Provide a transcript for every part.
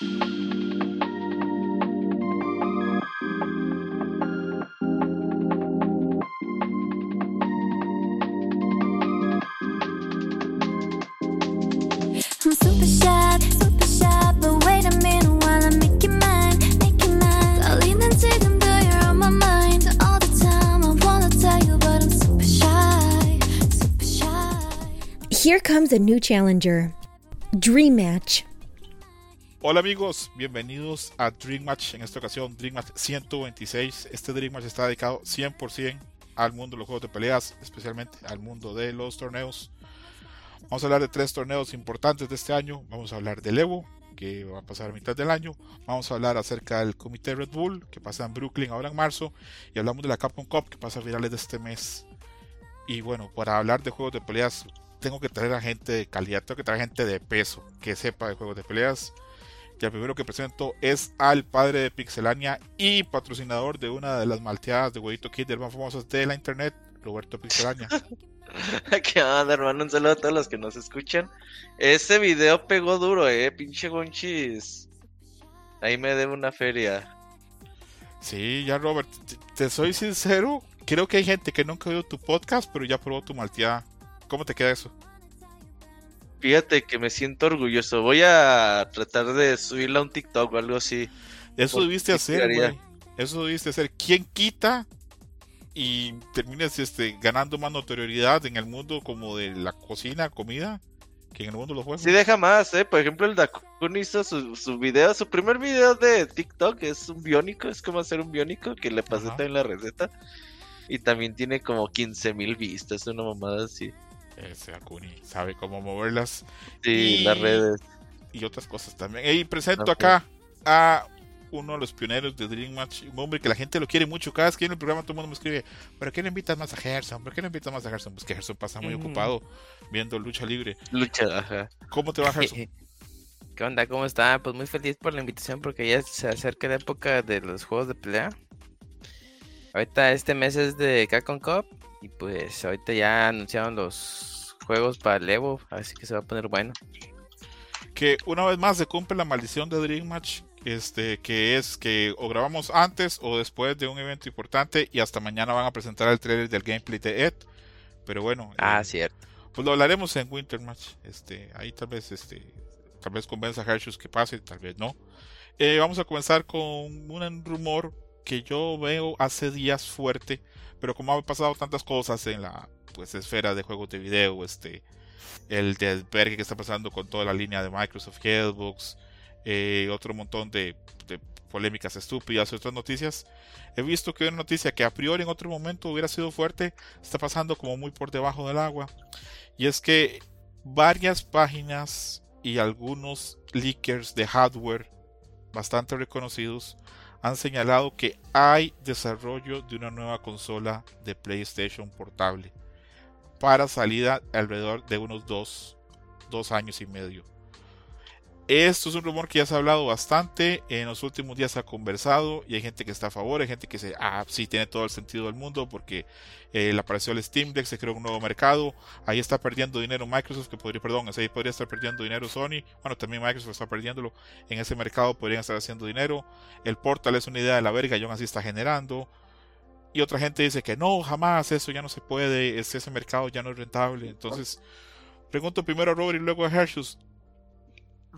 Here comes a new challenger. Dream Match. Hola amigos, bienvenidos a Dream Match. En esta ocasión, Dream Match 126. Este Dream Match está dedicado 100% al mundo de los juegos de peleas, especialmente al mundo de los torneos. Vamos a hablar de tres torneos importantes de este año. Vamos a hablar del Evo, que va a pasar a mitad del año. Vamos a hablar acerca del Comité Red Bull, que pasa en Brooklyn ahora en marzo. Y hablamos de la Capcom Cup, que pasa a finales de este mes. Y bueno, para hablar de juegos de peleas tengo que traer a gente de calidad, tengo que traer gente de peso que sepa de juegos de peleas. Y el primero que presento es al padre de Pixelania y patrocinador de una de las malteadas de huevito kid más famosas de la internet, Roberto Pixelania. ¿Qué onda, hermano? Un saludo a todos los que nos escuchan. Ese video pegó duro, eh, pinche Gonchis. Ahí me debe una feria. Sí, ya Robert, te, soy sincero, creo que hay gente que nunca ha oído tu podcast, pero ya probó tu malteada. ¿Cómo te queda eso? Fíjate que me siento orgulloso. Voy a tratar de subirla a un TikTok o algo así. Eso debiste hacer, güey. Eso debiste hacer. ¿Quién quita y termines este, ganando más notoriedad en el mundo como de la cocina, comida, que en el mundo de los juegos? Sí, deja más, ¿eh? Por ejemplo, el Dakun hizo su, su video, su primer video de TikTok es un biónico, es como hacer un biónico, que le pasé también la receta. Y también tiene como 15 mil vistas, una mamada así. Ese Akuni sabe cómo moverlas. Sí, las redes. Y otras cosas también. Y presento acá a uno de los pioneros de Dream Match, un hombre que la gente lo quiere mucho. Cada vez que en el programa todo el mundo me escribe, ¿pero qué le invitas más a Gerson? ¿Por qué le invitas más a Gerson? Pues que Gerson pasa muy ocupado viendo lucha libre. Lucha, ajá. ¿Cómo te va Gerson? ¿Qué onda? ¿Cómo está? Pues muy feliz por la invitación porque ya se acerca la época de los juegos de pelea. Ahorita este mes es de Capcom Cup y pues ahorita ya anunciaron los juegos para el Evo, así que se va a poner bueno. Que una vez más se cumple la maldición de Dream Match, este, que es que o grabamos antes o después de un evento importante y hasta mañana van a presentar el trailer del gameplay de Ed. Pero bueno. Ah, eh, cierto. Pues lo hablaremos en Winter Match. Este, ahí tal vez, este, tal vez convenza a Hershus que pase, tal vez no. Eh, vamos a comenzar con un rumor que yo veo hace días fuerte, pero como ha pasado tantas cosas en la pues esfera de juegos de video, este el desvergue que está pasando con toda la línea de Microsoft Xbox, eh, otro montón de, de, polémicas estúpidas, otras noticias. He visto que una noticia que a priori en otro momento hubiera sido fuerte está pasando como muy por debajo del agua. Y es que varias páginas y algunos leakers de hardware bastante reconocidos han señalado que hay desarrollo de una nueva consola de PlayStation portable para salida alrededor de unos dos, dos años y medio. Esto es un rumor que ya se ha hablado bastante, en los últimos días se ha conversado y hay gente que está a favor, hay gente que dice, ah, sí, tiene todo el sentido del mundo porque eh, apareció el Steam Deck, se creó un nuevo mercado, ahí está perdiendo dinero Microsoft, que podría, perdón, ahí podría estar perdiendo dinero Sony, bueno, también Microsoft está perdiéndolo, en ese mercado podrían estar haciendo dinero, el Portal es una idea de la verga y aún así está generando, y otra gente dice que no, jamás, eso ya no se puede, ese mercado ya no es rentable, entonces... Pregunto primero a Robert y luego a Hershus.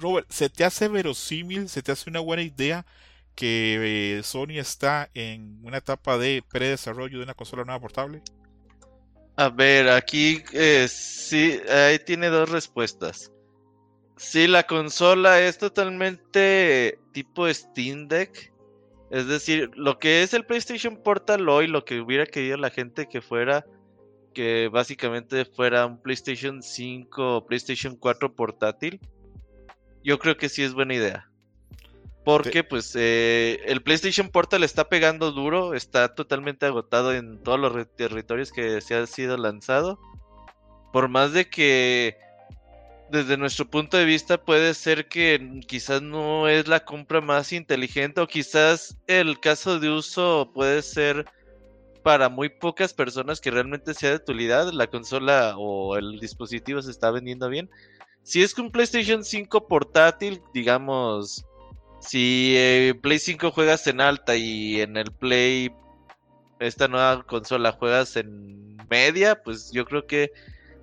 Robert, ¿se te hace verosímil, se te hace una buena idea que eh, Sony está en una etapa de predesarrollo de una consola nueva portable? A ver, aquí eh, sí, ahí tiene dos respuestas. Si la consola es totalmente tipo Steam Deck, es decir, lo que es el PlayStation Portal hoy, lo que hubiera querido la gente que fuera, que básicamente fuera un PlayStation 5 o PlayStation 4 portátil, yo creo que sí es buena idea. Porque pues eh, el PlayStation Portal está pegando duro, está totalmente agotado en todos los territorios que se ha sido lanzado. Por más de que desde nuestro punto de vista puede ser que quizás no es la compra más inteligente o quizás el caso de uso puede ser para muy pocas personas que realmente sea de utilidad, la consola o el dispositivo se está vendiendo bien si es que un PlayStation 5 portátil, digamos, Si eh, Play 5 juegas en alta y en el Play, esta nueva consola juegas en media, pues yo creo que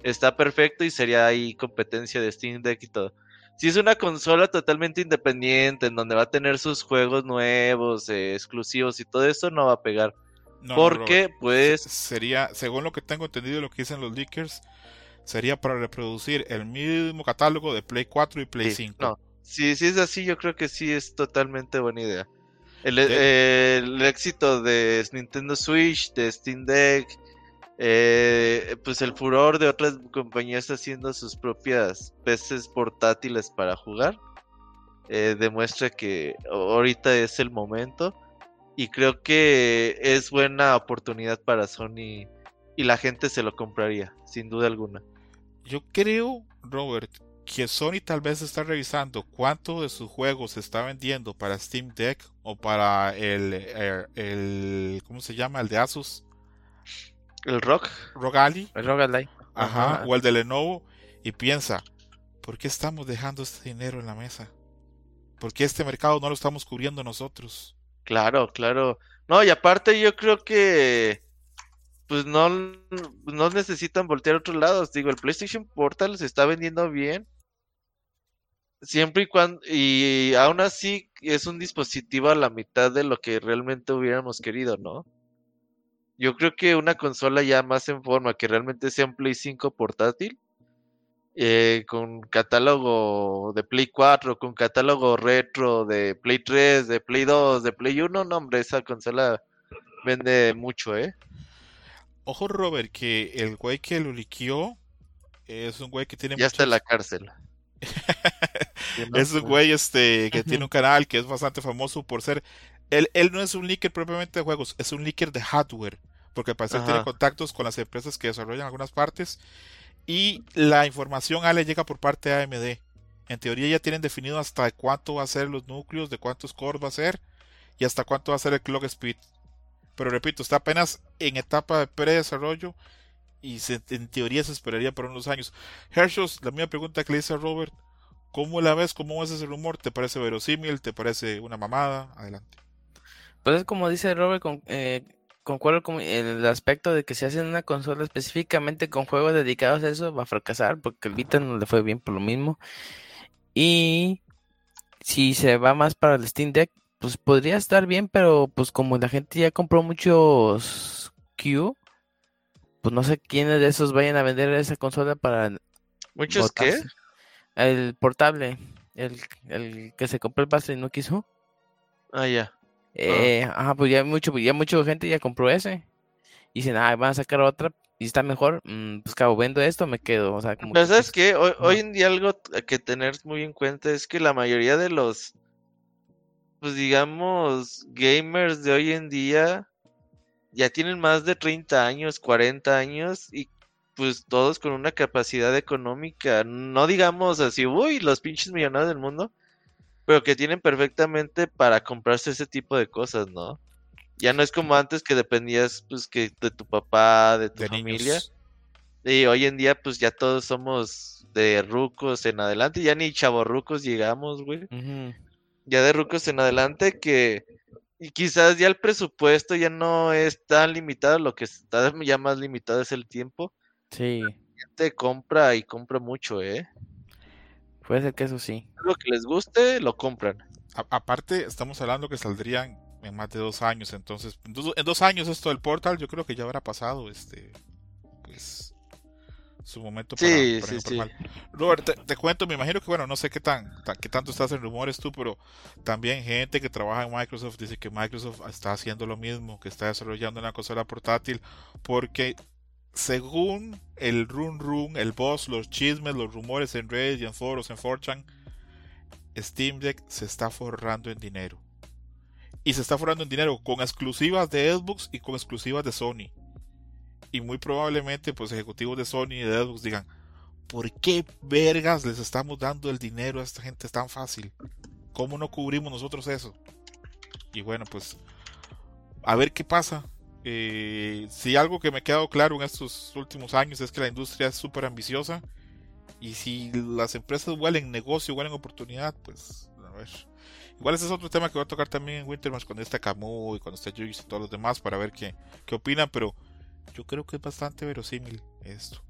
está perfecto y sería ahí competencia de Steam Deck y todo. Si es una consola totalmente independiente, en donde va a tener sus juegos nuevos, eh, exclusivos y todo eso, no va a pegar. No, porque, pues, Sería, según lo que tengo entendido, lo que dicen los leakers, sería para reproducir el mismo catálogo de Play 4 y Play Sí, 5. no. si, si es así, yo creo que sí es totalmente buena idea. El, De- el éxito de Nintendo Switch, de Steam Deck, eh, pues el furor de otras compañías haciendo sus propias PCs portátiles para jugar, eh, demuestra que ahorita es el momento. Y creo que es buena oportunidad para Sony y la gente se lo compraría, sin duda alguna. Yo creo, Robert, que Sony tal vez está revisando cuánto de sus juegos se está vendiendo para Steam Deck o para el, eh, el ¿cómo se llama? El de Asus, El rock, Ally, El roguelike. ajá, Ajá. o el de Lenovo y piensa, ¿por qué estamos dejando este dinero en la mesa? ¿Por qué este mercado no lo estamos cubriendo nosotros? Claro, claro. No, y aparte yo creo que pues no, no necesitan voltear a otros lados. Digo, el PlayStation Portal se está vendiendo bien. Siempre y cuando, y aún así es un dispositivo a la mitad de lo que realmente hubiéramos querido, ¿no? Yo creo que una consola ya más en forma, que realmente sea un Play 5 portátil, eh, con catálogo de Play 4, con catálogo retro de Play 3, de Play 2, de Play 1, no, hombre, esa consola vende mucho, ¿eh? Ojo, Robert, que el güey que lo liqueó es un güey que tiene Ya está en la cárcel. Es un güey este que tiene un canal que es bastante famoso por ser. Él, él no es un leaker propiamente de juegos, es un leaker de hardware. Porque al parecer tiene contactos con las empresas que desarrollan algunas partes. Y la información a le llega por parte de AMD. En teoría ya tienen definido hasta cuánto va a ser los núcleos, de cuántos cores va a ser y hasta cuánto va a ser el clock speed. Pero repito, está apenas en etapa de pre-desarrollo y se- en teoría se esperaría por unos años. Herschel, la misma pregunta que le hice a Robert, ¿cómo la ves? ¿Cómo ves ese rumor? ¿Te parece verosímil? ¿Te parece una mamada? Adelante. Pues es como dice Robert, con, eh, concuerdo con el aspecto de que si hacen una consola específicamente con juegos dedicados a eso, va a fracasar porque el Vita no le fue bien por lo mismo. Y si se va más para el Steam Deck, pues podría estar bien, pero pues como la gente ya compró muchos Q, pues no sé quiénes de esos vayan a vender esa consola para ¿Muchos qué? El portable, el, el que se compró el pase y no quiso. Ah, ya. Eh, ajá, pues ya mucho, ya mucha gente ya compró ese. Y dicen, ah, van a sacar otra y está mejor. mm, pues cabo, vendo esto, me quedo. O sea, como Pero que, ¿sabes pues, qué? Hoy, Ajá. hoy en día algo que tener muy en cuenta es que la mayoría de los, pues digamos, gamers de hoy en día ya tienen más de 30 años, 40 años y pues todos con una capacidad económica, no digamos así, uy, los pinches millonarios del mundo, pero que tienen perfectamente para comprarse ese tipo de cosas, ¿no? Ya no es como antes que dependías pues que de tu papá, de tu De familia. niños. Y hoy en día, pues ya todos somos de rucos en adelante, ya ni chavorrucos llegamos, güey. ujú, Ya de rucos en adelante que. Y quizás ya el presupuesto ya no es tan limitado, lo que está ya más limitado es el tiempo. Sí, Gente compra y compra mucho, ¿eh? puede ser que eso sí. Lo que les guste, lo compran. A- aparte, estamos hablando que saldrían en más de dos años. Entonces, en dos, en dos años esto del portal, yo creo que ya habrá pasado este. Pues. Su momento para, Sí, para sí. Robert, te, te cuento, me imagino que, bueno, no sé qué tan, ta- qué tanto estás en rumores tú, pero también gente que trabaja en Microsoft dice que Microsoft está haciendo lo mismo, que está desarrollando una consola portátil, porque según el run run, el boss, los chismes, los rumores en Reddit y en foros, en 4chan, Steam Deck se está forrando en dinero. Y se está forrando en dinero con exclusivas de Xbox y con exclusivas de Sony. Y muy probablemente, pues, ejecutivos de Sony y de Xbox digan: ¿Por qué vergas les estamos dando el dinero a esta gente tan fácil? ¿Cómo no cubrimos nosotros eso? Y bueno, pues, a ver qué pasa. Eh, si algo que me ha quedado claro en estos últimos años es que la industria es súper ambiciosa. Y si las empresas huelen negocio, huelen oportunidad, pues, a ver. Igual ese es otro tema que voy a tocar también en Wintermatch cuando esté Camus y cuando esté Yugi y todos los demás para ver qué, qué opinan, pero yo creo que es bastante verosímil esto.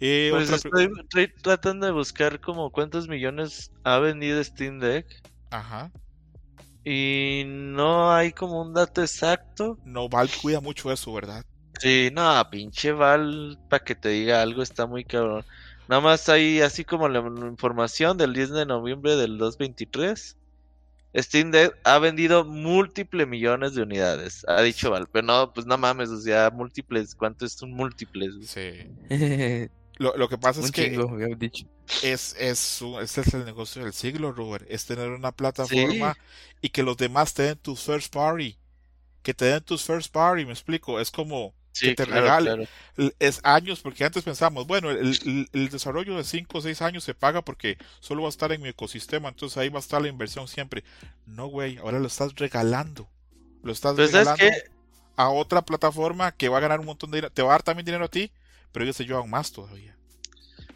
Eh, Pues estoy, estoy tratando de buscar como cuántos millones ha vendido Steam Deck Ajá. y no hay como un dato exacto. No, Valve cuida mucho eso, ¿verdad? Sí, no, pinche Val, para que te diga algo, está muy cabrón. Nada más hay así como la información del 10 de noviembre del 2023. Steam Deck ha vendido múltiples millones de unidades, ha dicho Val. Pero no, pues no mames, o sea, múltiples, ¿cuánto es un múltiples? Sí. Un Lo, lo que pasa es que chingo, había dicho. es, es, un- este es el negocio del siglo, Robert. Es tener una plataforma y que los demás te den tus first party. Que te den tus first party, me explico. Es como Sí, te claro, regale. claro. es años, porque antes pensamos, bueno, el, el- el desarrollo de 5 o 6 años se paga porque solo va a estar en mi ecosistema, entonces ahí va a estar la inversión siempre. No, güey, ahora lo estás regalando. Lo estás Pues, ¿sabes regalando a otra plataforma que va a ganar un montón de dinero. Te va a dar también dinero a ti, pero ellos se llevan más todavía.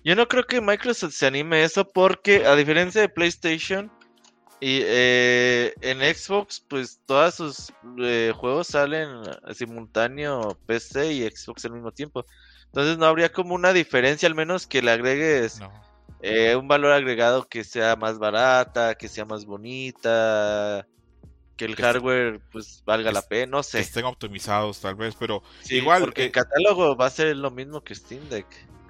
Yo no creo que Microsoft se anime a eso porque a diferencia de PlayStation y eh, en Xbox, pues todos sus eh, juegos salen simultáneo PC y Xbox al mismo tiempo. Entonces no habría como una diferencia, al menos que le agregues No. eh, un valor agregado que sea más barata, que sea más bonita, que el Que esté- hardware pues valga la pena, no Que sé. estén optimizados tal vez, pero Sí, igual, porque eh, el catálogo va a ser lo mismo que Steam Deck.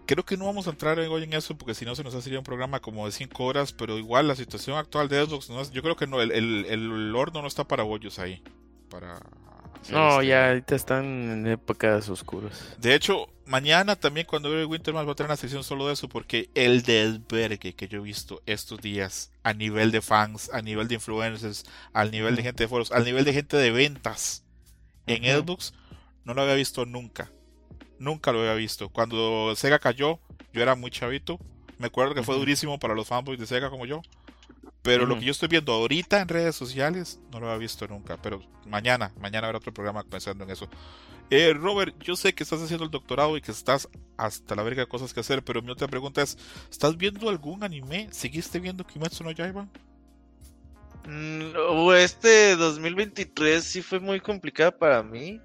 Creo que no vamos a entrar hoy en eso porque si no se nos haría un programa como de 5 horas, pero igual la situación actual de Xbox, no es- yo creo que no, el, el, el horno no está para bollos ahí. Para No, este- ya ahorita están en épocas oscuras. De hecho, mañana también cuando veo el Winterman va a tener una sección solo de eso porque el desvergue que yo he visto estos días a nivel de fans, a nivel de influencers, al nivel de gente de foros, al nivel de gente de ventas en Ujú. Xbox, no lo había visto nunca. Nunca lo había visto. Cuando Sega cayó, yo era muy chavito. Me acuerdo que fue durísimo para los fanboys de Sega como yo. Pero lo que yo estoy viendo ahorita en redes sociales no lo había visto nunca. Pero mañana, mañana habrá otro programa pensando en eso. Eh, Robert, yo sé que estás haciendo el doctorado y que estás hasta la verga de cosas que hacer, pero mi otra pregunta es, ¿estás viendo algún anime? ¿Seguiste viendo Kimetsu no Yaiba? Mm, este 2023 sí fue muy complicado para mí.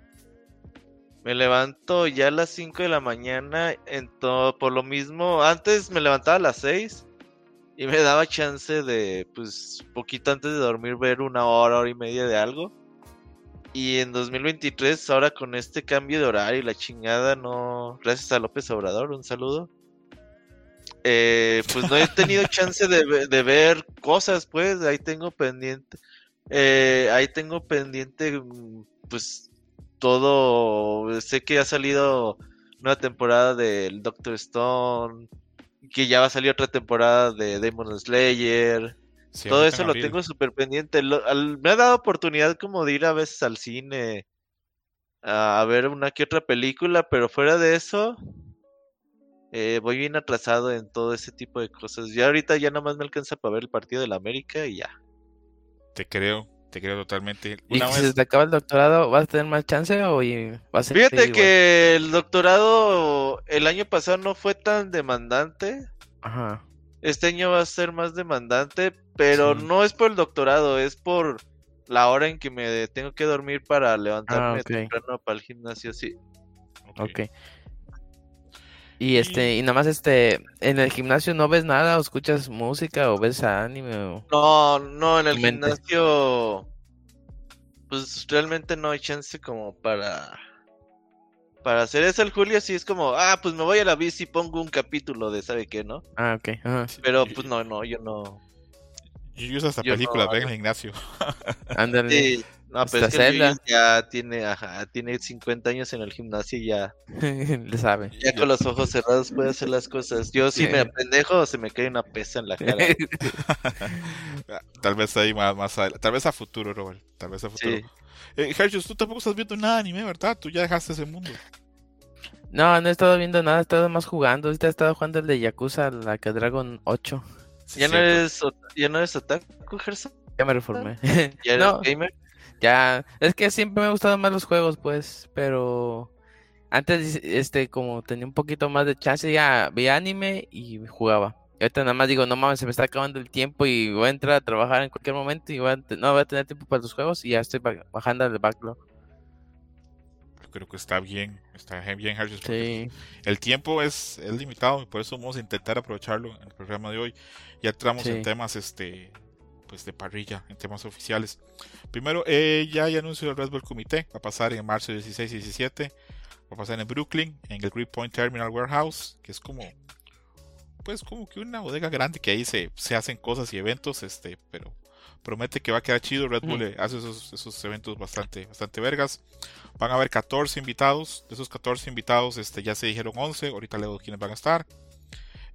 Me levanto ya a las 5 de la mañana, en to- por lo mismo, antes me levantaba a las 6 y me daba chance de, pues, poquito antes de dormir ver una hora, hora y media de algo. Y en 2023, ahora con este cambio de horario y la chingada, no, gracias a López Obrador, un saludo. Eh, pues no he tenido chance de, de ver cosas, pues, ahí tengo pendiente. Eh, ahí tengo pendiente, mm, pues, todo. Sé que ha salido una temporada del Doctor Stone, que ya va a salir otra temporada de Demon Slayer. Sí, Todo eso lo tengo súper pendiente. Lo- al- me ha dado oportunidad como de ir a veces al cine a, a ver una que otra película, pero fuera de eso, eh, voy bien atrasado en todo ese tipo de cosas. Ya ahorita ya nada más me alcanza para ver el partido de la América y ya. Te creo, te creo totalmente. ¿Y Una si vez, se te acaba el doctorado, vas a tener más chance o y vas a Fíjate igual? que el doctorado el año pasado no fue tan demandante. Ajá. Este año va a ser más demandante, pero Sí. no es por el doctorado, es por la hora en que me tengo que dormir para levantarme Ah, temprano para el gimnasio, sí. Ok. Y este, y nada más este, en el gimnasio no ves nada, o escuchas música, o ves anime, o... No, no, en el mente. gimnasio, pues realmente no hay chance como para para hacer eso. El Julio sí es como, ah, pues me voy a la bici y pongo un capítulo de sabe qué, ¿no? Ah, ok. Ajá. Pero pues no, no, yo no. Yo, yo uso hasta yo no en el gimnasio. Ándale. Sí, no, pero es que el Luis Zelda. ya tiene, ajá, tiene 50 años en el gimnasio y ya, Le sabe. ya con los ojos cerrados puede hacer las cosas. Yo si Sí. me apendejo se me cae una pesa en la cara. Tal vez ahí más, más adel- Tal vez a futuro, Robert. Tal vez a futuro. Sí. Eh, Hershus, tú tampoco estás viendo nada de anime, ¿verdad? Tú ya dejaste ese mundo. No, no he estado viendo nada, he estado más jugando. Ahorita he estado jugando el de Yakuza, la que Dragon 8. Sí, ¿Ya no eres, ya no eres otaku, Gerson? Ya me reformé. ¿Ya eres no, gamer? Ya. Es que siempre me han gustado más los juegos, pues. Pero antes, este, como tenía un poquito más de chance, ya veía anime y jugaba. Y ahorita nada más digo, no mames, se me está acabando el tiempo y voy a entrar a trabajar en cualquier momento y voy a no voy a tener tiempo para los juegos y ya estoy ba- bajando el backlog. Creo que está bien, está bien, porque Sí, el tiempo es, es limitado y por eso vamos a intentar aprovecharlo en el programa de hoy. Ya entramos en temas este pues de parrilla, en temas oficiales. Primero, eh, ya hay anuncio del Red Bull Comité, va a pasar en marzo 16 y 17, va a pasar en Brooklyn, en el Green Point Terminal Warehouse, que es como pues como que una bodega grande que ahí se, se hacen cosas y eventos, este, pero promete que va a quedar chido. Red Bull eh, hace esos, esos eventos bastante, bastante vergas. Van a haber 14 invitados. De esos 14 invitados, este, ya se dijeron 11. Ahorita leo quiénes van a estar.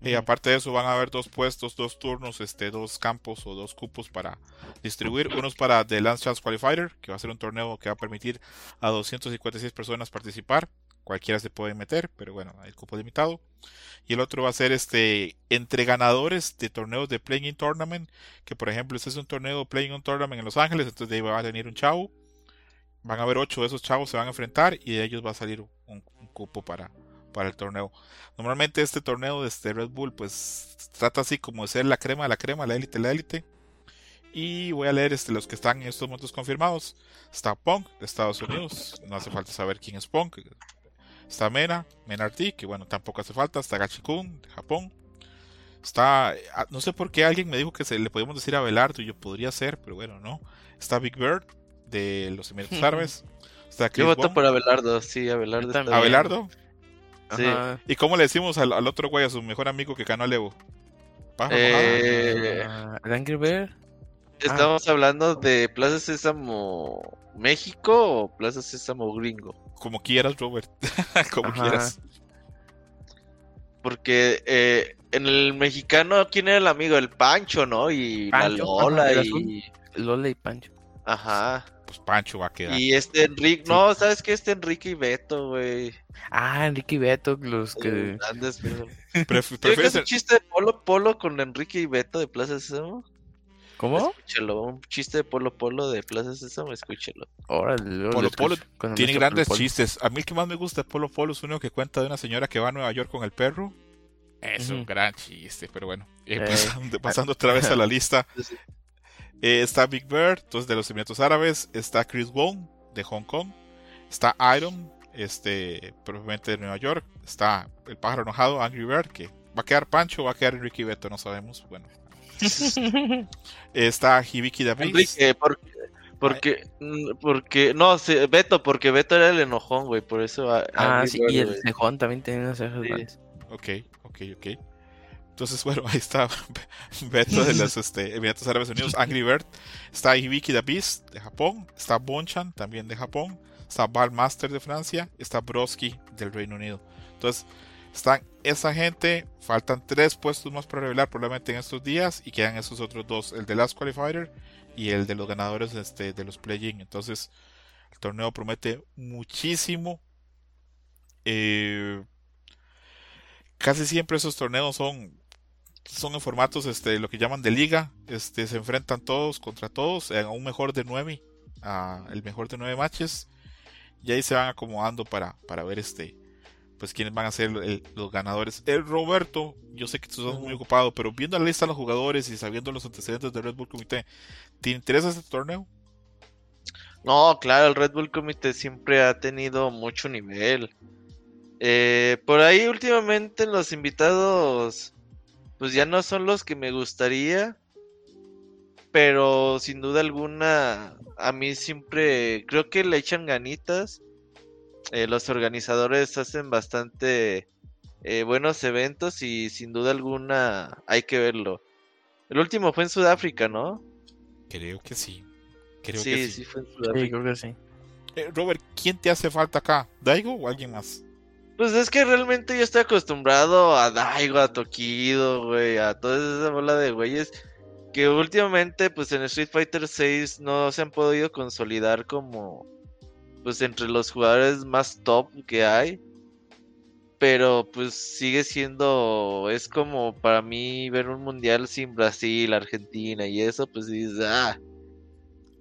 Y aparte de eso, van a haber dos puestos, dos turnos, este, dos campos o dos cupos para distribuir. Unos para The Lance Chance Qualifier, que va a ser un torneo que va a permitir a 256 personas participar. Cualquiera se puede meter, pero bueno, hay cupo limitado. Y el otro va a ser este entre ganadores de torneos de Playing Tournament. Que por ejemplo, este es un torneo Playing Tournament en Los Ángeles. Entonces de ahí va a venir un chavo. Van a haber ocho de esos chavos se van a enfrentar. Y de ellos va a salir un, un cupo para, para el torneo. Normalmente este torneo de este Red Bull pues trata así como de ser la crema la crema, la élite, la élite. Y voy a leer este, los que están en estos momentos confirmados. Está Punk de Estados Unidos. No hace falta saber quién es Punk. Está Mena, Menarty, que bueno, tampoco hace falta. Está Gachikun de Japón. Está, ah, no sé por qué alguien me dijo que se le podíamos decir a Belardo y yo podría ser, pero bueno, no. Está Big Bird de los Emiratos Árabes. Está Chris Yo voto Bond. por Abelardo, sí, Abelardo. Abelardo. Sí. ¿Y cómo le decimos al, al otro güey, a su mejor amigo que ganó al Evo? Paja Eh, Ah, ¿el Angry Bear? Estamos hablando de Plaza Sésamo México o Plaza Sésamo Gringo. Como quieras, Robert. como Ajá. quieras. Porque eh, en el mexicano, ¿quién era el amigo? El Pancho, ¿no? Y Pancho, la Lola y... Lola y Pancho. Ajá. Pues Pancho va a quedar. Y este Enrique... No, ¿sabes qué? Este Enrique y Beto, güey. Ah, Enrique y Beto, los que... Los grandes, pero... Pref- ¿Sí prefieres un chiste de Polo Polo con Enrique y Beto de Plaza Sésamo? ¿Cómo? Escúchalo, un chiste de Polo Polo de Plaza Sésamo, escúchalo. Órale, Polo lo Polo Tiene grandes Polo chistes. A mí el que más me gusta de Polo Polo es uno que cuenta de una señora que va a Nueva York con el perro. Es un gran chiste, pero bueno. Eh, Eh. pasando, pasando otra vez a la lista. Eh, está Big Bird, entonces de los Emiratos Árabes. Está Chris Wong de Hong Kong. Está Iron, este, probablemente de Nueva York. Está el pájaro enojado, Angry Bird, que va a quedar Pancho o va a quedar Enrique Beto, no sabemos. Bueno. Está Hibiki Davis. Enrique, porque, porque, mm, porque, no, sí, Beto, porque Beto era el enojón, güey, por eso. a- ah, Angry sí, Bird, y el cejón también tiene unas cejas Sí. Ok, ok, ok. Entonces, bueno, ahí está Beto de los este, Emiratos Árabes Unidos, Angry Bird. Está Hibiki the Beast de Japón. Está Bonchan también de Japón. Está Balmaster de Francia. Está Broski del Reino Unido. Entonces, están esa gente. Faltan tres puestos más para revelar probablemente en estos días. Y quedan esos otros dos: el de Last Qualifier y el de los ganadores este, de los Play-In. Entonces, el torneo promete muchísimo. Eh, casi siempre esos torneos son son en formatos este lo que llaman de liga este se enfrentan todos contra todos en un mejor de nueve a el mejor de nueve matches y ahí se van acomodando para para ver este pues quiénes van a ser el- los ganadores el Roberto yo sé que tú estás muy ocupado pero viendo la lista de los jugadores y sabiendo los antecedentes del Red Bull Comité ¿te interesa este torneo? No, claro, el Red Bull Comité siempre ha tenido mucho nivel. Eh, por ahí últimamente los invitados, pues ya no son los que me gustaría, pero sin duda alguna, a mí siempre creo que le echan ganitas. Eh, los organizadores hacen bastante eh, buenos eventos y sin duda alguna hay que verlo. El último fue en Sudáfrica, ¿no? creo que sí creo sí, que sí, sí, fue en Sí, Sudáfrica. creo que sí. Eh, Robert ¿quién te hace falta acá? ¿Daigo o alguien más? Pues es que realmente yo estoy acostumbrado a Daigo, a Tokido, güey, a toda esa bola de güeyes que últimamente, pues en Street Fighter 6 no se han podido consolidar como, pues entre los jugadores más top que hay. Pero pues sigue siendo, es como para mí ver un mundial sin Brasil, Argentina y eso, pues dices, ah.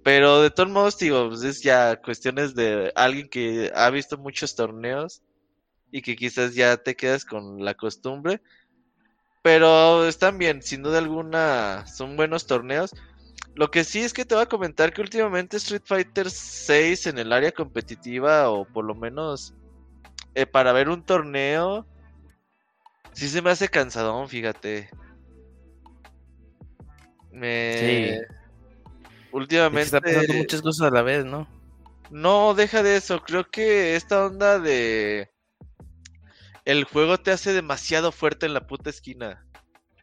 Pero de todos modos, digo, pues es ya cuestiones de alguien que ha visto muchos torneos y que quizás ya te quedas con la costumbre. Pero están bien, sin duda alguna son buenos torneos. Lo que sí es que te voy a comentar que últimamente Street Fighter 6 en el área competitiva o por lo menos eh, para ver un torneo sí se me hace cansadón, fíjate. Me Sí. últimamente Está pasando muchas cosas a la vez, ¿no? No, deja de eso. Creo que esta onda de. El juego te hace demasiado fuerte en la puta esquina.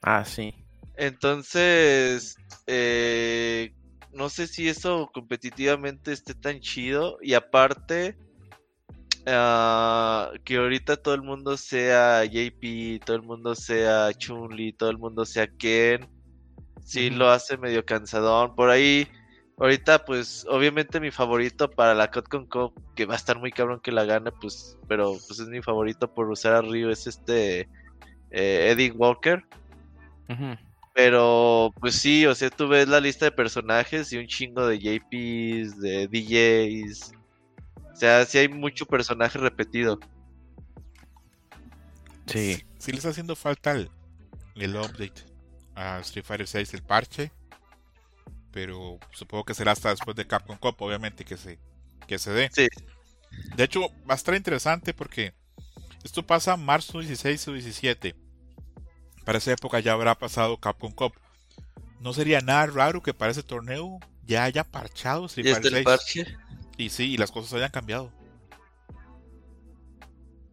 Ah, sí. Entonces. eh, no sé si eso competitivamente esté tan chido. Y aparte. ah, que ahorita todo el mundo sea JP, todo el mundo sea Chun-Li, todo el mundo sea Ken. Sí, lo hace medio cansadón. Por ahí. Ahorita, pues, obviamente mi favorito para la Capcom Cup, que va a estar muy cabrón que la gane, pues, pero pues es mi favorito por usar a Ryu, es este eh, Eddie Walker. Pero, pues sí, o sea, tú ves la lista de personajes y un chingo de JPs, de DJs. O sea, sí hay mucho personaje repetido. Sí. Sí le está haciendo falta el, el update a Street Fighter 6, el parche. Pero supongo que será hasta después de Capcom Cup, obviamente, que se, que se dé. Sí. De hecho, va a estar interesante porque esto pasa marzo 16 o 17. Para esa época ya habrá pasado Capcom Cup. No sería nada raro que para ese torneo ya haya parchado Street Fighter el 6. parche. Y sí, y las cosas hayan cambiado.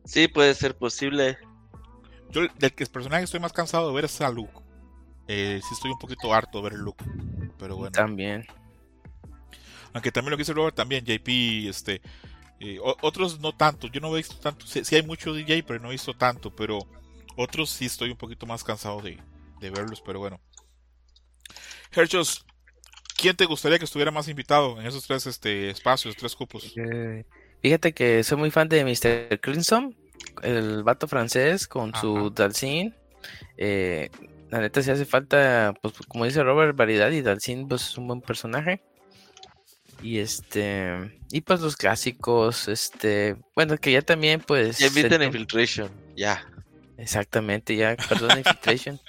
Sí, puede ser posible. Yo del que personaje estoy más cansado de ver es a Luke. Eh, sí estoy un poquito harto de ver el Luke. Pero bueno. También. Aunque también lo que dice Robert también, JP, este, eh, otros no tanto, yo no he visto tanto, sí, sí hay mucho DJ, pero no he visto tanto, pero otros sí estoy un poquito más cansado de, de verlos, pero bueno. Herchos, ¿quién te gustaría que estuviera más invitado en esos tres este, espacios, tres cupos? Eh, Fíjate que soy muy fan de Mr. Crimson, el vato francés con su. Dalsin. Eh, la neta, si hace falta, pues como dice Robert, variedad y Dalsin, pues es un buen personaje. Y este, y pues los clásicos, este, bueno, que ya también, pues. Ya inviten Infiltration. Ya. Exactamente, ya, perdón, Infiltration.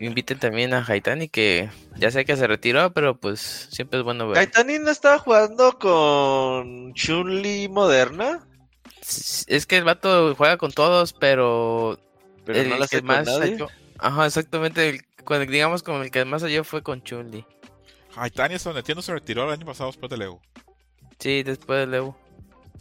Inviten también a Haitani, que ya sé que se retiró, pero pues siempre es bueno ver. Gaitani no estaba jugando con Chun-Li moderna, Es que el vato juega con todos, pero pero el no la con más nadie. salió- Ajá, exactamente. el- con- digamos con el que más salió fue con Chun-Li. Hasta donde entiendo, se retiró el año pasado después de Leo. Sí, después de Leo.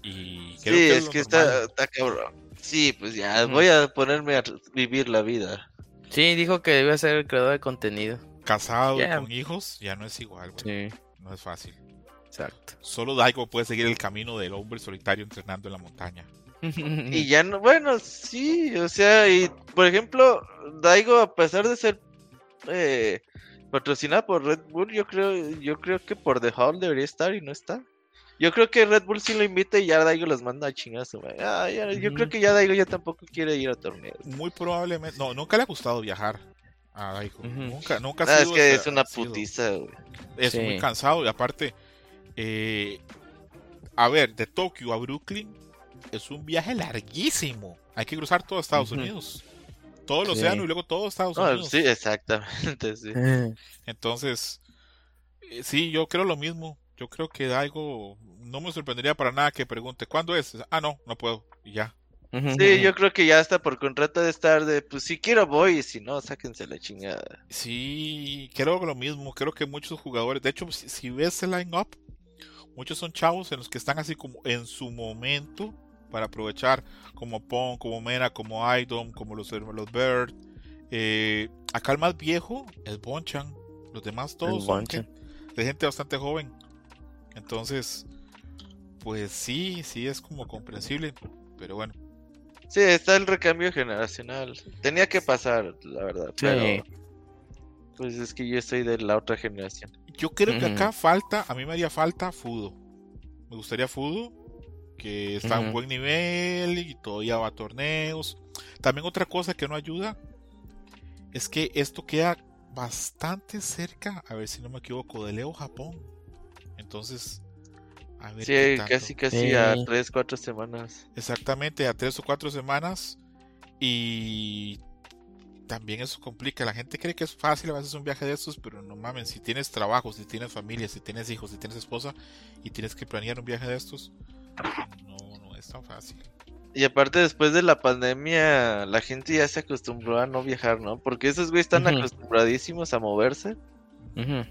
Y Sí, creo que es lo que está, está cabrón. Sí, pues ya, voy a ponerme a vivir la vida. Sí, dijo que debía ser el creador de contenido. Casado y Ya. con hijos, ya no es igual, güey. Sí, no es fácil. exacto. Solo Daigo puede seguir el camino del hombre solitario entrenando en la montaña. Y ya no, bueno, sí, o sea, y por ejemplo, Daigo, a pesar de ser eh, patrocinada por Red Bull, yo creo, yo creo que por default debería estar y no está. Yo creo que Red Bull sí lo invita y ya Daigo los manda a chingazo. Ah, ya- Yo creo que ya Daigo ya tampoco quiere ir a torneos. Muy probablemente. No, nunca le ha gustado viajar a Daigo. Ujú. Nunca, nunca ha Ah, es sido que es una ha sido- putiza, güey. Es muy cansado y aparte, eh, a ver, de Tokio a Brooklyn es un viaje larguísimo. Hay que cruzar todo Estados. Unidos. Todo el Sí. océano y luego todo Estados No, Unidos. sí, exactamente, sí. Entonces, eh, sí, yo creo lo mismo. Yo creo que Daigo no me sorprendería para nada que pregunte, ¿cuándo es? Ah, no, no puedo. Y ya. Sí, yo creo que ya está por contrato de estar de, pues si quiero voy, y si no, sáquense la chingada. Sí, creo lo mismo. Creo que muchos jugadores, de hecho, si, si ves el line-up, muchos son chavos en los que están así como en su momento para aprovechar, como Pong, como Mena, como Idom, como los hermanos Bird. Eh, acá el más viejo es Bonchan. Los demás todos son de gente bastante joven. Entonces, pues sí, sí es como comprensible. Pero bueno, Sí, está el recambio generacional. Tenía que pasar, la verdad. Sí. Pero, pues es que yo soy de la otra generación. Yo creo que acá falta, a mí me haría falta Fudo. Me gustaría Fudo, que está a un Ujú. buen nivel y todavía va a torneos. También otra cosa que no ayuda es que esto queda bastante cerca, a ver si no me equivoco, de Leo Japón. Entonces, a ver. Sí, casi, casi a Sí. tres, cuatro semanas. Exactamente, a tres o cuatro semanas. Y también eso complica. La gente cree que es fácil a veces un viaje de estos, pero no mames, si tienes trabajo, si tienes familia, si tienes hijos, si tienes esposa y tienes que planear un viaje de estos, no, no es tan fácil. Y aparte después de la pandemia, la gente ya se acostumbró a no viajar, ¿no? Porque esos güeyes están acostumbradísimos a moverse. Ujú.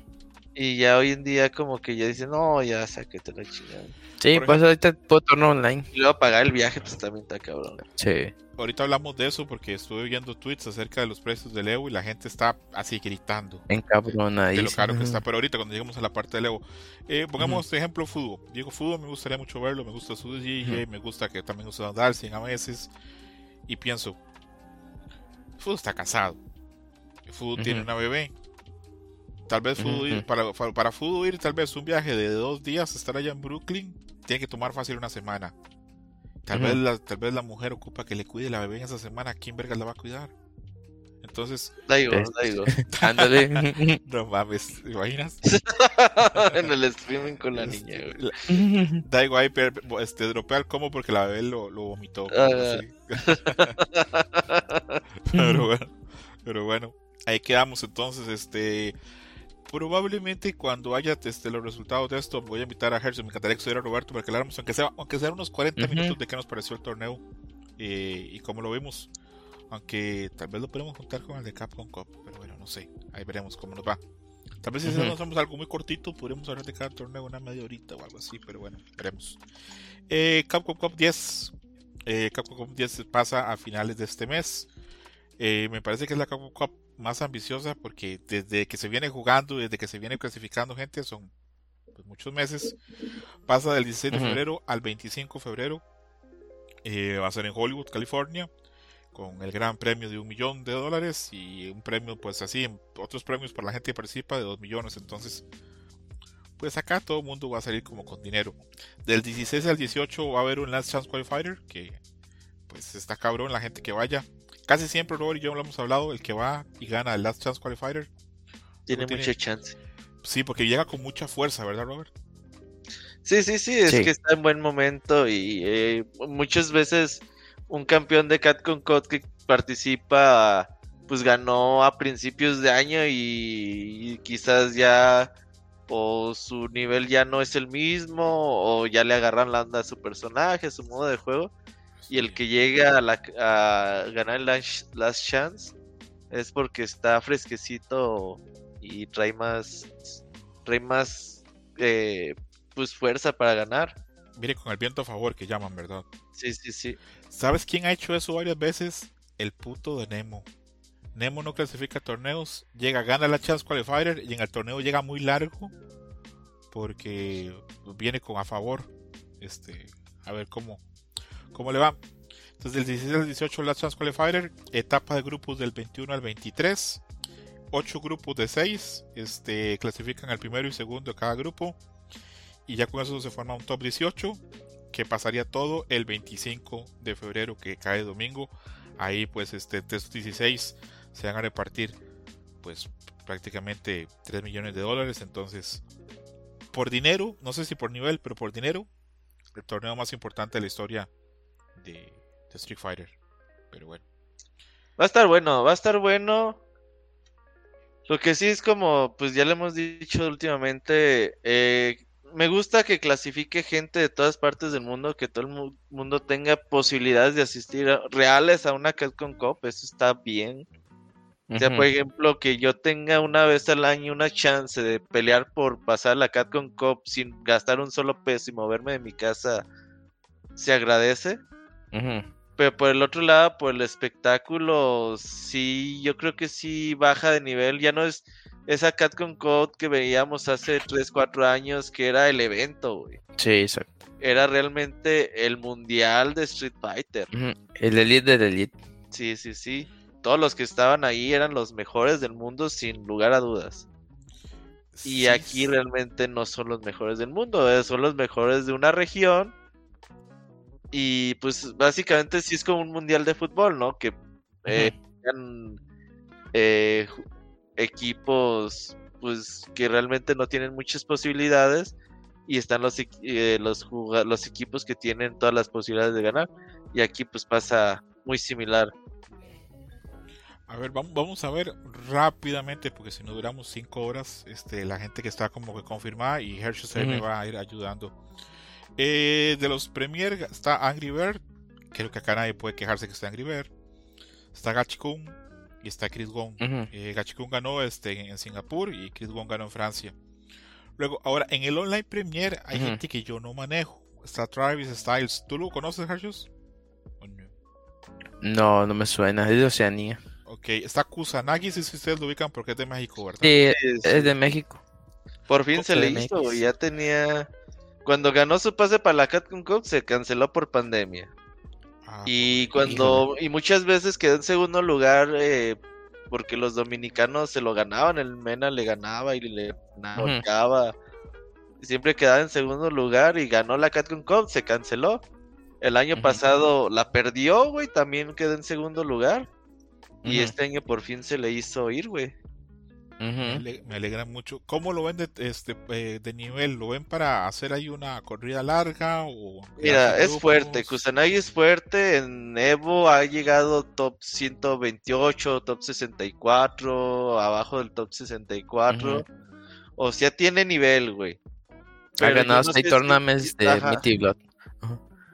Y ya hoy en día como que ya dicen, no, ya sáquete la chingada. Sí, Por pues ahorita puedo torno online. Y luego pagar el viaje, pues también está cabrón. Sí. Ahorita hablamos de eso porque estuve viendo tweets acerca de los precios del Evo y la gente está así gritando. Encabrona de lo caro que está. Pero ahorita cuando lleguemos a la parte del Evo, eh, pongamos de ejemplo fútbol. Digo fútbol, me gustaría mucho verlo, me gusta su DJ, me gusta que también usa Dalsin a veces. Y pienso, fútbol está casado. El fútbol tiene una bebé. Tal vez para, para, para fútbol ir, tal vez un viaje de dos días, estar allá en Brooklyn, tiene que tomar fácil una semana. Tal, vez la, tal vez la mujer ocupa que le cuide la bebé en esa semana. ¿Quién verga la va a cuidar? Entonces, Da igual, Este. da igual. Ándale. no mames, ¿te imaginas? en el streaming con la niña, güey. La- Da igual, pero, este, dropea el combo porque la bebé lo, lo vomitó. Ah. así. pero bueno, pero bueno, ahí quedamos entonces, este... Probablemente cuando haya este, los resultados de esto, voy a invitar a Gerson, me encantaría que estuviera Roberto para que habláramos, aunque sea, aunque sea unos 40 Ujú. minutos de qué nos pareció el torneo eh, y cómo lo vimos. Aunque tal vez lo podemos juntar con el de Capcom Cup, pero bueno, no sé, ahí veremos cómo nos va. Tal vez si Ujú. hacemos algo muy cortito, podríamos hablar de cada torneo una media horita o algo así, pero bueno, veremos. Eh, Capcom Cup 10. Eh, Capcom Cup 10 pasa a finales de este mes. Eh, me parece que es la Capcom Cup más ambiciosa porque desde que se viene jugando, desde que se viene clasificando gente, son pues, muchos meses. Pasa del 16 de febrero al 25 de febrero. Eh, va a ser en Hollywood, California, con el gran premio de un millón de dólares y un premio, pues así, otros premios para la gente que participa de dos millones. Entonces, pues acá todo el mundo va a salir como con dinero. Del 16 al 18 va a haber un Last Chance Qualifier que, pues está cabrón la gente que vaya. Casi siempre Robert y yo lo hemos hablado, el que va y gana el Last Chance Qualifier. Tiene tiene- mucha chance. Sí, porque llega con mucha fuerza, ¿verdad, Robert? Sí, sí, sí, es Sí. que está en buen momento y eh, muchas veces un campeón de Catcon Code que participa pues ganó a principios de año y, y quizás ya o su nivel ya no es el mismo o ya le agarran la onda a su personaje, a su modo de juego y el que llega a, la- a ganar el last, last chance es porque está fresquecito y trae más trae más eh, pues fuerza para ganar. Mire, con el viento a favor que llaman, ¿verdad? Sí, sí, sí. ¿Sabes quién ha hecho eso varias veces? El puto de Nemo. Nemo no clasifica torneos, llega, gana la Chance Qualifier y en el torneo llega muy largo porque viene con a favor. Este, a ver cómo, cómo le va. Entonces, del 16 al 18 la Chance Qualifier, etapa de grupos del 21 al 23, 8 grupos de 6, este, clasifican al primero y segundo de cada grupo y ya con eso se forma un top 18 que pasaría todo el 25 de febrero que cae domingo. Ahí pues este de estos 16 se van a repartir pues prácticamente 3 millones de dólares. Entonces, por dinero, no sé si por nivel, pero por dinero, el torneo más importante de la historia de, de Street Fighter. Pero bueno. Va a estar bueno, va a estar bueno. Lo que sí es como, pues ya le hemos dicho últimamente, eh, me gusta que clasifique gente de todas partes del mundo, que todo el mu- mundo tenga posibilidades de asistir a- reales a una Capcom Cup, eso está bien. O sea, por ejemplo, que yo tenga una vez al año una chance de pelear por pasar la Capcom Cup sin gastar un solo peso y moverme de mi casa, se agradece. Pero por el otro lado, por el espectáculo, sí, yo creo que sí baja de nivel. Ya no es esa Capcom Code que veíamos hace 3, 4 años, que era el evento, güey. Sí, exacto. Era realmente el mundial de Street Fighter. El elite del elite. Sí, sí, sí. Todos los que estaban ahí eran los mejores del mundo, sin lugar a dudas. Y Sí, aquí realmente no son los mejores del mundo, eh, son los mejores de una región. Y pues básicamente sí es como un mundial de fútbol, ¿no? Que eh, sean, eh, ju- equipos pues que realmente no tienen muchas posibilidades y están los, eh, los, los equipos que tienen todas las posibilidades de ganar y aquí pues pasa muy similar. A ver, vamos, vamos a ver rápidamente, porque si no duramos 5 horas, este, la gente que está como que confirmada y Hershey se me va a ir ayudando. Eh, de los Premier está Angry Bird, creo que acá nadie puede quejarse que está Angry Bird. Está Gachikun y está Chris Gon. Ujú. Eh, Gachikun ganó este, en Singapur y Chris Gon ganó en Francia. Luego, ahora en el Online Premier hay gente que yo no manejo. Está Travis Styles. ¿Tú lo conoces, Hershey? ¿O no? No, no me suena, es de Oceanía. Ok, está Kusanagi, si ustedes lo ubican porque es de México, ¿verdad? Sí, es de México. Por fin se le hizo, ya tenía... Cuando ganó su pase para la Capcom Cup se canceló por pandemia. Ah, Y cuando y muchas veces quedó en segundo lugar eh, porque los dominicanos se lo ganaban, el Mena le ganaba y le ganaba. Siempre quedaba en segundo lugar y ganó la Capcom Cup, se canceló. El año pasado la perdió, güey, también quedó en segundo lugar. Y este año por fin se le hizo ir, güey. Me, Ujú. ale- me alegra mucho. ¿Cómo lo ven de, este, eh, de nivel? ¿Lo ven para hacer ahí una corrida larga? O Mira, es fuerte. Kusanagi es fuerte. En Evo ha llegado top 128, top 64, abajo del top 64. Ujú. O sea, tiene nivel, güey. Ha ganado no seis tournaments de Blood.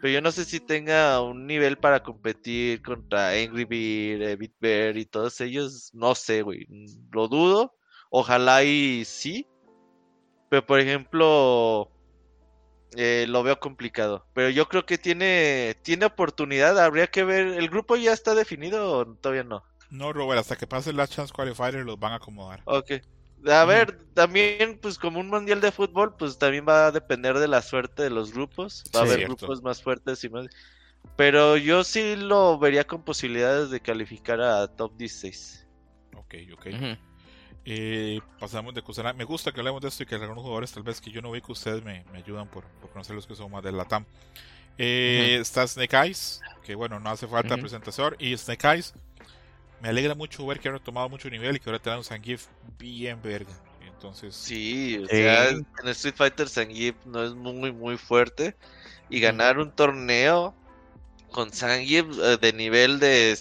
Pero yo no sé si tenga un nivel para competir contra Angry Bear, eh, Beat Bear y todos ellos. No sé, güey. Lo dudo. Ojalá y sí. Pero por ejemplo, eh, lo veo complicado. Pero yo creo que tiene, tiene oportunidad. Habría que ver. ¿El grupo ya está definido o todavía no? No, Robert, hasta que pase la Chance Qualifier los van a acomodar. Ok. A ver, también, pues como un mundial de fútbol, pues también va a depender de la suerte de los grupos. Va a haber cierto. grupos más fuertes y más. Pero yo sí lo vería con posibilidades de calificar a top 16. Ok, ok. Eh, pasamos de Kusanagi. Me gusta que hablemos de esto y que algunos jugadores tal vez que yo no vi que ustedes me, me ayudan por, por conocer los que son más del Latam. Eh, Está Snake Eyes, que bueno, no hace falta Ujú. presentación. Y Snake Eyes, me alegra mucho ver que ha retomado mucho nivel y que ahora te dan un Zangief bien verga. Entonces, Sí, o en Street Fighter Zangief no es muy, muy fuerte. Y ganar un torneo con Zangief eh, de nivel de.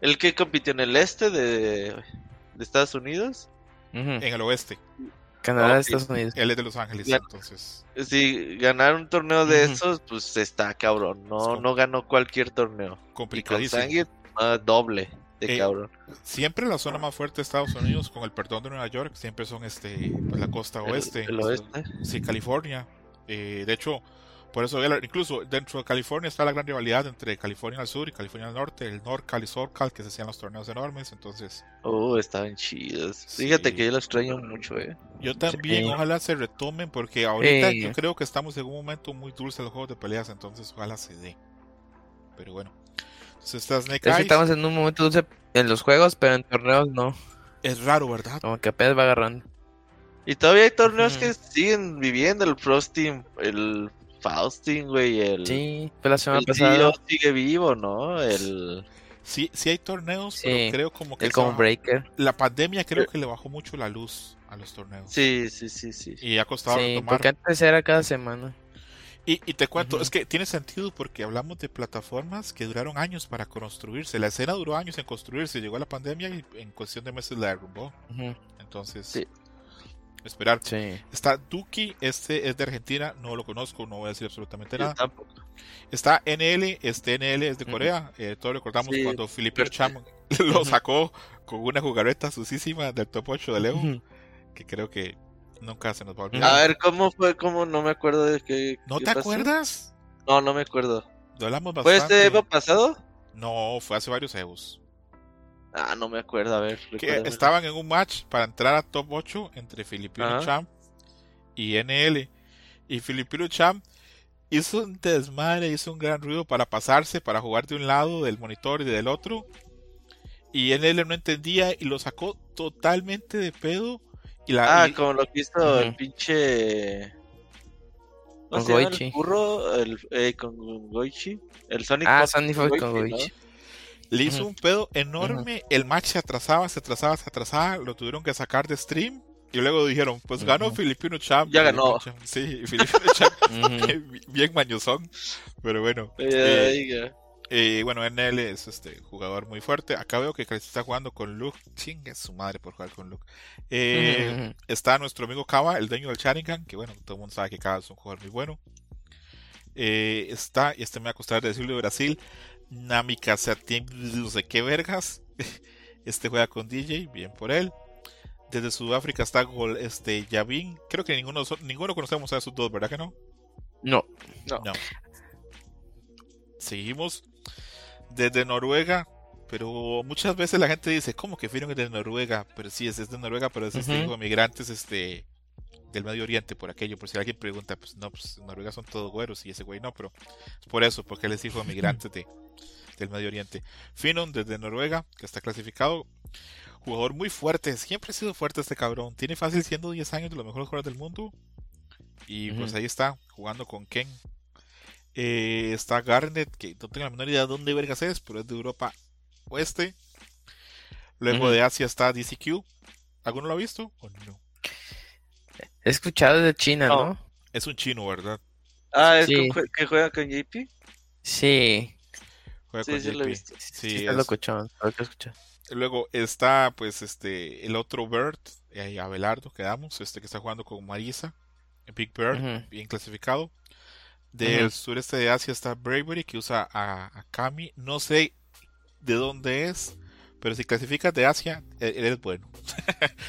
El que compitió en el este de, de Estados Unidos. En el oeste, Canadá. Estados Unidos. él es de Los Ángeles, entonces. Si ganar un torneo de Ujú. esos, pues está cabrón. No, no ganó cualquier torneo. Y con Complicadísimo. Zangief, ah, doble de Eh, cabrón. Siempre la zona más fuerte de Estados Unidos, con el perdón de Nueva York, siempre son este, pues, la costa El- oeste. el oeste. Sí, California. Eh, de hecho, por eso incluso dentro de California está la gran rivalidad entre California al sur y California al norte, el NorCal y SoCal, que se hacían los torneos enormes. Entonces, Oh, estaban chidos. Fíjate que yo lo extraño mucho, eh. yo también, Sí. ojalá se retomen, porque ahorita Sí. yo creo que estamos en un momento muy dulce de los juegos de peleas, entonces ojalá se dé. Pero bueno, entonces está Snake Es que Eyes. estamos en un momento dulce en los juegos, pero en torneos no. Es raro, ¿verdad? Como que apenas va agarrando. Y todavía hay torneos que siguen viviendo. El Frosting, el Faustin, güey. El, Sí, fue la semana el pasada. Sigue vivo, ¿no? El. Sí, sí hay torneos, Sí, pero creo como que El bajó- Breaker. la pandemia creo que le bajó mucho la luz a los torneos. Sí, sí, sí, sí. Y ha costado Sí, retomar. porque antes era cada semana. Y, y te cuento, es que tiene sentido porque hablamos de plataformas que duraron años para construirse. La escena duró años en construirse, llegó la pandemia y en cuestión de meses la derrumbó. Entonces, Sí. Esperar. Sí. Está Duki, este es de Argentina, no lo conozco, no voy a decir absolutamente nada. tampoco. Está NL, este NL es de. Corea. Eh, todos recordamos Sí, cuando fuerte. Cham lo sacó con una jugareta susísima del top 8 de Leo, Ujú. que creo que nunca se nos va a olvidar. A ver, ¿cómo fue? ¿Cómo? No me acuerdo de qué. ¿No qué te pasó. acuerdas? No, no me acuerdo. Lo hablamos ¿Fue este Evo pasado? No, fue hace varios Evos. Ah, no me acuerdo. A ver. que estaban en un match para entrar a top 8 entre Filipino Ajá. Champ y NL. Y Filipino Champ hizo un desmadre, hizo un gran ruido para pasarse, para jugar de un lado del monitor y del otro. Y NL no entendía y lo sacó totalmente de pedo. Y la, Ah, y- como lo que hizo el pinche. Con ¿Cómo se llama Goichi. el burro? El, eh, con Goichi. El Sonic Ah, Fox Sony fue con Goichi, ¿no? Le hizo un pedo enorme. El match se atrasaba, se atrasaba, se atrasaba. Lo tuvieron que sacar de stream. Y luego dijeron, pues ganó. Filipino Champ. Ya ganó. Champ. Sí, Filipino Champ. Bien mañosón. Pero bueno. Eh, eh. Eh, bueno, NL es este jugador muy fuerte. Acá veo que está jugando con Luke. Chingue su madre por jugar con Luke. Eh, está nuestro amigo Kava, el dueño del Sharingan, que bueno, todo el mundo sabe que Kava es un jugador muy bueno. Eh, está, y este me va a costar decirlo de Brasil, Namika no sé qué vergas. Este juega con DJ, bien por él. Desde Sudáfrica está este Yavin. Creo que ninguno, ninguno conocemos a esos dos, ¿verdad que no? No. No. no. Seguimos desde Noruega, pero muchas veces la gente dice, ¿cómo que Firon es de Noruega? Pero sí, es, de Noruega, pero es este hijo de migrantes este, del Medio Oriente, por aquello. Por si alguien pregunta, pues no, pues Noruega son todos güeros y ese güey no, pero es por eso, porque él es hijo de migrantes de, del Medio Oriente. Finon desde Noruega, que está clasificado. Jugador muy fuerte, siempre ha sido fuerte este cabrón. Tiene fácil siendo 10 años de los mejores jugadores del mundo. Y pues ahí está, jugando con Ken, eh, está Garnet, que no tengo la menor idea de dónde vergas es, pero es de Europa Oeste. Luego de Asia está DCQ. ¿Alguno lo ha visto o no? He escuchado de China, ¿no? Es un chino, ¿verdad? Ah, ¿es que juega con JP? Sí. Juega sí, con sí, JP. Lo he visto. Sí, sí es... lo escuchado. Luego está, pues, este, el otro Bird, eh, Abelardo, quedamos, este que está jugando con Marisa, Big Bird, bien clasificado. Del sureste de Asia está Bravery, que usa a, Kami. No sé de dónde es, pero si clasificas de Asia, e-, eres bueno.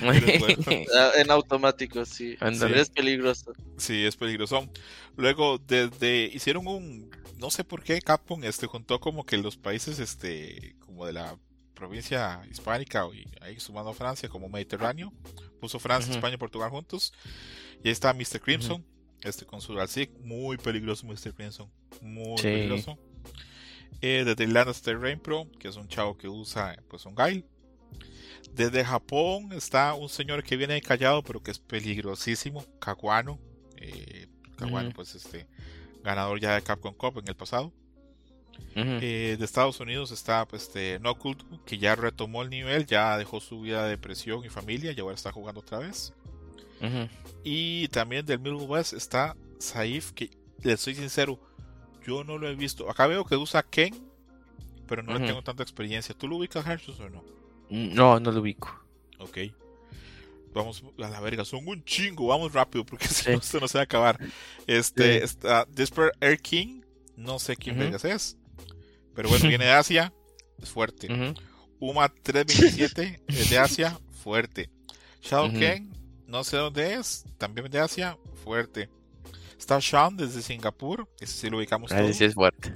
Ah, en automático, sí. Es peligroso. Sí, es peligroso. Luego, desde hicieron un, no sé por qué, Capcom este, juntó como que los países este, como de la provincia hispánica y ahí sumando a Francia como Mediterráneo. Puso Francia, España y Portugal juntos. Y ahí está Mr. Crimson este con su Dalsik, muy peligroso Mr. Crimson, muy peligroso. Eh, desde Irlanda está Rain Pro, que es un chavo que usa pues un Gail. Desde Japón está un señor que viene callado, pero que es peligrosísimo, Kawano. Eh, Kawano, pues este ganador ya de Capcom Cup en el pasado. eh, de Estados Unidos está pues, este que ya retomó el nivel, ya dejó su vida de depresión y familia, y ahora está jugando otra vez. Y también del Middle West está Saif, que le soy sincero, yo no lo he visto. Acá veo que usa Ken, pero no le tengo tanta experiencia. ¿Tú lo ubicas, Hershus, o no? Mm, no, no lo ubico. Ok. Vamos a la verga, son un chingo, vamos rápido porque si no, esto no se va a acabar. Este, está Desperate Air King, no sé quién uh es, pero bueno, viene de Asia, es fuerte. Uma 327 es de Asia, fuerte. Shadow Ken no sé dónde es, también de Asia, fuerte. Está Sean desde Singapur, ese sí lo ubicamos todos. sí es fuerte.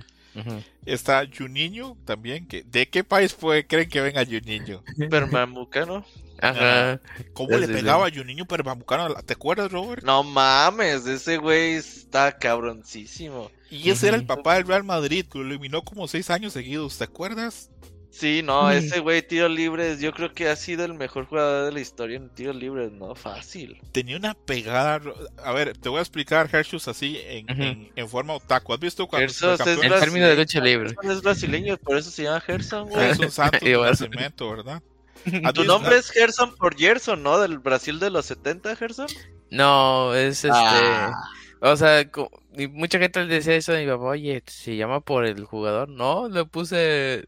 Está Juninho también, que ¿de qué país puede creen que venga Juninho? Permamucano. Ajá. ¿Cómo le pegaba a Juninho Permamucano? ¿Te acuerdas, Robert? No mames, ese güey está cabroncísimo. Y ese era el papá del Real Madrid, que lo eliminó como seis años seguidos, ¿te acuerdas? Sí, no, ese güey tiro libres, yo creo que ha sido el mejor jugador de la historia en tiros libres, no fácil. Tenía una pegada, a ver, te voy a explicar Hershus así en, en, forma otaku. ¿Has visto cuando es en términos de lucha libre? es brasileño, por eso se llama Gerson, güey. Es un santo de nacimiento, ¿verdad? Tu nombre es Gerson por Gerson, ¿no? Del Brasil de los 70, Gerson. No, es este ah. O sea, mucha gente le decía eso a mi papá, oye, ¿se llama por el jugador? No, le puse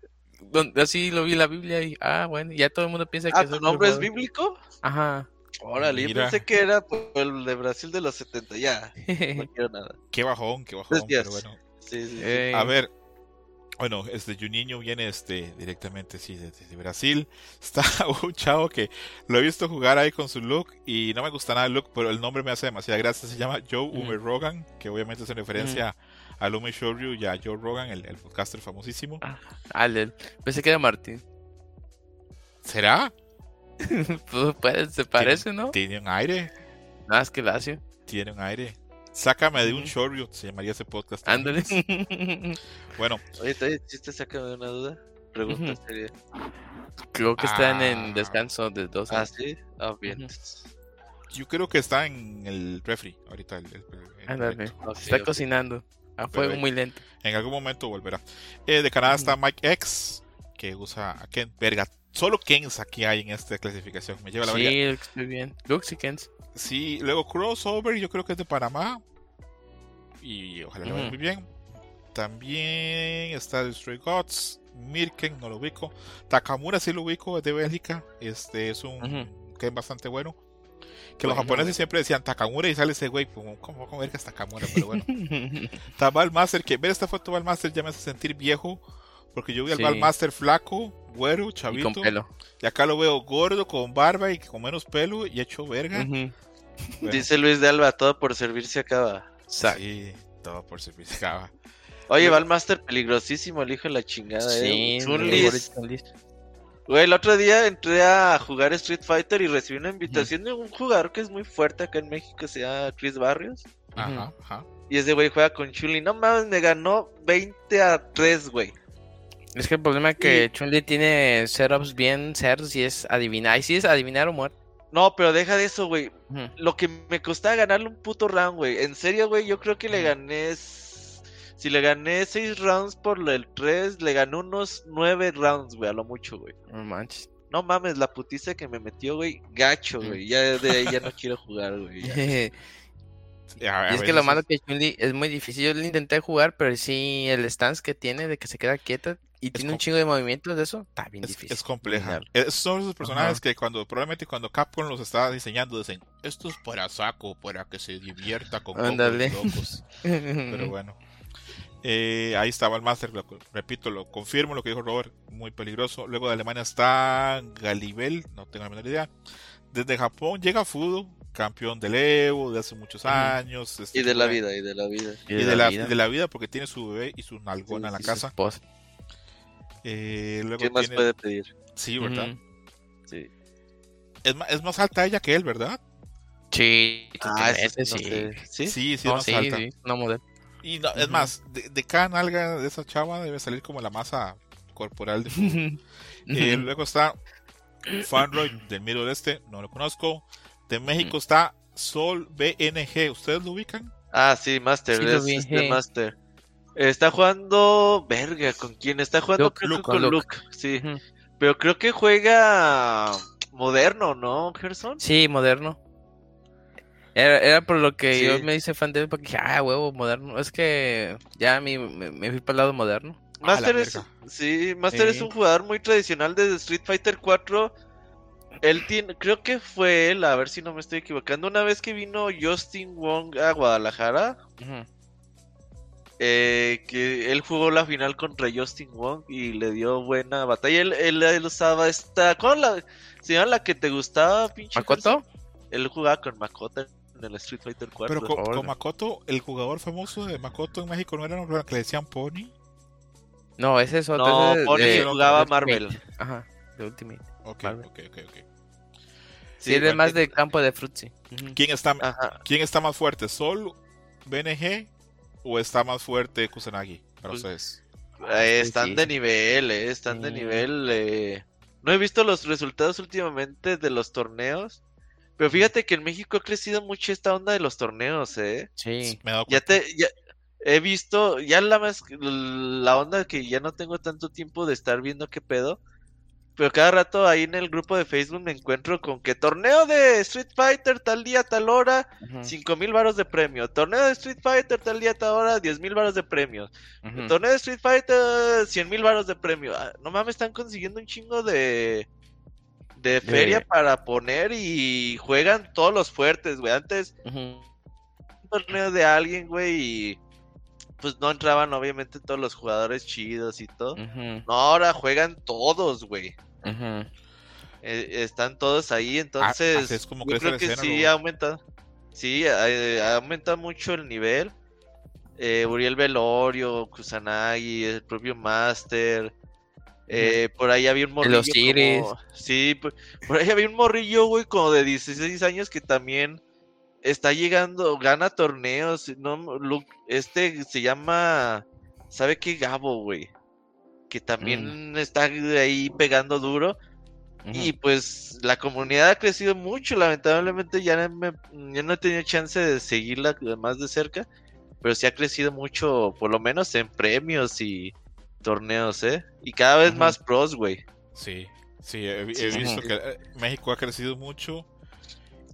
así lo vi en la Biblia y, ah, bueno, ya todo el mundo piensa que... Ah, ¿tu nombre es bíblico? Ajá. Órale, yo pensé que era el de Brasil de los 70, ya. No quiero nada. Qué bajón, qué bajón, pero bueno. Sí, sí, A ver, bueno, este Juninho viene este directamente sí desde, Brasil. Está un chavo que lo he visto jugar ahí con su look y no me gusta nada el look, pero el nombre me hace demasiada gracia. Se llama Joe Uber Rogan, que obviamente es en referencia a Lume Shoryu y a Joe Rogan, el, podcaster famosísimo. Ah, pensé que era Martín. ¿Será? pues, se parece, ¿no? Tiene un aire. Nada, es que Lacio. Tiene un aire. Sácame de un Shoryu, se llamaría ese podcast. Ándale. bueno. Oye, ¿te, te saca de una duda? Pregunta seria. Creo que están en ah. descanso de dos Ah, sí. Ah, bien. Yo creo que está en el refri ahorita. Ándale. está cocinando. A fuego muy lento. En algún momento volverá. Eh, de Canadá está Mike X, que usa a Ken. Verga, solo Kens aquí hay en esta clasificación. Me lleva la Sí, estoy bien. Lux y Kens. Sí, luego Crossover, yo creo que es de Panamá. Y ojalá le vaya muy bien. también está Destroy Gods, Mirken, no lo ubico. Takamura sí lo ubico, es de Bélgica. Este es un Ujú. que es bastante bueno. Que los japoneses siempre decían Takamura y sale ese güey, como, ¿cómo con verga es Takamura? Pero bueno. Está Master, que ver esta foto de Master ya me hace sentir viejo. Porque yo vi al Sí. Master flaco, güero, y chavito. con pelo. Y acá lo veo gordo, con barba y con menos pelo y hecho verga. Bueno, Dice Luis de Alba, todo por servir se acaba. Sí, todo por servicio. acaba. Oye, Valmaster peligrosísimo, el hijo de la chingada, Sí, eh. mi Chun-Li favorito, Chun-Li. Güey, el otro día entré a jugar Street Fighter y recibí una invitación de un jugador que es muy fuerte acá en México, se llama Chris Barrios. Ajá, ajá. Y ese güey juega con Chun-Li. No mames, me ganó 20 a 3, güey. Es que el problema es que Chun-Li tiene setups bien cerdos y es adivinar. Y sí es adivinar o muerte. No, pero deja de eso, güey. Lo que me costaba ganarle un puto round, güey. En serio, güey, yo creo que le gané. Si le gané 6 rounds por el 3, le gané unos 9 rounds, güey, a lo mucho, güey. No manches. No mames, la putiza que me metió, güey, gacho, güey. Ya de ahí ya no quiero jugar, güey. ya. y es que lo malo que Chun-Li es muy difícil. Yo lo intenté jugar, pero sí el stance que tiene de que se queda quieta y tiene un chingo de movimientos de eso, está bien Es, difícil. es compleja. Esos son esos personajes Ajá. que cuando probablemente cuando Capcom los estaba diseñando dicen esto es para saco, para que se divierta con locos. Pero bueno. Eh, ahí estaba el Master, lo- repito, lo confirmo lo que dijo Robert, muy peligroso. Luego de Alemania está Galibel, no tengo la menor idea. Desde Japón llega Fudo, campeón del Evo de hace muchos años. este, Y de la vida, y de la vida. Y de, la, de la vida porque tiene su bebé y su nalgona en la casa. Eh, luego ¿Qué más tiene- puede pedir? Sí, ¿verdad? Sí. es, ma- es más alta ella que él, ¿verdad? Sí, Ah, sí, no sí. sé. ¿Sí? Sí, sí, No, es más sí, alta. sí, no modelo. Y no, es más, de, de cada nalga de esa chava debe salir como la masa corporal de. Eh, luego está Fanroy del Middle Este, no lo conozco. De México está Sol BNG, ¿ustedes lo ubican? Ah, sí, Master, Sí, es este eh. Master. Está jugando. Verga, ¿con quién? Está jugando Luke, creo que Luke, con Luke. Sí. Pero creo que juega moderno, ¿no, Gerson? Sí, moderno. Era, era por lo que Sí. yo me hice fan de él, porque dije, ah, huevo, moderno. Es que ya me, me, me fui para el lado moderno. Master es, sí, Master es un jugador muy tradicional de Street Fighter 4. Él tiene, creo que fue él, a ver si no me estoy equivocando, una vez que vino Justin Wong a Guadalajara, eh, que él jugó la final contra Justin Wong y le dio buena batalla. Él, él, él usaba esta, ¿cuál la, se llama la que te gustaba, pinche? ¿Makoto? Él jugaba con Makoto en el Street Fighter 4. Pero con, con Makoto, el jugador famoso de Makoto en México no era uno que le decían Pony. No, ese es otro. no, ese Pony de- jugaba Ultimate. Marvel. Ajá, de Ultimate. Ok, Marvel. ok, ok, ok. Sí, Sí, es de bueno. más de campo de Fruitsy. ¿Quién está, Ajá. ¿Quién está más fuerte? ¿Sol BNG o está más fuerte Kusanagi para Pues, ustedes? Eh, Sí, están sí. de nivel, eh, están de nivel. eh. No he visto los resultados últimamente de los torneos. Pero fíjate que en México ha crecido mucho esta onda de los torneos, eh. Sí. Me he dado Ya te, ya he visto, ya la más, la onda que ya no tengo tanto tiempo de estar viendo qué pedo. Pero cada rato ahí en el grupo de Facebook me encuentro con que torneo de Street Fighter tal día, tal hora, cinco mil varos de premio. Torneo de Street Fighter tal día, tal hora, diez mil varos de premio. Torneo de Street Fighter, 100 mil baros de premio. Ah, no mames, están consiguiendo un chingo de. De feria para poner y juegan todos los fuertes, güey. Antes, un torneo de alguien, güey, y. Pues no entraban, obviamente, todos los jugadores chidos y todo. No, ahora juegan todos, güey. Eh, están todos ahí, Ah, entonces. es como yo creo que escena, sí ha aumentado. Sí, ha, ha aumentado mucho el nivel. Eh, Uriel Velorio, Kusanagi, el propio Master. Eh, por ahí había un morrillo. Como- Sí, por, por ahí había un morrillo, güey, como de 16 años que también está llegando, gana torneos. No, este se llama. ¿Sabe qué? Gabo, güey. Que también está ahí pegando duro. Y pues la comunidad ha crecido mucho, lamentablemente ya me- ya no he tenido chance de seguirla más de cerca, pero sí ha crecido mucho, por lo menos en premios y torneos, ¿eh? Y cada vez más pros, güey. Sí, sí, he, he Sí. visto que eh, México ha crecido mucho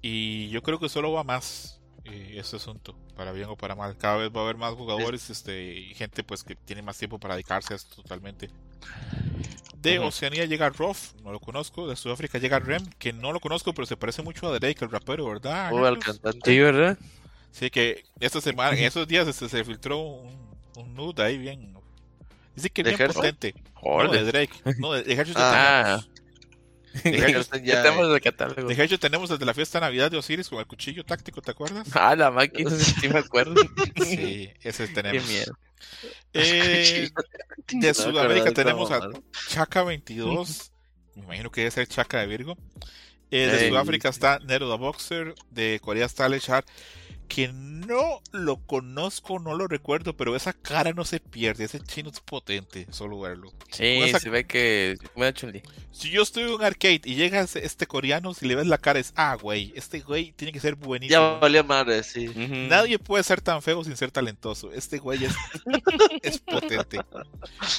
y yo creo que solo va más eh, este asunto. para bien o para mal. Cada vez va a haber más jugadores este, y gente pues que tiene más tiempo para dedicarse a esto totalmente. De. Oceanía llega Ruff, no lo conozco. De Sudáfrica llega Rem, que no lo conozco, pero se parece mucho a Drake, el rapero, ¿verdad? O al cantante. Sí, ¿verdad? Sí, que esta semana, en esos días este, se filtró un, un nude ahí bien. Dice que ¿De bien potente. No, de Drake. No, de, Ah. tenemos. De Ya tenemos el catálogo. de Herschel tenemos desde la fiesta de Navidad de Osiris con el cuchillo táctico, ¿te acuerdas? Ah, la máquina, sí me acuerdo. Sí, ese Qué tenemos. miedo. Eh, de Sudamérica tenemos a Chaka 22. Me imagino que debe ser Chaka de Virgo. Eh, de Ey. Sudáfrica está Nero the Boxer. De Corea está Lechar. Que no lo conozco, no lo recuerdo, pero esa cara no se pierde. Ese chino es potente, solo verlo. Sí, Esa- se ve que. Si yo estoy en un arcade y llega este coreano, si le ves la cara es, ah, güey, este güey tiene que ser Ya buenísimo. valió madre, sí. Nadie puede ser tan feo sin ser talentoso. Este güey es, es potente.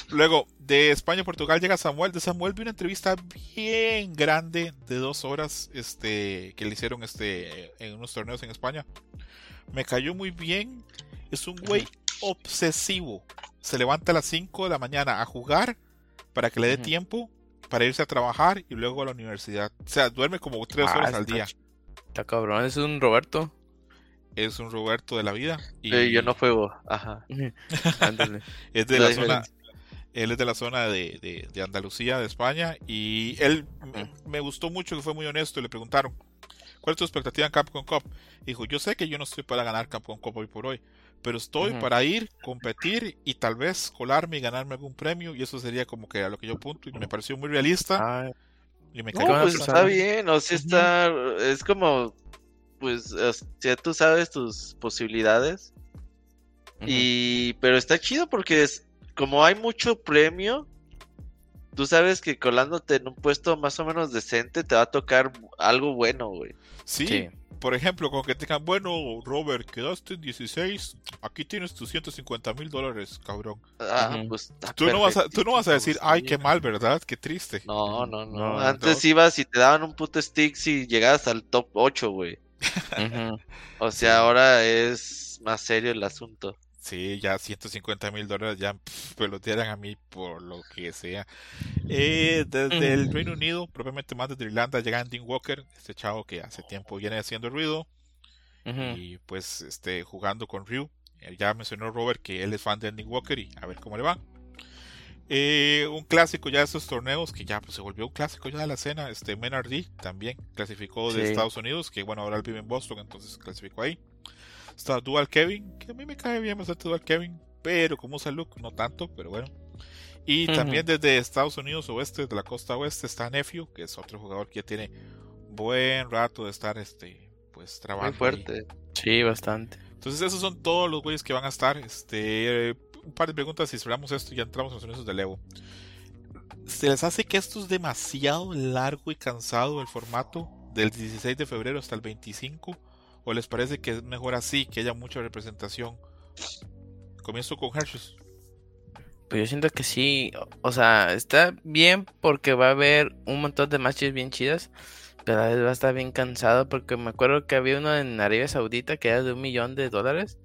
Luego, de España a Portugal llega Samuel. De Samuel vi una entrevista bien grande de dos horas este, que le hicieron este, en unos torneos en España. Me cayó muy bien. Es un güey obsesivo. Se levanta a las 5 de la mañana a jugar para que le dé tiempo para irse a trabajar y luego a la universidad. O sea, duerme como 3 Ah, horas al día. Está cabrón, es un Roberto. Es un Roberto de la vida. Y yo no juego. Ajá. Ándale. Es de La la zona, él es de la zona de, de- de Andalucía, de España, y él me gustó mucho que fue muy honesto. y Le preguntaron, ¿cuál es tu expectativa en Capcom Cup? Dijo, yo sé que yo no estoy para ganar Capcom Cup hoy por hoy, pero estoy para ir, competir y tal vez colarme y ganarme algún premio, y eso sería como que a lo que yo apunto, y me pareció muy realista, Ah, y me No, pues está bien, o sea, está, es como, pues, o sea, tú sabes tus posibilidades, y, pero está chido porque es, como hay mucho premio, tú sabes que colándote en un puesto más o menos decente te va a tocar algo bueno, güey. Sí, Sí. por ejemplo, con que te digan, bueno, Robert, quedaste en 16, aquí tienes tus 150 mil dólares, cabrón. Ah, pues está Tú no, vas a, tú no vas a decir, ay, qué mal, ¿verdad? Qué triste. No, no, no. No, Antes no. ibas y te daban un puto stick si llegabas al top 8, güey. O sea, ahora es más serio el asunto. Sí, ya 150 mil dólares ya pf, pelotearan a mí por lo que sea. Eh, desde el. Reino Unido, propiamente más desde Irlanda, llega Andy Walker, este chavo que hace tiempo viene haciendo ruido y pues este jugando con Ryu. Eh, Ya mencionó Robert que él es fan de Andy Walker y a ver cómo le va. Eh, un clásico ya de estos torneos que ya pues, se volvió un clásico ya de la escena. Este Menardi también clasificó de Sí. Estados Unidos, que bueno, ahora él vive en Boston, entonces clasificó ahí. Está Dual Kevin, que a mí me cae bien bastante Dual Kevin, pero como usa Luke, no tanto, pero bueno. Y también desde Estados Unidos oeste, de la costa oeste, está Nephew, que es otro jugador que ya tiene buen rato de estar este pues Muy trabajando. ahí. fuerte. Sí, bastante. Entonces esos son todos los güeyes que van a estar. Este, un par de preguntas si esperamos esto y ya entramos en los anuncios de Evo. ¿Se les hace que esto es demasiado largo y cansado el formato del 16 de febrero hasta el 25? ¿O les parece que es mejor así, que haya mucha representación? Comienzo con Hershey's. Pues yo siento que sí, o- sea, está bien porque va a haber un montón de matches bien chidas, pero a vez va a estar bien cansado porque me acuerdo que había uno en Arabia Saudita que era de un millón de dólares.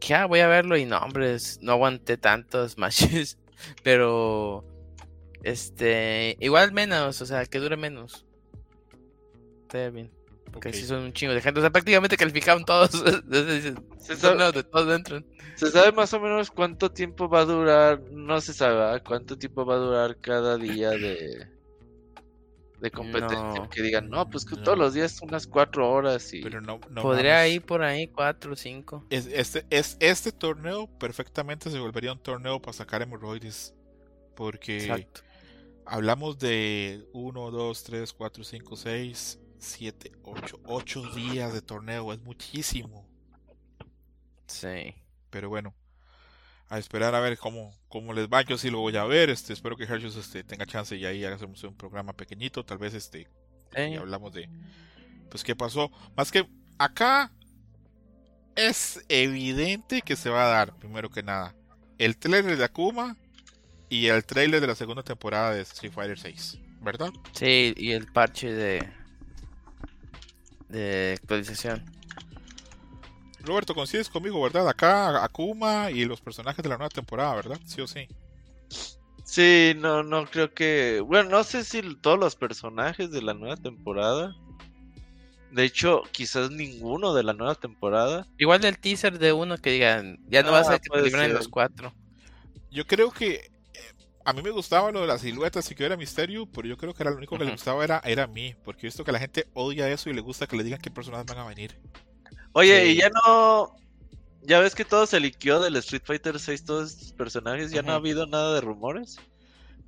Que ah, voy a verlo y no, hombre, no aguanté tantos matches, pero este, igual menos, o sea, que dure menos. Está bien, porque Ok. sí son un chingo de gente, o sea, prácticamente calificaron todos, Se sabe, de todos entran. se sabe más o menos cuánto tiempo va a durar, no se sabe ¿verdad? cuánto tiempo va a durar cada día de, de competencia. No. Que digan, no, pues que No. todos los días unas cuatro horas y... Pero no, no Podría ir por ahí cuatro o cinco. Es- este, es, este torneo perfectamente se volvería un torneo para sacar hemorroides. Porque Exacto. Hablamos de 1, 2, 3, 4, 5, 6, 7, 8. 8 días de torneo, es muchísimo. Sí. Pero bueno, a esperar a ver cómo, cómo les va. Yo sí lo voy a ver. Este, espero que Hershey's este, tenga chance y ahí hagamos un programa pequeñito. Tal vez este, y hablamos de pues qué pasó. Más que acá es evidente que se va a dar, primero que nada, el trailer de Akuma y el trailer de la segunda temporada de Street Fighter 6, ¿verdad? Sí, y el parche de de actualización. Roberto, coincides conmigo, ¿verdad? Acá Akuma y los personajes de la nueva temporada, ¿verdad? Sí o sí. Sí, no, no creo que. Bueno, no sé si todos los personajes de la nueva temporada. De hecho, quizás ninguno de la nueva temporada. Igual del teaser de uno que digan, ya no va a Ah, ser que te ser. los cuatro. Yo creo que a mí me gustaba lo de las siluetas y que era misterio, pero yo creo que era lo único que le gustaba era, era a mí, porque he visto que la gente odia eso y le gusta que le digan qué personajes van a venir. Oye, Sí. y ya no. Ya ves que todo se liqueó del Street Fighter 6, todos estos personajes. Ya no ha habido nada de rumores.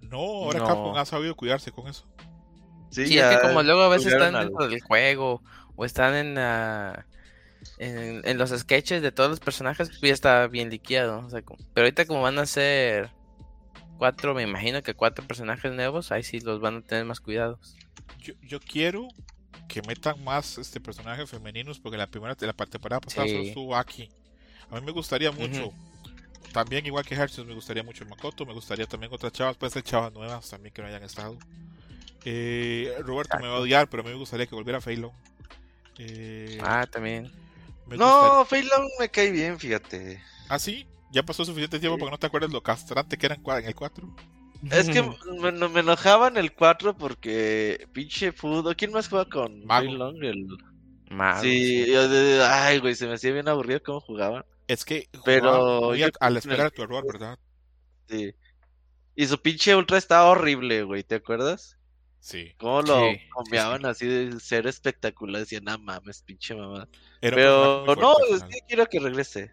No, ahora No. Capcom ha sabido cuidarse con eso. Sí, Sí, ya es que como luego a veces están dentro del juego o están en, la- en, en los sketches de todos los personajes, pues ya está bien liqueado. o sea, como- pero ahorita como van a ser cuatro, me imagino que cuatro personajes nuevos, ahí sí los van a tener más cuidados. Yo, yo quiero que metan más este personajes femeninos, porque la primera la temporada pasada solo Sí. estuvo aquí. A mí me gustaría mucho. También, igual que Hershey, me gustaría mucho Makoto. Me gustaría también otras chavas. Pueden ser chavas nuevas también que no hayan estado. Eh, Roberto me va a odiar, pero a mí me gustaría que volviera Phalo. Eh, Ah, también. me gustaría- No, Long me cae bien, fíjate. ¿Ah, sí? Ya pasó suficiente tiempo Sí. para que no te acuerdes lo castrante que era en el 4. Es que me, me enojaba en el 4 porque pinche Fudo. ¿Quién más juega con Mago. Long? El... Mago, sí, yo ay, güey, se me hacía bien aburrido cómo jugaban. Es que Pero yo a, a la creo que espera en de el- tu error, ¿verdad? Sí. Y su pinche ultra estaba horrible, güey, ¿te acuerdas? Sí. Cómo lo Sí, sí, comeaban así de ser espectacular. Decían, no mames, pinche mamá. Era Pero no, al es que quiero que regrese.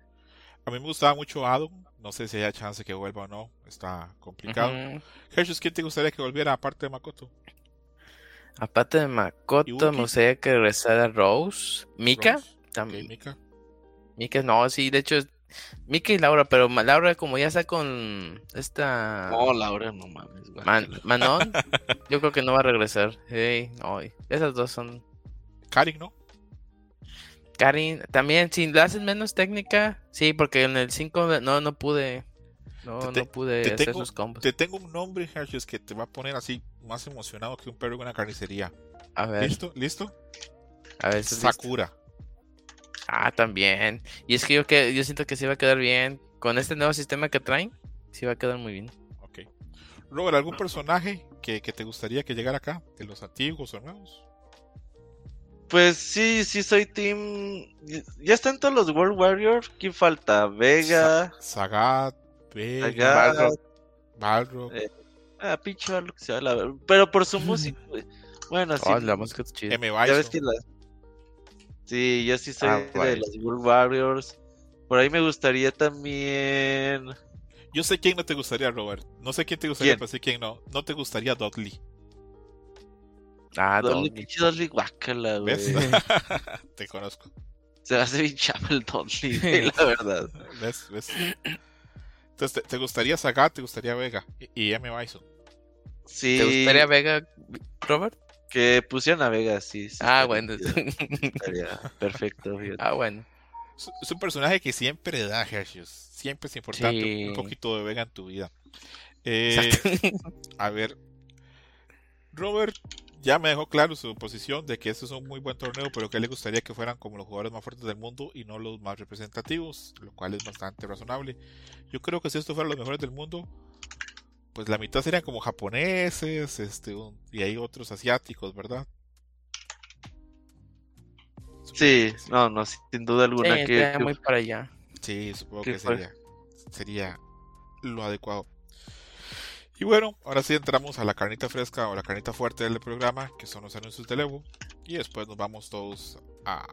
A mí me gustaba mucho Adam. No sé si haya chance que vuelva o no. Está complicado. Ujú. Hershey, ¿quién te gustaría que volviera aparte de Makoto? Aparte de Makoto, me gustaría que regresara Rose. Mika, Rose. También. Mika. Mika, no, sí, de hecho, es- Mika y Laura, pero Laura como ya está con esta No, Laura, no mames, güey. Man- Manon, yo creo que no va a regresar. Hey, no, esas dos son. Karin, ¿no? Karin, también, si le haces menos técnica, sí, porque en el 5 no, no pude. No, Te- no pude te hacer tengo- sus combos. Te tengo un nombre, Hershey, que te va a poner así más emocionado que un perro en una carnicería. A ver, ¿Listo? ¿Listo? a ver. Sakura. Ah, también. Y es que yo, que yo siento que sí va a quedar bien. Con este nuevo sistema que traen, sí va a quedar muy bien. Ok. Robert, ¿algún personaje que, que te gustaría que llegara acá? ¿De los antiguos o nuevos? Pues sí, sí soy team. Ya están todos los World Warrior. ¿Quién falta? Vega. Sagat, Vega, Balrog. Balrog, Eh, Ah, pinche Balrog, se va la ver- Pero por su música, güey. Bueno, sí. La música está chida. M. Ya ves que la... Sí, yo sí soy Ah, de los World Warriors. Por ahí me gustaría también. Yo sé quién no te gustaría, Robert. No sé quién te gustaría, ¿Quién? pero sé quién no. No te gustaría Dudley. Ah, Dolly, pinche Dolly guácala, güey. ¿Ves? te conozco. Se me hace bien chapa el Dolly, güey, la verdad. ¿Ves? ¿Ves? Entonces, ¿te, te gustaría Sagat? ¿Te gustaría Vega? Y, y M. Bison. Sí, ¿Te gustaría Vega, Robert? que pusieran a Vega, sí. sí Ah, bueno. estaría perfecto, fíjate. ah, bueno. Es, un personaje que siempre da Hershey. Siempre es importante Sí. un poquito de Vega en tu vida. Eh, Exacto. a ver. Robert ya me dejó claro su posición de que este es un muy buen torneo, pero que a él le gustaría que fueran como los jugadores más fuertes del mundo y no los más representativos, lo cual es bastante razonable. Yo creo que si esto fuera los mejores del mundo, pues la mitad serían como japoneses, este, un- y hay otros asiáticos, ¿verdad? Sí, no, no, sin duda Sí, alguna. que, que- muy para allá. Sí, supongo ¿Qué que fue? sería, sería lo adecuado. Y bueno, ahora sí entramos a la carnita fresca o la carnita fuerte del programa, que son los anuncios del Evo. Y después nos vamos todos a,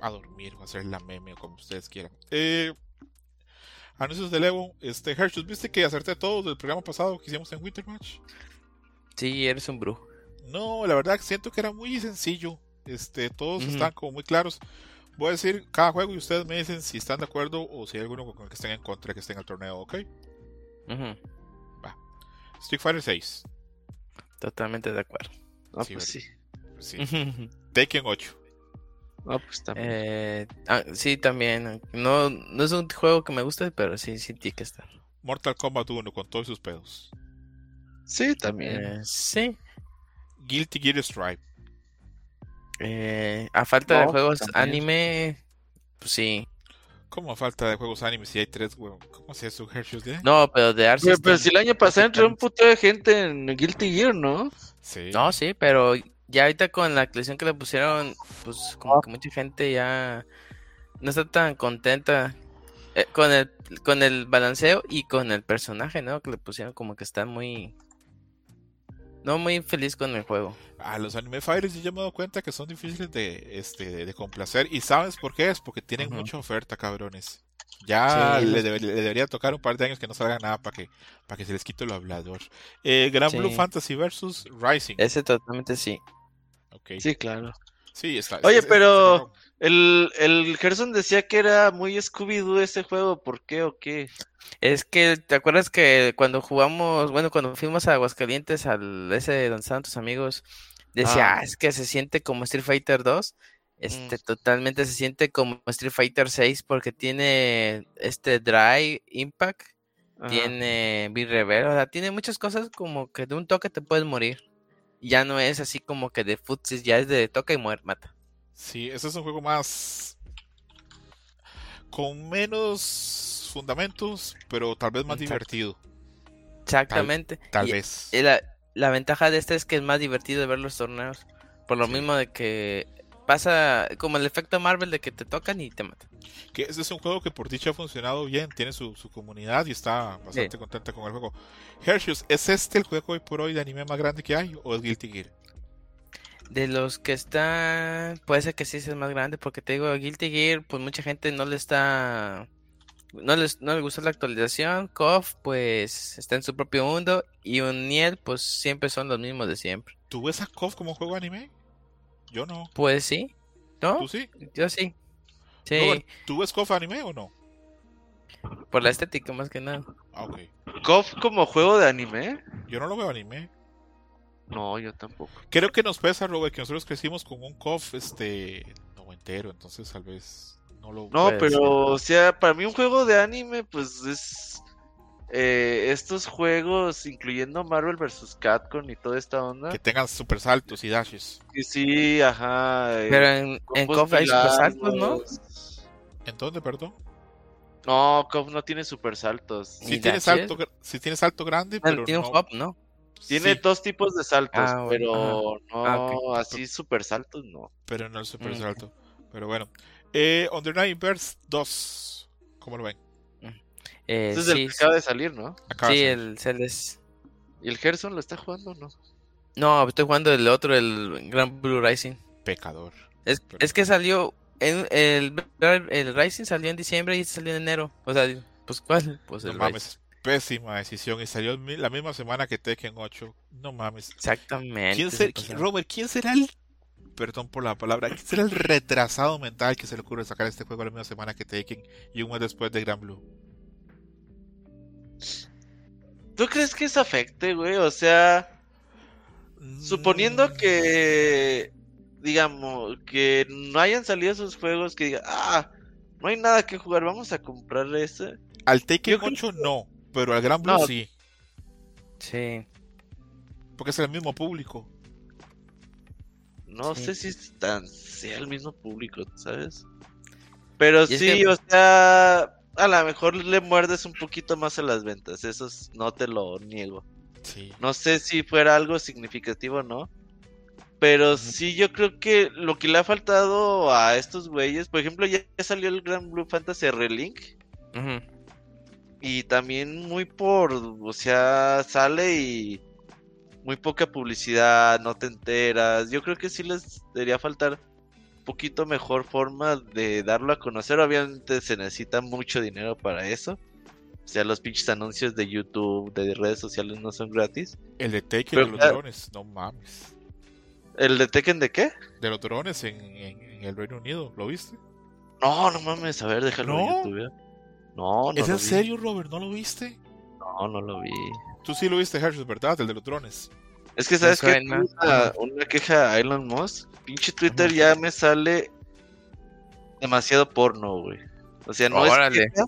a dormir o a hacer la meme o como ustedes quieran. Eh, anuncios del Evo. Este, Hershey, ¿viste que acerté todo del programa pasado que hicimos en Winter Match? Sí, eres un brujo. No, la verdad siento que era muy sencillo. Este, todos están como muy claros. Voy a decir cada juego y ustedes me dicen si están de acuerdo o si hay alguno con el que estén en contra que esté en el torneo, ¿ok? Street Fighter 6. Totalmente de acuerdo. Sí, pues sí. Sí. Tekken 8. No, pues también. Eh, ah, sí, también. No, no es un juego que me guste, pero sí, sí tiene que estar. Mortal Kombat 1 con todos sus pedos. sí, también. Eh, sí. Guilty Gear Stripe. Eh, a falta de juegos también. anime, pues sí. ¿Cómo falta de juegos anime si hay tres, weón? ¿Cómo se su Hershey's de? No, pero de Arceus. Pero, pero si el año pasado entró un puto de gente en Guilty Gear, ¿no? Sí. No, sí, pero ya ahorita con la actualización que le pusieron, pues como que mucha gente ya no está tan contenta eh, con el con el balanceo y con el personaje, ¿no? Que le pusieron como que está muy no muy feliz con el juego. A los anime fighters yo ya me he dado cuenta que son difíciles de, este, de, de complacer. ¿Y sabes por qué? Es porque tienen mucha oferta, cabrones. Ya Sí, le, los- debe- le debería tocar un par de años que no salga nada para que, para que se les quite lo hablador. Eh, Gran Blue. Fantasy versus Rising. Ese totalmente sí. Ok. Sí, claro. Sí, está. Oye, es- es- pero- es- El, el Gerson decía que era muy Scooby-Doo ese juego. ¿Por qué o qué? Es que, ¿te acuerdas que cuando jugamos, bueno, cuando fuimos a Aguascalientes al ese donde estaban tus amigos, decía, Ah. "Ah, es que se siente como Street Fighter 2? Este, Mm. totalmente se siente como Street Fighter 6 porque tiene este Dry Impact, Ajá. tiene B-Reverb, o sea, tiene muchas cosas como que de un toque te puedes morir. Ya no es así como que de futsis, ya es de toca y muere, mata. Sí, ese es un juego más. con menos fundamentos, pero tal vez más Exacto. divertido. Exactamente. Tal Y- vez. Y la, la ventaja de este es que es más divertido de ver los torneos. Por lo Sí. mismo de que pasa como el efecto Marvel de que te tocan y te matan. Que ese es un juego que por dicha ha funcionado bien, tiene su, su comunidad y está bastante contenta con el juego. Hershey's, ¿es este el juego hoy por hoy de anime más grande que hay o es Guilty Gear? De los que están, puede ser que sí sea el más grande, porque te digo, Guilty Gear, pues mucha gente no le está, no les, no le gustó la actualización. KOF, pues está en su propio mundo. Y Uniel, pues siempre son los mismos de siempre. ¿Tú ves a KOF como juego anime? Yo no. Pues sí, ¿no? ¿Tú sí? Yo sí. Sí, Robert, ¿tú ves KOF anime o no? por la estética más que nada. Ah, ok. ¿KOF como juego de anime? Yo no lo veo anime. No, yo tampoco. Creo que nos pesa, Robert, que nosotros crecimos con un KOF este noventero, entonces tal vez no lo No, pero, o sea, para mí un juego de anime, pues es. eh, estos juegos, incluyendo Marvel vs. Capcom y toda esta onda. que tengan super saltos y dashes. Que sí, ajá. eh, Pero en, en KOF hay super saltos, ¿no? ¿En dónde, perdón? No, KOF no tiene super saltos. Sí ¿Y tiene salto, sí tiene salto grande, pero tiene no. un hop, ¿no? Tiene sí, dos tipos de saltos, Ah, pero no Ah, ok. así super saltos, no. pero no el super Mm. salto. Pero bueno. Eh, Under Night Verse 2. ¿Cómo lo ven? Eh, Ese es el sí, que acaba de salir, ¿no? Acaba sí, el Celes. ¿Y el Gerson lo está jugando o no? No, estoy jugando el otro, el Grand Blue Rising. pecador. Es, Pero- es que salió, en, el, el Rising salió en diciembre y salió en enero. O sea, pues ¿cuál? Pues No el mames, pésima decisión. Y salió la misma semana que Tekken 8. No mames. Exactamente. ¿Quién se ser-. Robert, ¿quién será el. Perdón por la palabra. ¿Quién será el retrasado mental que se le ocurre sacar este juego la misma semana que Tekken y un mes después de Gran Blue? ¿Tú crees que eso afecte, güey? O sea, suponiendo Mm, que, digamos, que no hayan salido esos juegos que digan, ah, no hay nada que jugar, vamos a comprar ese. Al Tekken yo creo 8 no, pero al Gran Blue No. sí. Sí. Porque es el mismo público. No Sí. sé si es tan sea el mismo público, ¿sabes? Pero sí, que- o sea, a lo mejor le muerdes un poquito más a las ventas, eso es- no te lo niego. Sí. No sé si fuera algo significativo o no. Pero sí, yo creo que lo que le ha faltado a estos güeyes, por ejemplo, ya salió el Gran Blue Fantasy Relink. Ujú. Y también muy por, o sea, sale y muy poca publicidad, no te enteras. Yo creo que sí les debería faltar un poquito mejor forma de darlo a conocer. Obviamente se necesita mucho dinero para eso. O sea, los pinches anuncios de YouTube, de redes sociales no son gratis. El de Tekken Pero de los claro. drones, no mames. ¿El de Tekken de qué? De los drones en, en- en el Reino Unido, ¿lo viste? No, no mames, a ver, déjalo en. YouTube. ¿eh? No, no ¿Es lo en vi. serio, Robert? ¿No lo viste? No, no lo vi. Tú sí lo viste, Hershey, ¿verdad? El de los drones. Es que sabes que suena. una, una queja a Elon Musk, pinche Twitter ya me sale demasiado porno, güey. O sea, no Órale. es queja,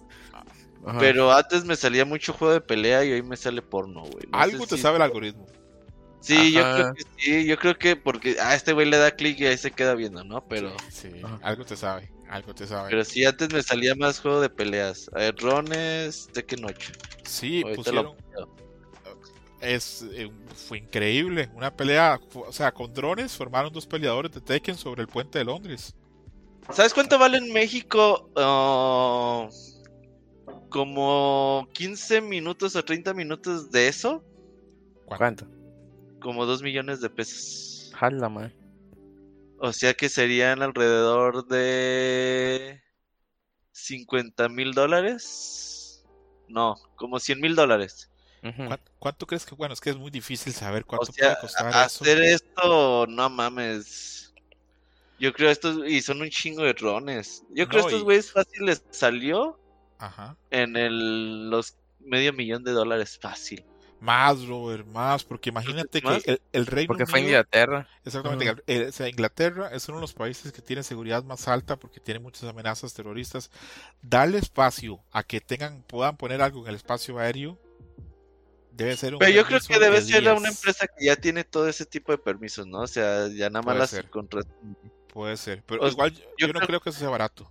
pero antes me salía mucho juego de pelea y hoy me sale porno, güey. No Algo te si- sabe el algoritmo. Sí, yo creo que sí, yo creo que porque a este güey le da clic y ahí se queda viendo, ¿no? Pero Sí, algo te sabe. Algo te sabe. Pero sí, antes me salía más juego de peleas. A ver, Rones, Tekken 8. Sí, Ahorita lo- pusieron. Es, eh, fue increíble. Una pelea, o sea, con drones formaron dos peleadores de Tekken sobre el puente de Londres. ¿Sabes cuánto vale en México? Ah, como 15 minutos o 30 minutos de eso. ¿Cuánto? Como 2 millones de pesos. Jala, man. O sea que serían alrededor de 50 mil dólares. No, como 100 mil dólares. ¿Cuánto, cuánto crees que, bueno, es que es muy difícil saber O cuánto sea, puede costar eso? hacer esto, no mames. Yo creo estos, y son un chingo de drones. Yo creo No, estos y- güeyes fácil les salió Ajá. en el, los medio millón de dólares fácil. Más, Robert, más, porque imagínate que el, el Reino Porque fue Inglaterra. exactamente, o sea, Inglaterra es uno de los países que tiene seguridad más alta porque tiene muchas amenazas terroristas. Darle espacio a que tengan, puedan poner algo en el espacio aéreo debe ser un Pero yo creo que debe de ser una 10. empresa que ya tiene todo ese tipo de permisos, ¿no? O sea, ya nada más Puede las ser. contra- Puede ser, pero O sea, igual yo, yo no creo- creo que eso sea barato.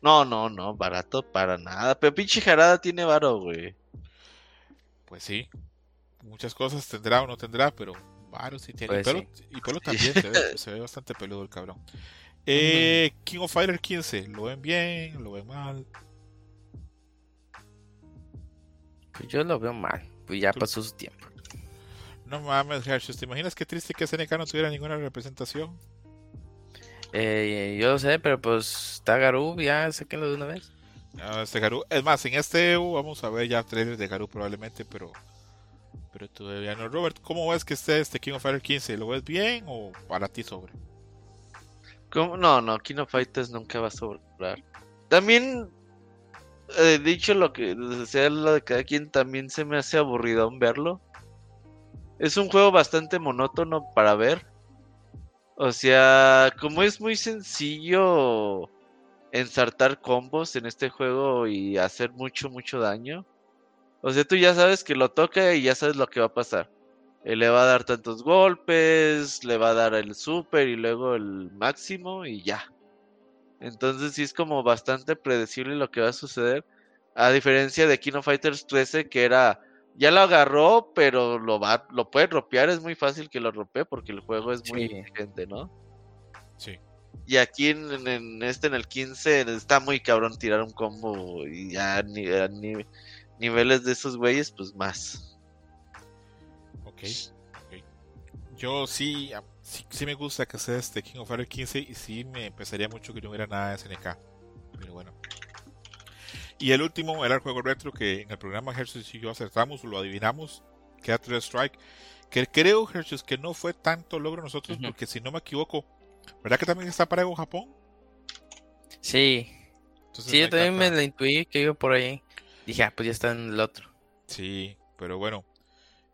No, no, no, barato para nada. Pero pinche jarada tiene varo, güey. Pues sí, muchas cosas tendrá o no tendrá, pero Varo sí tiene. Pues y, pelo, y pelo también se ve, se ve bastante peludo el cabrón. Eh, King of Fighter 15, ¿lo ven bien? ¿Lo ven mal? Pues yo lo veo mal. Pues ya Tú- pasó su tiempo. No mames, Hershey, ¿te imaginas qué triste que SNK no tuviera ninguna representación? Eh, yo lo sé, pero pues está Garú, ya sáquenlo de una vez. Ah, este Garú, es más, en este EU vamos a ver ya trailers de Garú probablemente, pero pero todavía no. Robert, ¿cómo ves que esté este King of Fighter 15? ¿Lo ves bien o para ti sobre? ¿Cómo? No, no, King of Fighters nunca va a sobrar. También, eh, dicho lo que sea lo de cada quien, también se me hace aburridón verlo. Es un juego bastante monótono para ver. O sea, como es muy sencillo ensartar combos en este juego y hacer mucho, mucho daño. O sea, tú ya sabes que lo toca y ya sabes lo que va a pasar. Eh, le va a dar tantos golpes, le va a dar el super y luego el máximo y ya. Entonces sí es como bastante predecible lo que va a suceder. A diferencia de King of Fighters 13 que era, ya lo agarró, pero lo va, lo puede ropear, es muy fácil que lo ropee porque el juego es muy Sí. exigente, ¿no? Sí. Y aquí en, en- en este, en el 15, está muy cabrón tirar un combo y ya ni, a ni- niveles de esos güeyes, pues más. Ok. ok. Yo sí, sí, sí me gusta que sea este King of Fighter 15 y sí me pesaría mucho que no hubiera nada de SNK. Pero bueno. Y el último era el juego retro que en el programa Hershey y yo acertamos, lo adivinamos, que era Strike. Que creo, Hershey, que no fue tanto logro nosotros, porque si no me equivoco, ¿verdad que también está para Evo Japón? Sí, Entonces sí, yo también me la intuí que iba por ahí. Dije, ah, pues ya está en el otro. Sí, pero bueno,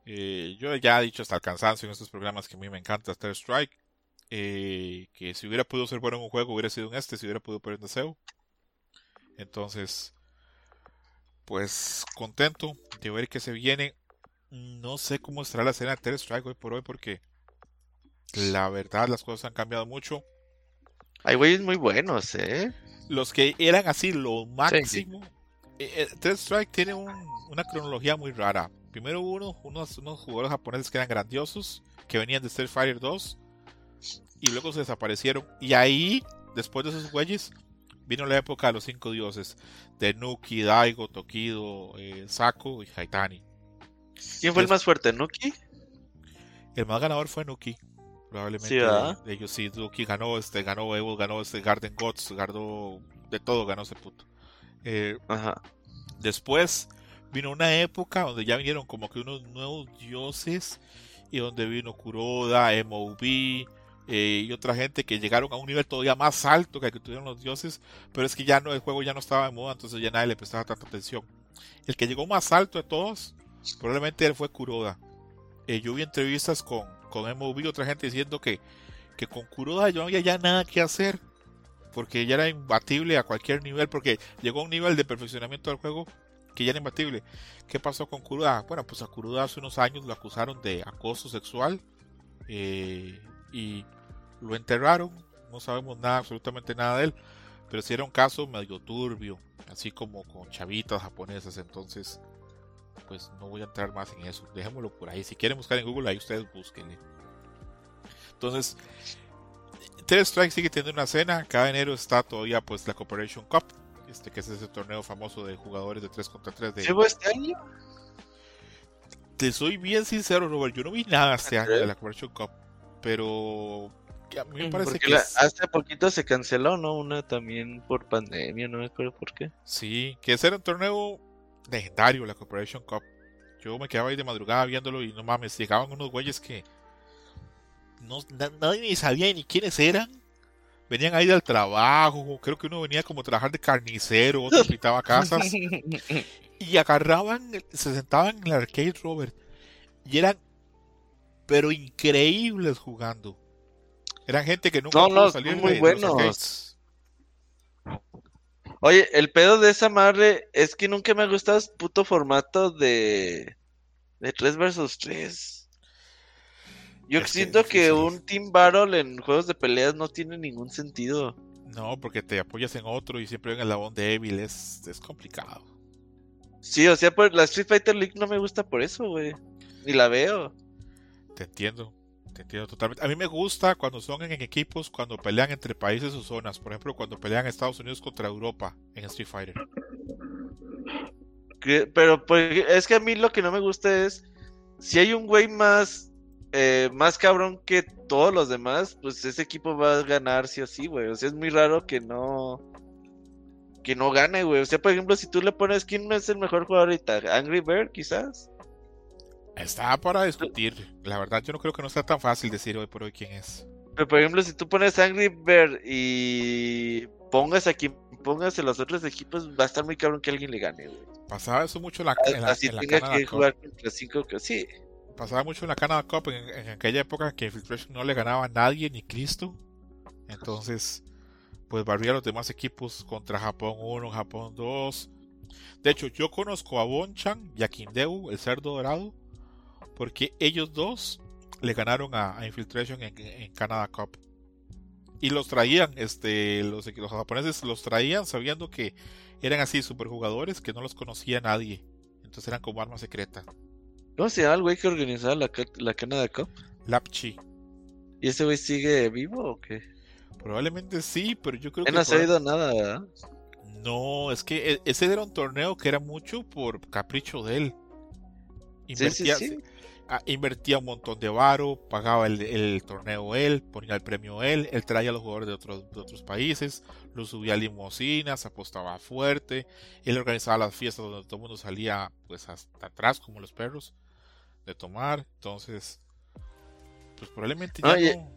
eh, yo ya he dicho hasta el cansancio en estos programas que a mí me encanta Star Strike. eh, que si hubiera podido ser bueno en un juego, hubiera sido en este, si hubiera podido poner en deseo. Entonces, pues contento de ver que se viene. No sé cómo estará la escena de Strike hoy por hoy, porque la verdad las cosas han cambiado mucho. Hay güeyes muy buenos, ¿eh? Los que eran así lo máximo. eh, eh, Third Strike tiene un- una cronología muy rara. Primero hubo unos, unos, unos jugadores japoneses que eran grandiosos, que venían de Street Fighter 2, y luego se desaparecieron. Y ahí, después de esos güeyes, vino la época de los cinco dioses, de Nuki, Daigo, Tokido, eh, Sako y Haitani. ¿Quién fue el más fuerte, Nuki? El más ganador fue Nuki. Probablemente Sí, ¿verdad? de ellos sí, Nuki ganó, este, ganó Evo, ganó este Garden Gods, ganó de todo, ganó ese puto. Eh, Ajá. Después vino una época donde ya vinieron como que unos nuevos dioses y donde vino Kuroda, MOB eh, y otra gente que llegaron a un nivel todavía más alto que el que tuvieron los dioses, pero es que ya no el juego ya no estaba de moda, entonces ya nadie le prestaba tanta atención. El que llegó más alto de todos probablemente él fue Kuroda. Eh, yo vi entrevistas con, con MOB y otra gente diciendo que, que con Kuroda yo no había ya nada que hacer porque ya era imbatible a cualquier nivel, porque llegó a un nivel de perfeccionamiento del juego que ya era imbatible. ¿Qué pasó con Kuruda? Bueno, pues a Kuruda hace unos años lo acusaron de acoso sexual eh, y lo enterraron, no sabemos nada, absolutamente nada de él. pero sí era un caso medio turbio, así como con chavitas japonesas, entonces pues no voy a entrar más en eso, dejémoslo por ahí, si quieren buscar en Google ahí ustedes búsquenle. Entonces, Third Strike sigue teniendo una cena, cada enero está todavía pues la Corporation Cup, este que es ese torneo famoso de jugadores de 3 contra 3 de... ¿Sí fue este año? Te soy bien sincero, Robert, yo no vi nada este año de la Corporation Cup, pero a mí me Mm, parece Porque que la- es- hace poquito se canceló, ¿no? Una también por pandemia, no me acuerdo por qué. Sí, que ese era un torneo legendario, la Corporation Cup. Yo me quedaba ahí de madrugada viéndolo y no mames, llegaban unos güeyes que no, na- nadie ni sabía ni quiénes eran. Venían ahí del trabajo, creo que uno venía como a trabajar de carnicero, otro pintaba casas y agarraban, se sentaban en el arcade Robert y eran pero increíbles jugando. Eran gente que nunca No, pudo no, salir muy de- de los buenos. Oye, el pedo de esa madre es que nunca me ha gustado ese puto formato de de 3 versus 3. Yo Es siento que, un team battle en juegos de peleas no tiene ningún sentido. No, porque te apoyas en otro y siempre en el labón débil, es, es complicado. Sí, o sea, por la Street Fighter League no me gusta por eso, güey. Ni la veo. Te entiendo, entiendo totalmente. A mí me gusta cuando son en equipos, cuando pelean entre países o zonas. Por ejemplo, cuando pelean Estados Unidos contra Europa en Street Fighter. Pero pues, es que a mí lo que no me gusta es si hay un güey más eh, más cabrón que todos los demás, pues ese equipo va a ganar sí o sí, güey. O sea, es muy raro que no que no gane, güey. O sea, por ejemplo, si tú le pones quién es el mejor jugador ahorita, Angry Bird, quizás. Está para discutir. La verdad, yo no creo que no sea tan fácil decir hoy por hoy quién es. Pero por ejemplo, si tú pones Angry Bird y pongas a quien pongas en los otros equipos, va a estar muy cabrón que alguien le gane, güey. Pasaba eso mucho en la, en la, Así en la tenga Canada que Cup. jugar contra cinco, sí. Pasaba mucho en la Canada Cup en, en aquella época que Infiltration no le ganaba a nadie ni Cristo. Entonces, pues barría a los demás equipos contra Japón 1, Japón 2. De hecho, yo conozco a Bonchan y a Kindeu, el cerdo dorado, porque ellos dos le ganaron a, a Infiltration en, en Canada Cup. Y los traían, este, los, los japoneses los traían sabiendo que eran así superjugadores que no los conocía nadie. Entonces eran como arma secreta. ¿Cómo se llama el güey que organizaba la, la Canada Cup? Lapchi. ¿Y ese güey sigue vivo o qué? Probablemente sí, pero yo creo Él que no ha proba- sabido nada, ¿verdad? No, es que e- ese era un torneo que era mucho por capricho de él. Sí, sí, Invertía, sí. Ah, invertía un montón de varo, pagaba el, el torneo él, ponía el premio él, él traía a los jugadores de otros, de otros países, los subía a limusinas, apostaba fuerte, él organizaba las fiestas donde todo el mundo salía pues hasta atrás como los perros de tomar, entonces pues probablemente ya Oye, no.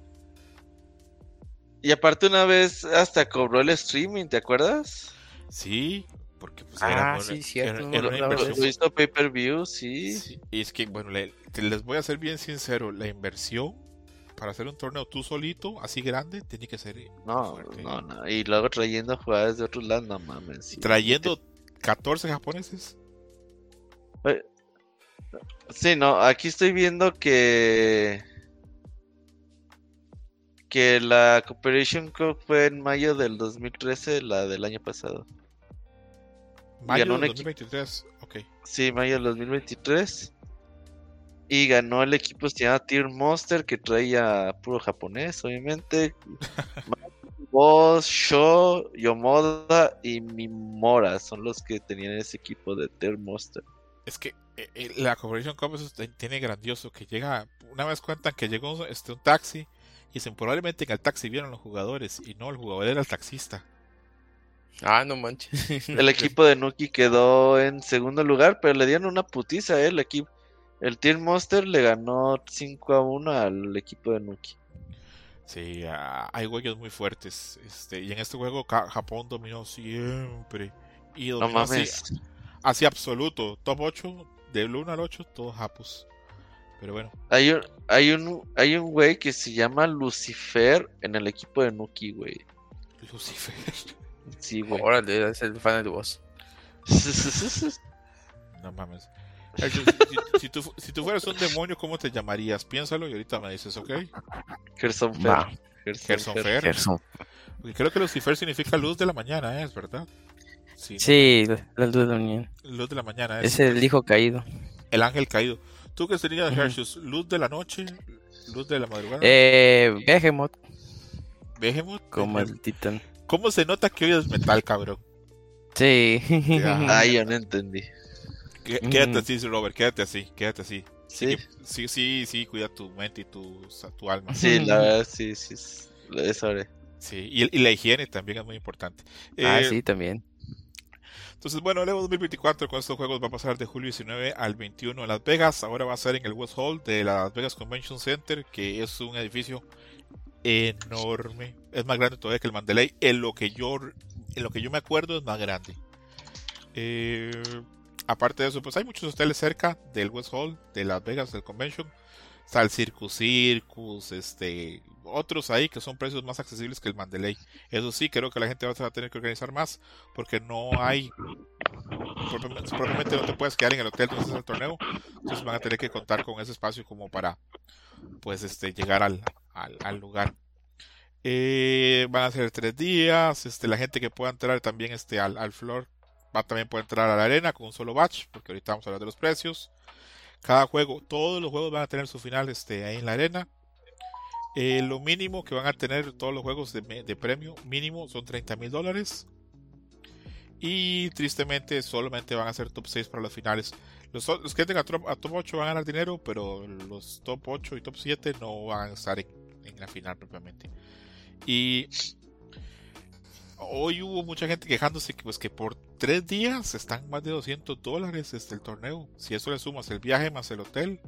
Y aparte una vez hasta cobró el streaming, ¿te acuerdas? Sí, porque pues Ah, era, sí, cierto, era- era hizo pay per view, sí. Sí, y es que, bueno, le- te- les voy a ser bien sincero, la inversión para hacer un torneo tú solito, así grande, tiene que ser eh, No, fuerte. no, no. Y luego trayendo jugadores de otros lados, no mames. sí. Trayendo 14 japoneses. Sí, no, aquí estoy viendo que. Que la Cooperation Cup fue en mayo del 2013, la del año pasado. Mayo ganó del un equi- 2023. Ok. Sí, mayo del 2023. Y ganó el equipo se llama Tier Monster, que traía puro japonés, obviamente. Boss, Sho, Yomoda y Mimora son los que tenían ese equipo de Tier Monster. Es que eh, eh, la Corporation Cup eso tiene grandioso, que llega, una vez cuentan que llegó un- este, un taxi y dicen, probablemente en el taxi vieron los jugadores y no, el jugador era el taxista. Ah, no manches. El equipo de Nuki quedó en segundo lugar, pero le dieron una putiza, ¿eh? El equipo. El Team Monster le ganó 5 a 1 al equipo de Nuki. Sí, hay juegos muy fuertes. Este, y en este juego Japón dominó siempre. Y No así, mames. así absoluto. Top 8, del 1 al 8, todos japos. Pero bueno, Hay un, hay un, hay un güey que se llama Lucifer en el equipo de Nuki, güey. Lucifer. Sí, güey. Órale, es el fan del boss. No mames. Eh, Si, si- si tú, si tú fueras un demonio, ¿cómo te llamarías? Piénsalo y ahorita me dices, ¿ok? Gerson. Fer. Gerson Fer. Gerson. Creo que Lucifer significa luz de la mañana, ¿eh? ¿es verdad? Sí, Sí, la luz de la unión. luz de la mañana es, Es el hijo caído. el ángel caído. ¿Tú qué serías, Ujú. Hershus? ¿Luz de la noche? ¿Luz de la madrugada? Eh, Behemoth, Behemoth. como el titán. ¿Cómo se nota que hoy es metal, cabrón? Sí. Ya. Ay, yo no entendí. Qué- Ujú. Quédate así, Robert, quédate así, quédate así. Sí, Sí, sí, sí, cuida tu mente y tu, tu alma. sí, la verdad, sí, sí. es- Eso haré. Sí, y, y la higiene también es muy importante. ah, Eh, sí, también. Entonces, bueno, el Evo 2024 con estos juegos va a pasar de julio 19 al 21 en Las Vegas. Ahora va a ser en el West Hall de la Las Vegas Convention Center, que es un edificio enorme. Es más grande todavía que el Mandalay. En lo que yo, en lo que yo me acuerdo es más grande. Eh, aparte de eso, pues hay muchos hoteles cerca del West Hall de Las Vegas del Convention. Está el Circus Circus, este, otros ahí que son precios más accesibles que el Mandalay. Eso sí, creo que la gente va a tener que organizar más porque no hay propiamente no te puedes quedar en el hotel donde está el torneo. Entonces van a tener que contar con ese espacio como para pues este llegar al, al, al lugar. Eh, van a ser tres días. Este, la gente que pueda entrar también este, al, al floor va también puede entrar a la arena con un solo batch, porque ahorita vamos a hablar de los precios. Cada juego, todos los juegos van a tener su final este, ahí en la arena. Eh, lo mínimo que van a tener todos los juegos de, de premio mínimo son 30 mil dólares. Y tristemente solamente van a ser top 6 para las finales. Los, que entren a top, a top 8 van a ganar dinero, pero los top 8 y top 7 no van a estar en, en la final propiamente. Y hoy hubo mucha gente quejándose que, pues, que por 3 días están más de 200 dólares este, el torneo. Si eso le sumas el viaje más el hotel.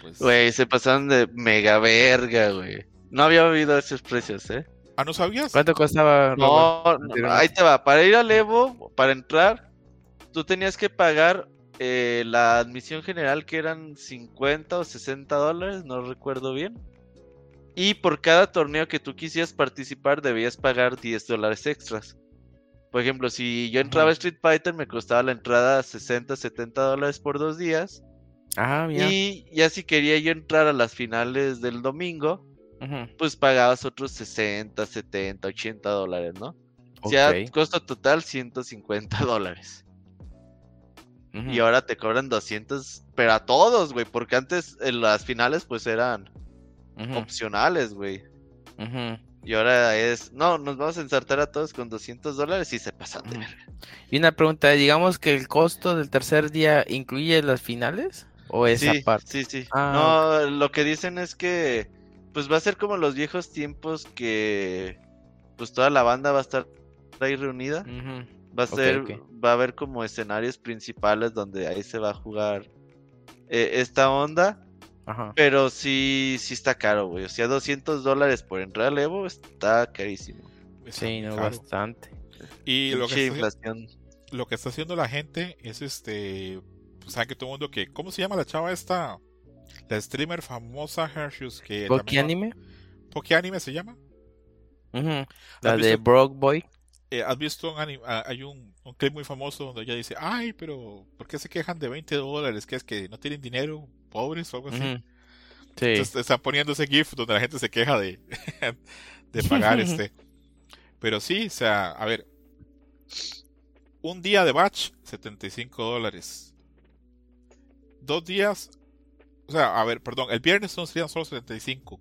Pues, Güey, se pasaron de mega verga, güey. No había oído esos precios, ¿eh? ah, ¿no sabías? ¿Cuánto costaba? No, no, ahí te va. Para ir al Evo, para entrar, tú tenías que pagar eh, la admisión general que eran 50 o 60 dólares, no recuerdo bien. Y por cada torneo que tú quisieras participar debías pagar 10 dólares extras. Por ejemplo, si yo entraba a Street Fighter me costaba la entrada 60, 70 dólares por dos días. Ah, mira. Y ya si quería yo entrar a las finales del domingo, pues pagabas otros 60, 70, 80 dólares, ¿no? O sea, costo total 150 dólares. Y ahora te cobran 200, pero a todos, güey, porque antes en las finales pues eran opcionales, güey. ujú. Y ahora es, no, nos vamos a ensartar a todos con 200 dólares y se pasan de verga. Y una pregunta, digamos que el costo del tercer día incluye las finales o es Sí, aparte. sí, sí. Ah, no, lo que dicen es que pues va a ser como los viejos tiempos que pues toda la banda va a estar ahí reunida. Ujú, Va a ser, va a haber como escenarios principales donde ahí se va a jugar eh, esta onda. Ajá. Pero sí, sí está caro, güey. O sea, 200 dólares por entrar al Evo está carísimo. Está Sí, no, caro. bastante. Y lo que, está, lo que está haciendo la gente es este. pues, Saben que todo el mundo que. ¿Cómo se llama la chava esta? La streamer famosa Hershus que. ¿Poki anime? Poki Anime se llama. La ¿Has de? Brock Boy. Eh, ¿Has visto un ah, hay un, un clip muy famoso donde ella dice, ay, pero ¿por qué se quejan de 20 dólares? ¿Que es que no tienen dinero? ¿Pobres o algo así? Ujú. Sí. Entonces están poniendo ese GIF donde la gente se queja de, de pagar este. Pero sí, o sea, a ver. Un día de batch, 75 dólares. Dos días. O sea, a ver, perdón, el viernes serían solo 75.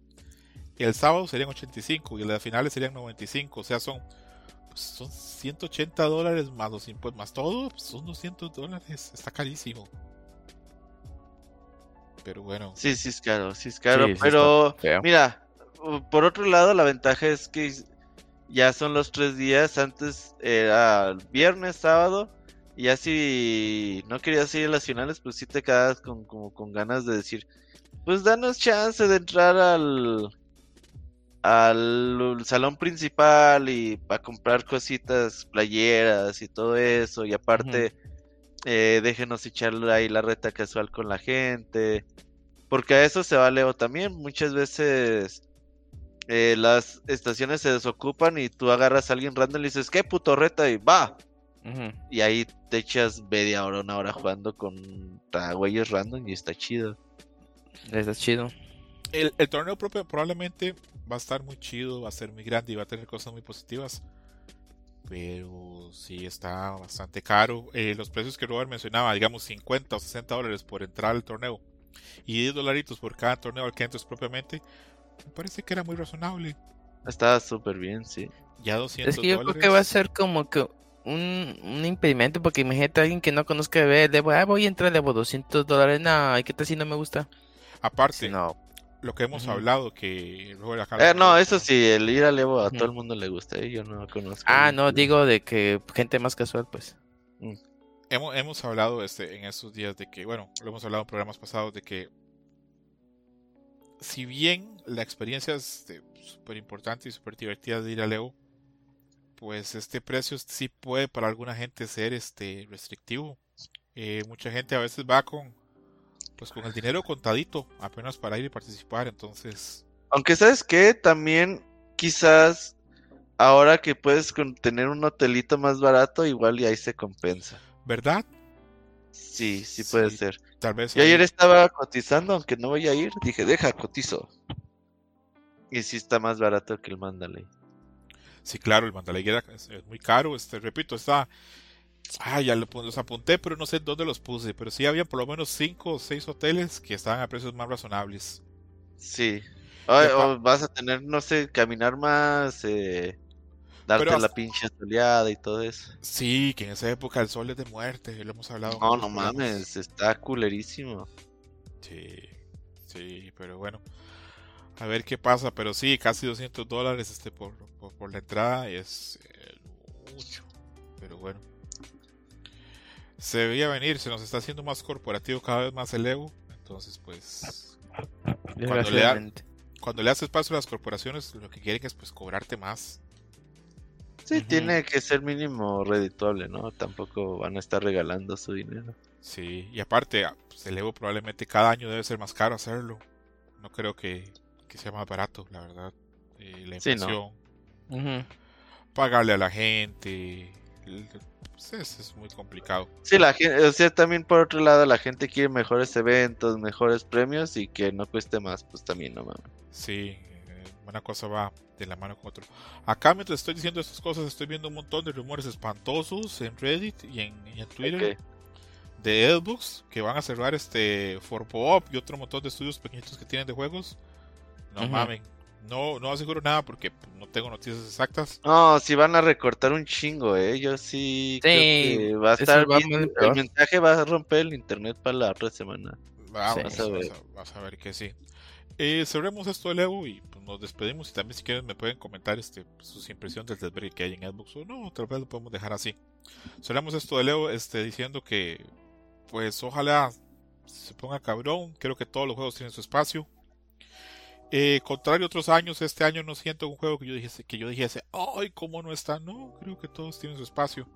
El sábado serían 85 y las finales serían 95. O sea, son, pues, son 180 dólares más los impuestos, más todo, pues, son 200 dólares. Está carísimo. Pero bueno. Sí, sí es caro, sí es caro. Sí, pero mira, por otro lado, la ventaja es que ya son los tres días. Antes era viernes, sábado. Y ya si no querías ir a las finales, pues sí te quedas con, como con ganas de decir, pues danos chance de entrar al al salón principal y para comprar cositas, playeras y todo eso. Y aparte, eh, déjenos echarle ahí la reta casual con la gente. Porque a eso se va Leo también. Muchas veces eh, las estaciones se desocupan y tú agarras a alguien random y dices, ¿qué puto reta? Y va. Y ahí te echas media hora, una hora jugando con güeyes random y está chido. Está chido. El, el torneo propio probablemente va a estar muy chido, va a ser muy grande y va a tener cosas muy positivas. Pero sí está bastante caro. Eh, los precios que Robert mencionaba, digamos 50 o 60 dólares por entrar al torneo y 10 dolaritos por cada torneo al que entres propiamente, me parece que era muy razonable. Está súper bien, sí. Ya 200 Es que yo creo que va a ser como que un, un impedimento, porque imagínate a alguien que no conozca de Evo, ah, voy a entrar a Evo 200 dólares, no, ¿y qué tal si no me gusta? Aparte, No, lo que hemos hablado, que Robert acá Eh, no, eso sí, el ir al Evo a todo el mundo le gusta, ¿eh? yo no conozco. ah, no, digo de que gente más casual, pues. hemos, hemos hablado este, en estos días de que, bueno, lo hemos hablado en programas pasados, de que si bien la experiencia es este, súper importante y súper divertida de ir a Leo, pues este precio sí puede para alguna gente ser este restrictivo. Eh, mucha gente a veces va con pues con el dinero contadito apenas para ir y participar, entonces Aunque sabes que también quizás ahora que puedes tener un hotelito más barato, igual y ahí se compensa. ¿verdad? Sí, sí puede Sí, ser. Tal vez Yo ayer estaba cotizando, aunque no voy a ir, dije, deja, cotizo. Y sí está más barato que el Mandalay. Sí, claro, el Mandalay era- es, es muy caro. Este, repito, está. Ah, ya los apunté, pero no sé dónde los puse. Pero sí había por lo menos cinco o seis hoteles que estaban a precios más razonables. Sí. O, o vas a tener, no sé, caminar más, eh, darte Pero la pinche soleada y todo eso. Sí, que en esa época el sol es de muerte. Lo hemos hablado. No, no mames, está culerísimo. Sí, sí, pero bueno. A ver qué pasa. Pero sí, casi 200 dólares este, por, por, por la entrada es eh, mucho. Pero bueno. Se veía venir, se nos está haciendo más corporativo cada vez más el Evo. Entonces, pues. le da- cuando le haces paso a las corporaciones, lo que quieren es pues cobrarte más. Sí, tiene que ser mínimo redituable, ¿no? Tampoco van a estar regalando su dinero. Sí, y aparte, ah, pues, el Evo probablemente cada año debe ser más caro hacerlo. No creo que, que sea más barato, la verdad. Eh, la Sí, no. inflación, pagarle a la gente, el- pues, es, es muy complicado. Sí, la gente, o sea, también por otro lado, la gente quiere mejores eventos, mejores premios y que no cueste más, pues también no mames. Sí, eh, una cosa va de la mano con otra. Acá mientras estoy diciendo estas cosas, estoy viendo un montón de rumores espantosos en Reddit y en, y en Twitter. De Xbox que van a cerrar este For Pop y otro montón de estudios pequeñitos que tienen de juegos. No mamen. No, no aseguro nada porque no tengo noticias exactas. No, si van a recortar un chingo, eh. Yo sí, creo Sí, que va a estar va bien- mal El mensaje va a romper el internet para la otra semana. Vamos, Vas a ver. vas, a, vas a ver que sí. Eh, cerremos esto del Evo y pues, nos despedimos. Y también, si quieren, me pueden comentar este, sus impresiones del desvergue que hay en Xbox o no. Tal vez lo podemos dejar así. Cerramos esto del Evo este, diciendo que, pues, ojalá se ponga cabrón. Creo que todos los juegos tienen su espacio. Eh, contrario a otros años, este año no siento un juego que yo dijese, que yo dijese, ay, cómo no está. No, creo que todos tienen su espacio.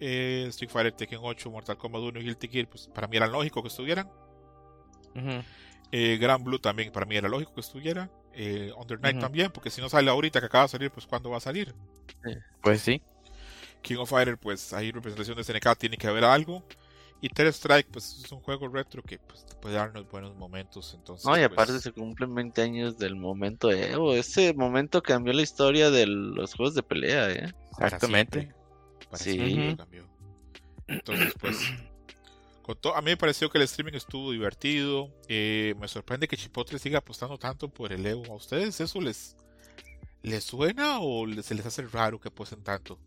Eh, Street Fighter, Tekken 8, Mortal Kombat 1 y Guilty Gear, pues para mí era lógico que estuvieran. Eh, Gran Blue también para mí era lógico que estuviera. Eh, Under Night también, porque si no sale ahorita que acaba de salir, pues ¿cuándo va a salir? Pues sí. King of Fighter, pues hay representación de SNK, tiene que haber algo. Y Third Strike, pues es un juego retro que pues, te puede darnos buenos momentos. Entonces, No, y pues, aparte se cumplen 20 años del momento Evo. Ese momento cambió la historia de los juegos de pelea, eh. Exactamente. para Sí. cambió. Entonces, pues, con a mí me pareció que el streaming estuvo divertido. Eh, me sorprende que Chipotle siga apostando tanto por el Evo. ¿A ustedes eso les, les suena o les- se les hace raro que apuesten tanto?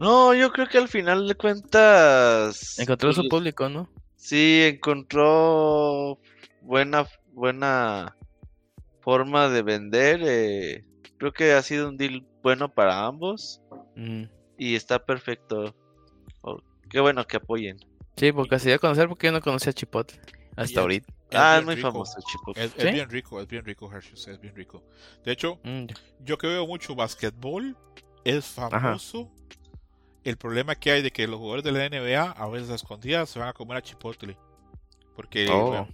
No, yo creo que al final de cuentas. Encontró su público, ¿no? Sí, encontró buena, buena forma de vender. eh, creo que ha sido un deal bueno para ambos Ujú. y está perfecto. Oh, qué bueno que apoyen. Sí, porque se dio a conocer porque yo no conocía a Chipotle hasta el- ahorita. ah, es muy rico. famoso el Chipotle. Es, es ¿Sí? bien rico, es bien rico, Hershey's, es bien rico. De hecho, Mm, yo que veo mucho basquetbol, es famoso. El problema que hay de que los jugadores de la NBA a veces a escondidas se van a comer a Chipotle. Porque Oh. bueno,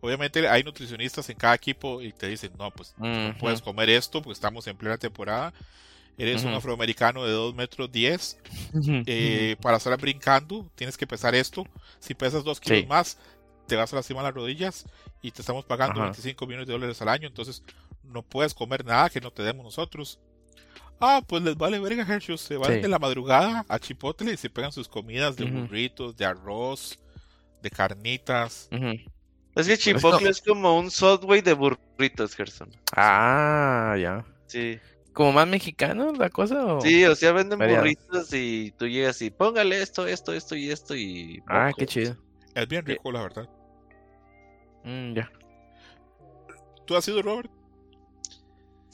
obviamente hay nutricionistas en cada equipo y te dicen, no, pues no puedes comer esto porque estamos en plena temporada. Eres un afroamericano de 2 metros 10. Ujú. eh, para estar brincando tienes que pesar esto. Si pesas 2 kilos Sí. más, te vas a lastimar las rodillas y te estamos pagando Ajá. 25 millones de dólares al año, entonces no puedes comer nada que no te demos nosotros. Ah, pues les vale verga, Hershey. Se van Sí. de la madrugada a Chipotle y se pegan sus comidas de burritos, de arroz, de carnitas. Es que Chipotle es como un Subway de burritos, Gerson. Ah, ya. Sí. ¿Como más mexicano la cosa? O... Sí, o sea, venden Variado. burritos y tú llegas y póngale esto, esto, esto y esto y... Ah, qué chido. Es bien rico, la verdad. Mm, ya. ¿Tú has ido, Robert?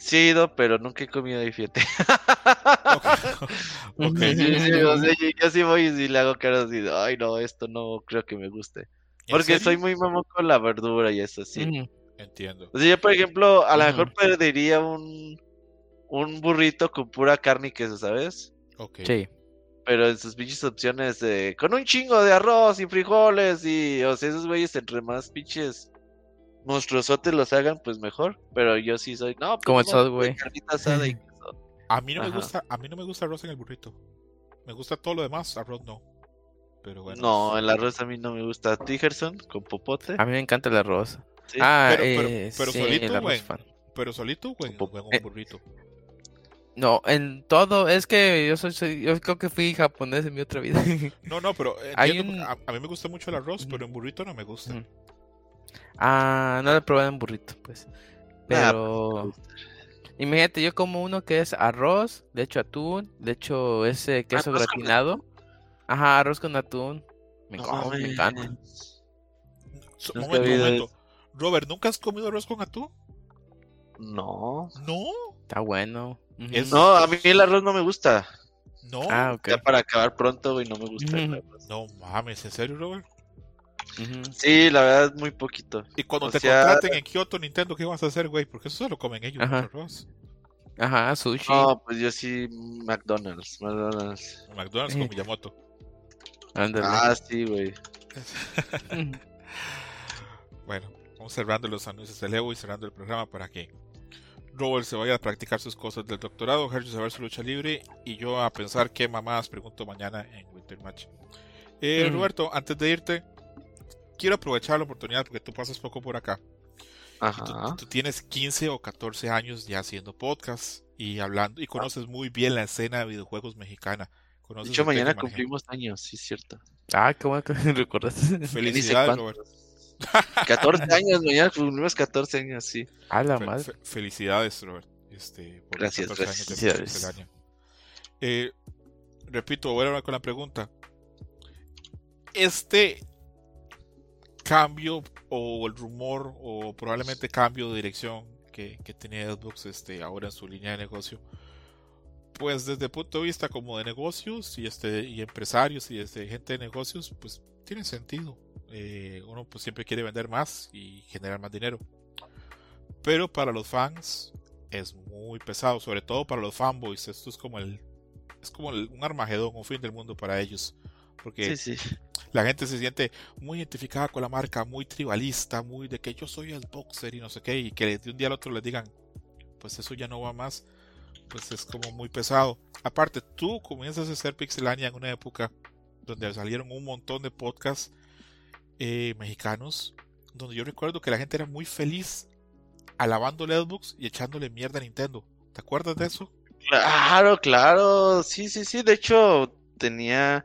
Sí he ido, pero nunca he comido ahí, fíjate. Ok. Ok. Sí, sí, o sea, yo, yo sí voy y le hago caras así, de, ay no, esto no creo que me guste. ¿En Porque serio? soy muy mamón con la verdura y eso, sí. Entiendo. O sea, yo, por ejemplo, a lo mejor perdería un, un burrito con pura carne y queso, ¿sabes? Ok. Sí. Pero en sus pinches opciones de con un chingo de arroz y frijoles y, o sea, esos güeyes entre más pinches monstruosotes los hagan, pues mejor. Pero yo sí soy, no, pues Como el no, Subway. carnita asada y queso. A mí no me gusta, a mí no me gusta arroz en el burrito. Me gusta todo lo demás, arroz no. Pero bueno. No, el arroz a mí no me gusta. ¿A ti, Gerson? ¿Con popote? A mí me encanta el arroz. Sí. Ah, Pero- pero- eh, pero sí, solito, el arroz güey. fan. Pero solito en un burrito. No, en todo, es que yo soy, soy- yo creo que fui japonés en mi otra vida. No, no, pero hay entiendo, un- a, a mí me gusta mucho el arroz, pero en burrito no me gusta. Ah, no lo he probado en burrito, pues. Pero imagínate, yo como uno que es arroz, le echo atún, le echo ese queso Arroz con gratinado. Ajá, arroz con atún. Me, No como, me mames. encanta. So- Nunca momento, momento. Robert, ¿nunca has comido arroz con atún? No. No, Está bueno. No, a mí el arroz no me gusta. no, Ah, ok. Ya para acabar pronto, güey, no me gusta. arroz. no mames, ¿en serio, Robert? Sí, la verdad, muy poquito. Y cuando O te sea- contraten en Kyoto, Nintendo, ¿qué vas a hacer, güey? Porque eso solo comen ellos, Ajá. arroz. Ajá, sushi. No, pues yo sí, McDonald's. McDonald's. McDonald's con Miyamoto. Ah, sí, güey. Bueno, vamos cerrando los anuncios de Leo y cerrando el programa para que Robert se vaya a practicar sus cosas del doctorado, Hershey a ver su lucha libre y yo a pensar qué mamás pregunto mañana en Winter Match. Eh, Mm. Roberto, antes de irte, quiero aprovechar la oportunidad porque tú pasas poco por acá. Tú, Ajá. tú tienes 15 o 14 años ya haciendo podcast y hablando y conoces muy bien la escena de videojuegos mexicana. De Conoces hecho, el mañana cumplimos años, sí, es cierto. Ah, qué bueno que me recordaste. Felicidades, cuántos. Robert. 14 años, mañana cumplimos 14 años, sí. A la Fe- madre. fe- felicidades, Robert. Este, por Gracias, 14 gracias. de Felicidades. Pixelania. Eh, repito, voy a hablar con la pregunta. Este cambio o el rumor o probablemente cambio de dirección que, que tenía Xbox este, ahora en su línea de negocio, pues desde el punto de vista como de negocios y este y empresarios y desde gente de negocios, pues tiene sentido. Eh, uno pues siempre quiere vender más y generar más dinero. Pero para los fans es muy pesado, sobre todo para los fanboys. Esto es como el es como el- un armagedón, un fin del mundo para ellos, porque Sí, sí. La gente se siente muy identificada con la marca, muy tribalista, muy de que yo soy el boxer y no sé qué, y que de un día al otro les digan, pues eso ya no va más, pues es como muy pesado. Aparte, tú comienzas a hacer Pixelania en una época donde salieron un montón de podcasts eh, mexicanos, donde yo recuerdo que la gente era muy feliz alabando Xbox y echándole mierda a Nintendo. ¿Te acuerdas de eso? Claro, claro. Sí, sí, sí. De hecho, tenía.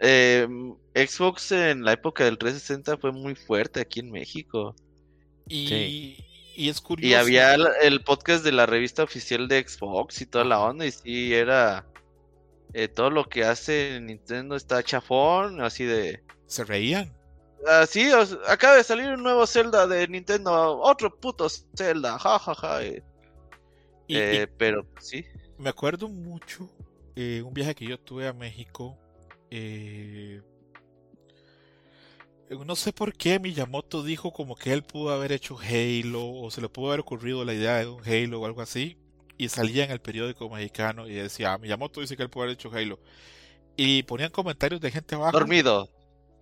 Eh, Xbox en la época del 360 fue muy fuerte aquí en México. Y, Sí. y es curioso. Y había el, el podcast de la revista oficial de Xbox y toda la onda. Y sí, era. eh, todo lo que hace Nintendo está chafón, así de. Se reían. Así, sea, acaba de salir un nuevo Zelda de Nintendo, otro puto Zelda, jajaja. eh, Y, y eh, pero pues, sí. me acuerdo mucho eh, un viaje que yo tuve a México. Eh, no sé por qué Miyamoto dijo como que él pudo haber hecho Halo o se le pudo haber ocurrido la idea de un Halo o algo así. Y salía en el periódico mexicano y decía, "Ah, Miyamoto dice que él pudo haber hecho Halo. Y ponían comentarios de gente abajo. Dormido.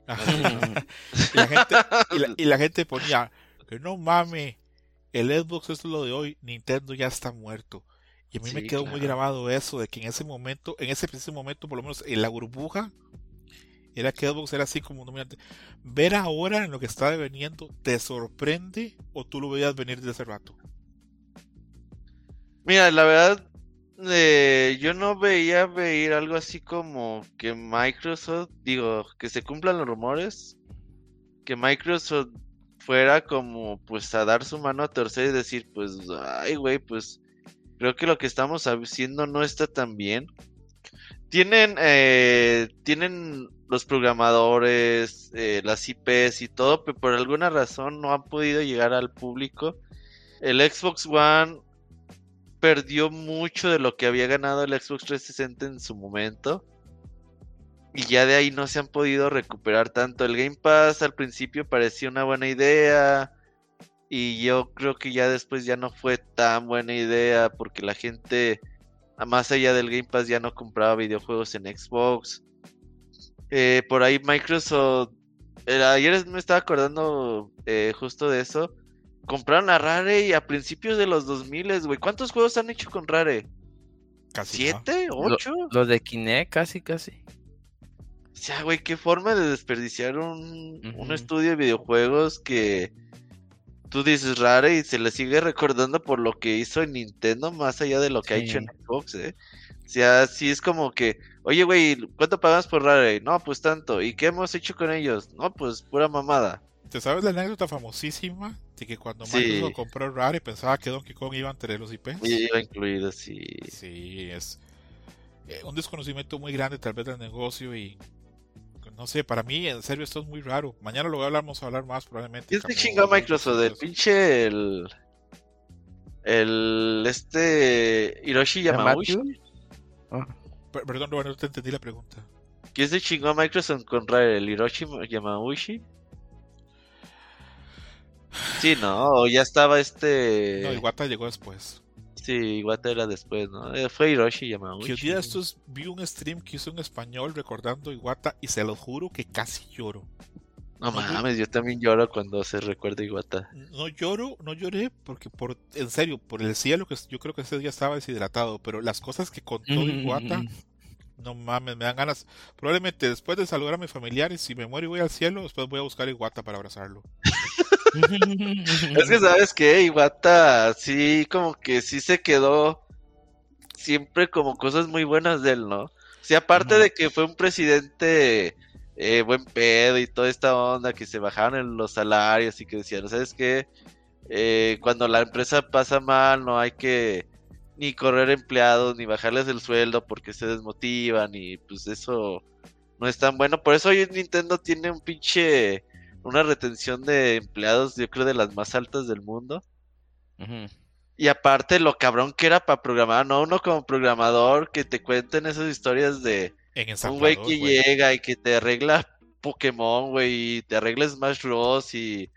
Y, la gente, y, la, y la gente ponía que no mames, el Xbox es lo de hoy, Nintendo ya está muerto. Y a mí me quedó muy grabado eso, de que en ese momento, en ese preciso momento, por lo menos en la burbuja, Era que Xbox era así como un dominante. Ver ahora en lo que está deveniendo, ¿te sorprende o tú lo veías venir desde hace rato? Mira, la verdad, eh, yo no veía venir algo así como que Microsoft, digo, que se cumplan los rumores, que Microsoft fuera como pues a dar su mano a torcer y decir, pues, ay, güey, pues creo que lo que estamos haciendo no está tan bien. Tienen, eh, tienen los programadores, eh, las IPs y todo, pero por alguna razón no han podido llegar al público. El Xbox One perdió mucho de lo que había ganado el Xbox 360 en su momento. Y ya de ahí no se han podido recuperar tanto. El Game Pass al principio parecía una buena idea. Y yo creo que ya después ya no fue tan buena idea. Porque la gente, más allá del Game Pass, ya no compraba videojuegos en Xbox. Eh, por ahí Microsoft. eh, ayer me estaba acordando eh, justo de eso. Compraron a Rare y a principios de los 2000, güey. ¿Cuántos juegos han hecho con Rare? Casi. no. ¿Siete? ¿Ocho? Los de Kinect, casi, casi. O sea, güey, qué forma de desperdiciar un, un estudio de videojuegos que tú dices Rare y se le sigue recordando por lo que hizo en Nintendo más allá de lo que ha hecho en Sí. Xbox, ¿eh? O sea, sí es como que, oye, güey, ¿cuánto pagamos por Rare? No, pues tanto. ¿Y qué hemos hecho con ellos? No, pues pura mamada. ¿Te sabes la anécdota famosísima de que cuando Sí. Microsoft compró Rare pensaba que Donkey Kong iba entre los IPs? Y iba incluido, sí. Sí, es eh, un desconocimiento muy grande tal vez del negocio y no sé, para mí en serio esto es muy raro. Mañana lo vamos a hablar más probablemente. ¿Quién se Camuy, chingó a Microsoft? El cosas. pinche el. El. Este. Hiroshi Yamauchi. Per- Perdón, Roberto, no te entendí la pregunta. ¿Quién se chingó a Microsoft con Rare? ¿El Hiroshi Yamauchi? Sí, no, ya estaba este. No, Iwata llegó después. Sí, Iwata era después, ¿no? Eh, Fue Hiroshi Yamauchi. Que un día estos vi un stream que hizo en español recordando Iwata y se lo juro que casi lloro. No mames, yo también lloro cuando se recuerda Iwata. No lloro, no lloré porque por en serio, por el cielo que yo creo que ese día estaba deshidratado, pero las cosas que contó Iwata, no mames, me dan ganas. Probablemente después de saludar a mis familiares, si me muero y voy al cielo, después voy a buscar a Iwata para abrazarlo. Es que, ¿sabes qué? Iwata sí, como que sí se quedó siempre como cosas muy buenas de él, ¿no? Sea, aparte de que fue un presidente eh, buen pedo y toda esta onda, que se bajaban en los salarios y que decían, ¿sabes qué? Eh, cuando la empresa pasa mal, no hay que ni correr empleados, ni bajarles el sueldo porque se desmotivan y pues eso no es tan bueno. Por eso hoy Nintendo tiene un pinche una retención de empleados, yo creo de las más altas del mundo. Y aparte lo cabrón que era para programar, no uno como programador que te cuenten esas historias de En un güey que llega y que te arregla Pokémon, güey, y te arregla Smash Bros. y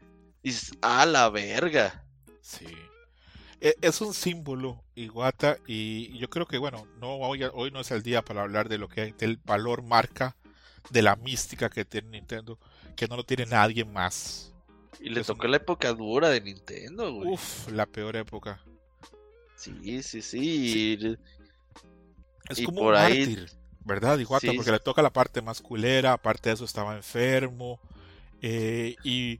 a la verga. Sí. E- Es un símbolo, Iwata, y yo creo que, bueno, no hoy, hoy no es el día para hablar de lo que del valor marca, de la mística que tiene Nintendo, que no lo tiene nadie más. Y le Es tocó un- la época dura de Nintendo, güey. Uf, la peor época. Sí, sí, sí. Es Y como por un ahí- ¿verdad? Sí, porque sí. le toca la parte más culera, aparte de eso estaba enfermo, eh, y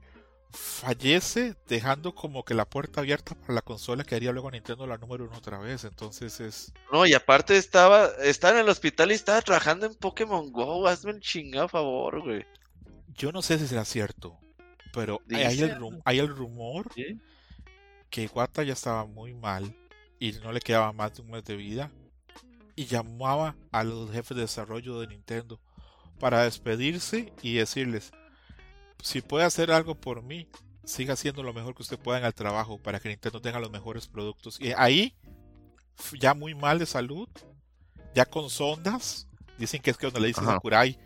fallece dejando como que la puerta abierta para la consola que haría luego Nintendo la número uno otra vez. Entonces es... No, y aparte estaba, estaba en el hospital y estaba trabajando en Pokémon Go. Hazme un chingado favor, güey. Yo no sé si será cierto, pero hay el, Dicen. rum- hay el rumor ¿Sí? que Iwata ya estaba muy mal y no le quedaba más de un mes de vida y llamaba a los jefes de desarrollo de Nintendo para despedirse y decirles si puede hacer algo por mí siga haciendo lo mejor que usted pueda en el trabajo para que Nintendo tenga los mejores productos y ahí ya muy mal de salud ya con sondas dicen que es que donde le dice Ajá. Sakurai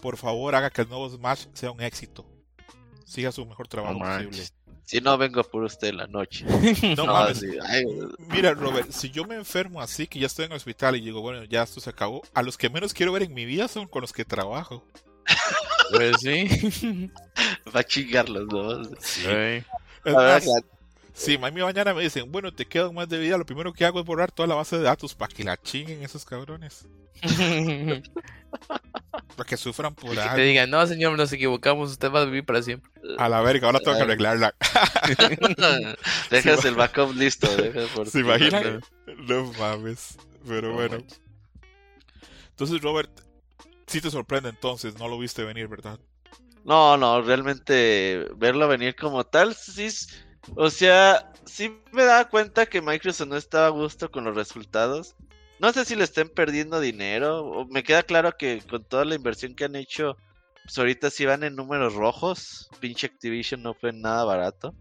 por favor haga que el nuevo Smash sea un éxito siga su mejor trabajo posible. Si no, vengo por usted en la noche. no No, mames sí, ay, Mira, Robert, si yo me enfermo así, que ya estoy en el hospital y digo, bueno, ya esto se acabó, a los que menos quiero ver en mi vida son con los que trabajo. Pues sí. va a chingar los dos. Es La verdad, más, Si a mí mañana me dicen, bueno, te queda un mes de vida, lo primero que hago es borrar toda la base de datos para que la chinguen esos cabrones. Para que sufran por Que te algo. digan, no, señor, nos equivocamos, usted va a vivir para siempre. A la verga, ahora tengo que arreglarla. Dejas el backup listo. dejas por ¿Se imaginan? No mames. Pero No bueno. manches. Entonces, Robert, sí te sorprende entonces, no lo viste venir, ¿verdad? No, no, realmente verlo venir como tal, sí, es- o sea, sí me daba cuenta que Microsoft no estaba a gusto con los resultados. No sé si le estén perdiendo dinero, o me queda claro que con toda la inversión que han hecho, pues ahorita sí van en números rojos. Pinche Activision no fue nada barato.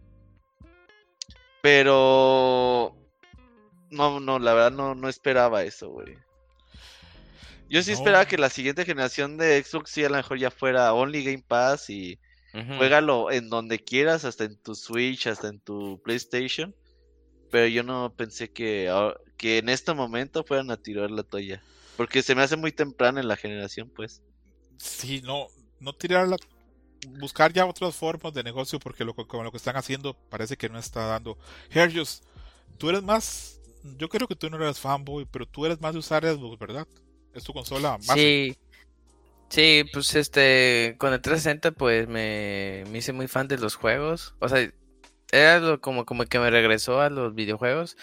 Pero no, no, la verdad no, no esperaba eso, güey. Yo sí No. esperaba que la siguiente generación de Xbox sí a lo mejor ya fuera Only Game Pass y Ujú. juégalo en donde quieras, hasta en tu Switch, hasta en tu PlayStation. Pero yo no pensé que, que en este momento fueran a tirar la toalla. Porque se me hace muy temprano en la generación, pues. Sí, no, no tirar la... Buscar ya otras formas de negocio porque lo, que- como lo que están haciendo parece que no está dando. Hergios, tú eres más... Yo creo que tú no eres fanboy, pero tú eres más de usar Xbox, ¿verdad? Es tu consola base. Sí. Sí, pues este, con el 360 pues me, me hice muy fan de los juegos. O sea, era lo, como, como que me regresó a los videojuegos.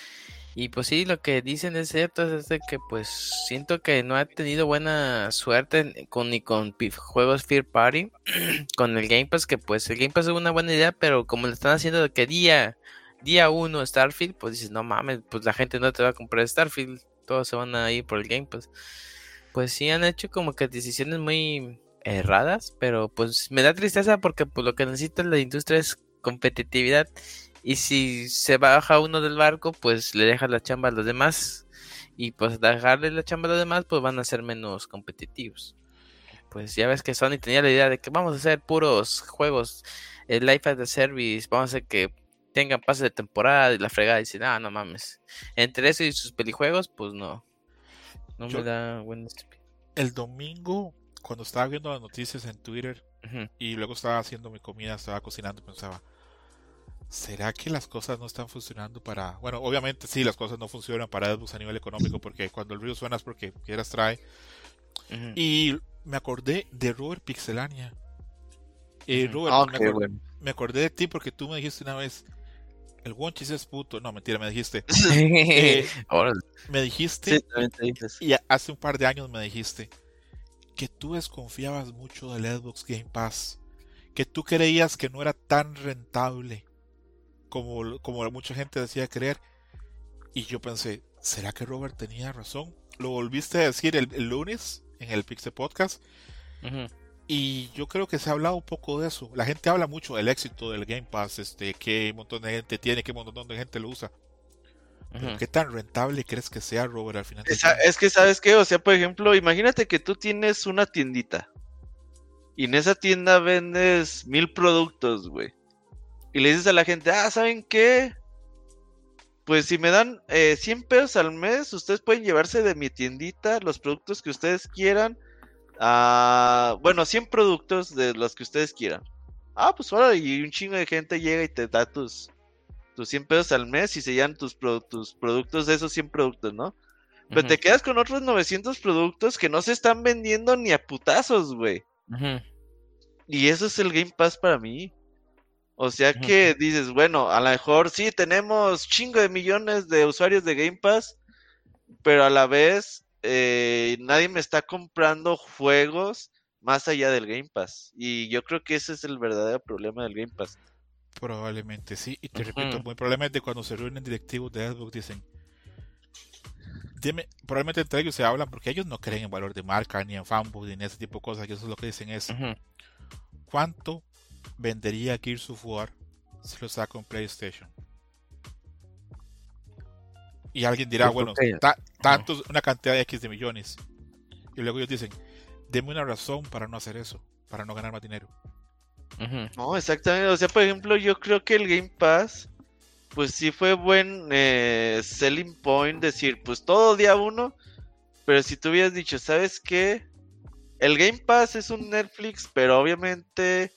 Y pues sí, lo que dicen es cierto, es de que pues siento que no ha tenido buena suerte en- con ni con juegos Fear Party, con el Game Pass, que pues el Game Pass es una buena idea, pero como le están haciendo de que día, día uno Starfield, pues dices, no mames, pues la gente no te va a comprar Starfield, todos se van a ir por el Game Pass. Pues sí han hecho como que decisiones muy erradas, pero pues me da tristeza porque pues lo que necesita la industria es competitividad y si se baja uno del barco, pues le deja la chamba a los demás y pues dejarle la chamba a los demás, pues van a ser menos competitivos. Pues ya ves que Sony tenía la idea de que vamos a hacer puros juegos, el Life as a Service, vamos a hacer que tengan pases de temporada y la fregada y dicen, ah, no mames. Entre eso y sus pelijuegos, pues no. No Yo- me da buen El domingo, cuando estaba viendo las noticias en Twitter y luego estaba haciendo mi comida, estaba cocinando, pensaba, ¿será que las cosas no están funcionando para... Bueno, obviamente sí, las cosas no funcionan para Xbox a nivel económico porque cuando el río suena es porque quieras trae. Y me acordé de Robert Pixelania. Eh. Robert, Ah, me, bueno. me acordé de ti porque tú me dijiste una vez, el Wonchis es puto. No, mentira, me dijiste. Eh, me dijiste Sí, también te dices. y hace un par de años me dijiste que tú desconfiabas mucho del Xbox Game Pass, que tú creías que no era tan rentable como, como mucha gente decía creer. Y yo pensé, ¿será que Robert tenía razón? Lo volviste a decir el, el lunes en el Pixel Podcast Ujú. Y yo creo que se ha hablado un poco de eso. La gente habla mucho del éxito del Game Pass, este, un montón de gente tiene, un montón de gente lo usa. Pero. ¿Qué tan rentable crees que sea, Robert, al final? Esa- es que, ¿sabes qué? O sea, por ejemplo, imagínate que tú tienes una tiendita. Y en esa tienda vendes mil productos, güey. Y le dices a la gente, ah, ¿saben qué? Pues si me dan eh, 100 pesos al mes, ustedes pueden llevarse de mi tiendita los productos que ustedes quieran. Ah, bueno, 100 productos de los que ustedes quieran. Ah, pues ahora, y un chingo de gente llega y te da tus, tus 100 pesos al mes y se llevan tus, pro- tus productos de esos 100 productos, ¿no? Pero te quedas con otros 900 productos que no se están vendiendo ni a putazos, güey. Y eso es el Game Pass para mí. O sea que dices, bueno, a lo mejor sí tenemos chingo de millones de usuarios de Game Pass, pero a la vez eh, nadie me está comprando juegos más allá del Game Pass. Y yo creo que ese es el verdadero problema del Game Pass. Probablemente sí, y te Ujú. repito, muy probablemente cuando se reúnen directivos de Xbox dicen, dime, probablemente entre ellos se hablan porque ellos no creen en valor de marca, ni en fanboy, ni en ese tipo de cosas, que eso es lo que dicen es. ¿cuánto vendería Gears of War si lo saco en PlayStation? Y alguien dirá, bueno, ta- tantos, una cantidad de X de millones. Y luego ellos dicen, deme una razón para no hacer eso, para no ganar más dinero. No, exactamente. O sea, por ejemplo, yo creo que el Game Pass, pues sí fue buen eh, selling point decir, pues todo día uno, pero si tú hubieras dicho, ¿sabes qué? El Game Pass es un Netflix, pero obviamente,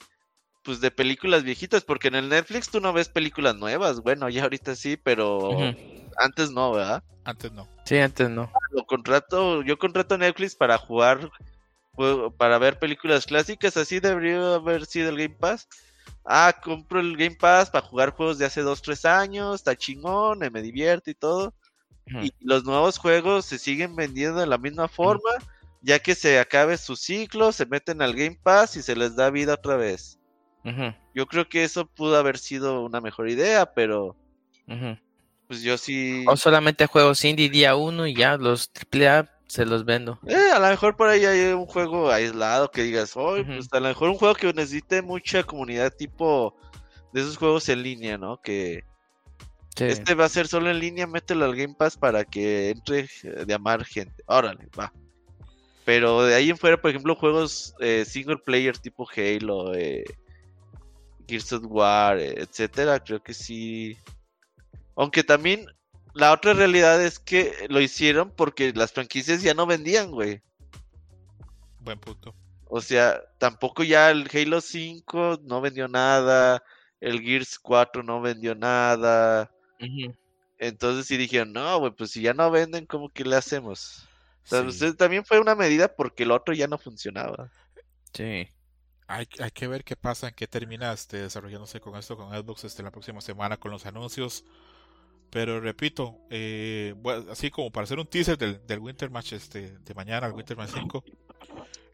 pues de películas viejitas, porque en el Netflix tú no ves películas nuevas. Bueno, ya ahorita sí, pero antes no, ¿verdad? Antes no. Sí, antes no. Lo contrato, yo contrato Netflix para jugar, para ver películas clásicas, así debería haber sido el Game Pass. Ah, compro el Game Pass para jugar juegos de hace 2, 3 años, está chingón, eh, me divierto y todo. Y los nuevos juegos se siguen vendiendo de la misma forma, ya que se acabe su ciclo, se meten al Game Pass y se les da vida otra vez. Yo creo que eso pudo haber sido una mejor idea, pero pues yo sí... O solamente juegos indie día uno y ya los AAA se los vendo. Eh, a lo mejor por ahí hay un juego aislado que digas, hoy, Ujú. pues a lo mejor un juego que necesite mucha comunidad tipo de esos juegos en línea, ¿no? Que Sí. este va a ser solo en línea, mételo al Game Pass para que entre eh, de amar gente. Órale, va. Pero de ahí en fuera, por ejemplo, juegos eh, single player tipo Halo, eh, Gears of War, eh, etcétera, creo que sí. Aunque también la otra realidad es que lo hicieron porque las franquicias ya no vendían, güey. Buen punto. O sea, tampoco ya el Halo 5 no vendió nada, el Gears 4 no vendió nada. Entonces sí dijeron, no, güey, pues si ya no venden, ¿cómo que le hacemos? O sea, Sí. usted- también fue una medida porque el otro ya no funcionaba. Sí. Hay, hay que ver qué pasa, en qué termina este, desarrollándose con esto, con Xbox este, la próxima semana con los anuncios. Pero repito, eh, bueno, así como para hacer un teaser del, del Winter Match este, de mañana, el Winter Match 5,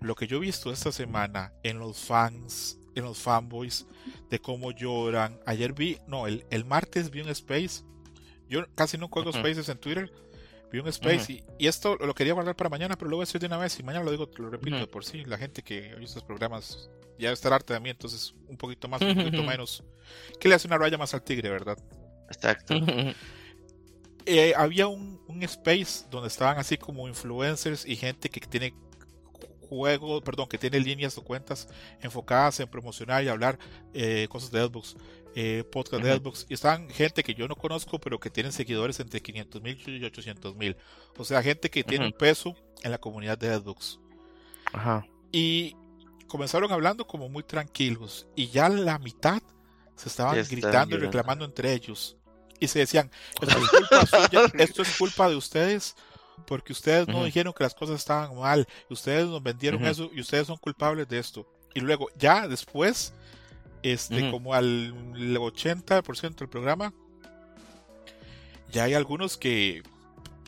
lo que yo he visto esta semana en los fans, en los fanboys, de cómo lloran. Ayer vi, no, el, el martes vi un Space. Yo casi no juego Ujú. Spaces en Twitter. Vi un Space y, y esto lo quería guardar para mañana, pero lo voy a decir de una vez y mañana lo digo, lo repito de por sí. La gente que oye estos programas ya está harta de mí, entonces un poquito más, un poquito menos. Que le hace una raya más al tigre, ¿verdad? Exacto. Eh, había un, un space donde estaban así como influencers y gente que tiene juegos, perdón, que tiene líneas o cuentas enfocadas en promocionar y hablar eh, cosas de Xbox, eh, podcast de. Xbox. Y estaban gente que yo no conozco, pero que tienen seguidores entre 500 mil y 800 mil. O sea, gente que tiene un peso en la comunidad de Xbox. Ajá. Y comenzaron hablando como muy tranquilos. Y ya la mitad se estaban gritando y reclamando entre ellos. Y se decían, esto es culpa suya, esto es culpa de ustedes, porque ustedes no Ujú. dijeron que las cosas estaban mal, ustedes nos vendieron Ujú. eso, y ustedes son culpables de esto. Y luego, ya después, este, Ujú. como al 80% del programa, ya hay algunos que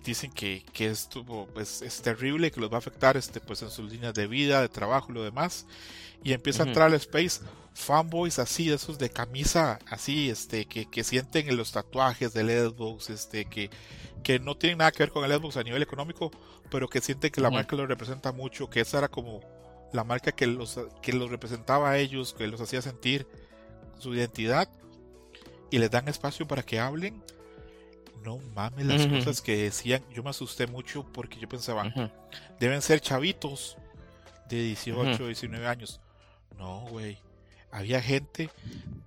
dicen que, que esto pues, es terrible, que los va a afectar este, pues, en sus líneas de vida, de trabajo y lo demás. Y empieza a entrar al space fanboys así, de esos de camisa, así, este, que, que sienten en los tatuajes del Xbox, este, que, que no tienen nada que ver con el Xbox a nivel económico, pero que sienten que la marca los representa mucho, que esa era como la marca que los, que los representaba a ellos, que los hacía sentir su identidad, y les dan espacio para que hablen. No mames las cosas que decían. Yo me asusté mucho porque yo pensaba, deben ser chavitos de 18, Ujú. 19 años. No, güey. Había gente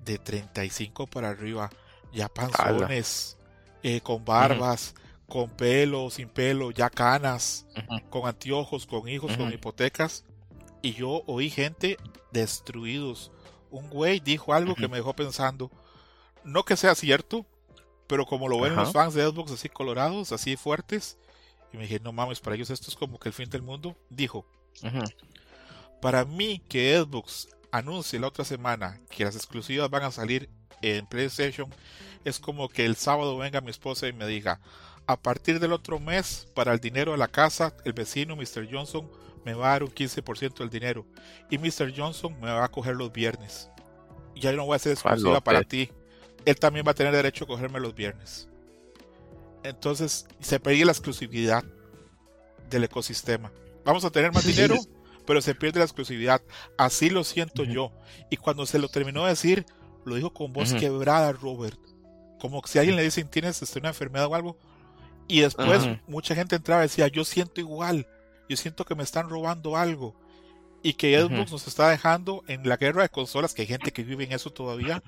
de 35 para arriba, ya panzones, eh, con barbas, con pelo, sin pelo, ya canas, con anteojos, con hijos, con hipotecas. Y yo oí gente destruidos. Un güey dijo algo que me dejó pensando. No que sea cierto, pero como lo ven Ajá. los fans de Xbox así colorados, así fuertes. Y me dije, no mames, para ellos esto es como que el fin del mundo. Dijo, para mí que Xbox anuncie la otra semana que las exclusivas van a salir en PlayStation, es como que el sábado venga mi esposa y me diga, a partir del otro mes, para el dinero de la casa, el vecino Mr. Johnson me va a dar un 15% del dinero y Mr. Johnson me va a coger los viernes. Ya yo no voy a ser exclusiva Falope. para ti. Él también va a tener derecho a cogerme los viernes. Entonces se pierde la exclusividad del ecosistema. Vamos a tener más dinero, pero se pierde la exclusividad. Así lo siento yo. Y cuando se lo terminó de decir, lo dijo con voz Ujú. quebrada, Robert. Como si alguien le dice, ¿tienes este, una enfermedad o algo? Y después mucha gente entraba y decía, yo siento igual. Yo siento que me están robando algo. Y que. Xbox nos está dejando en la guerra de consolas, que hay gente que vive en eso todavía,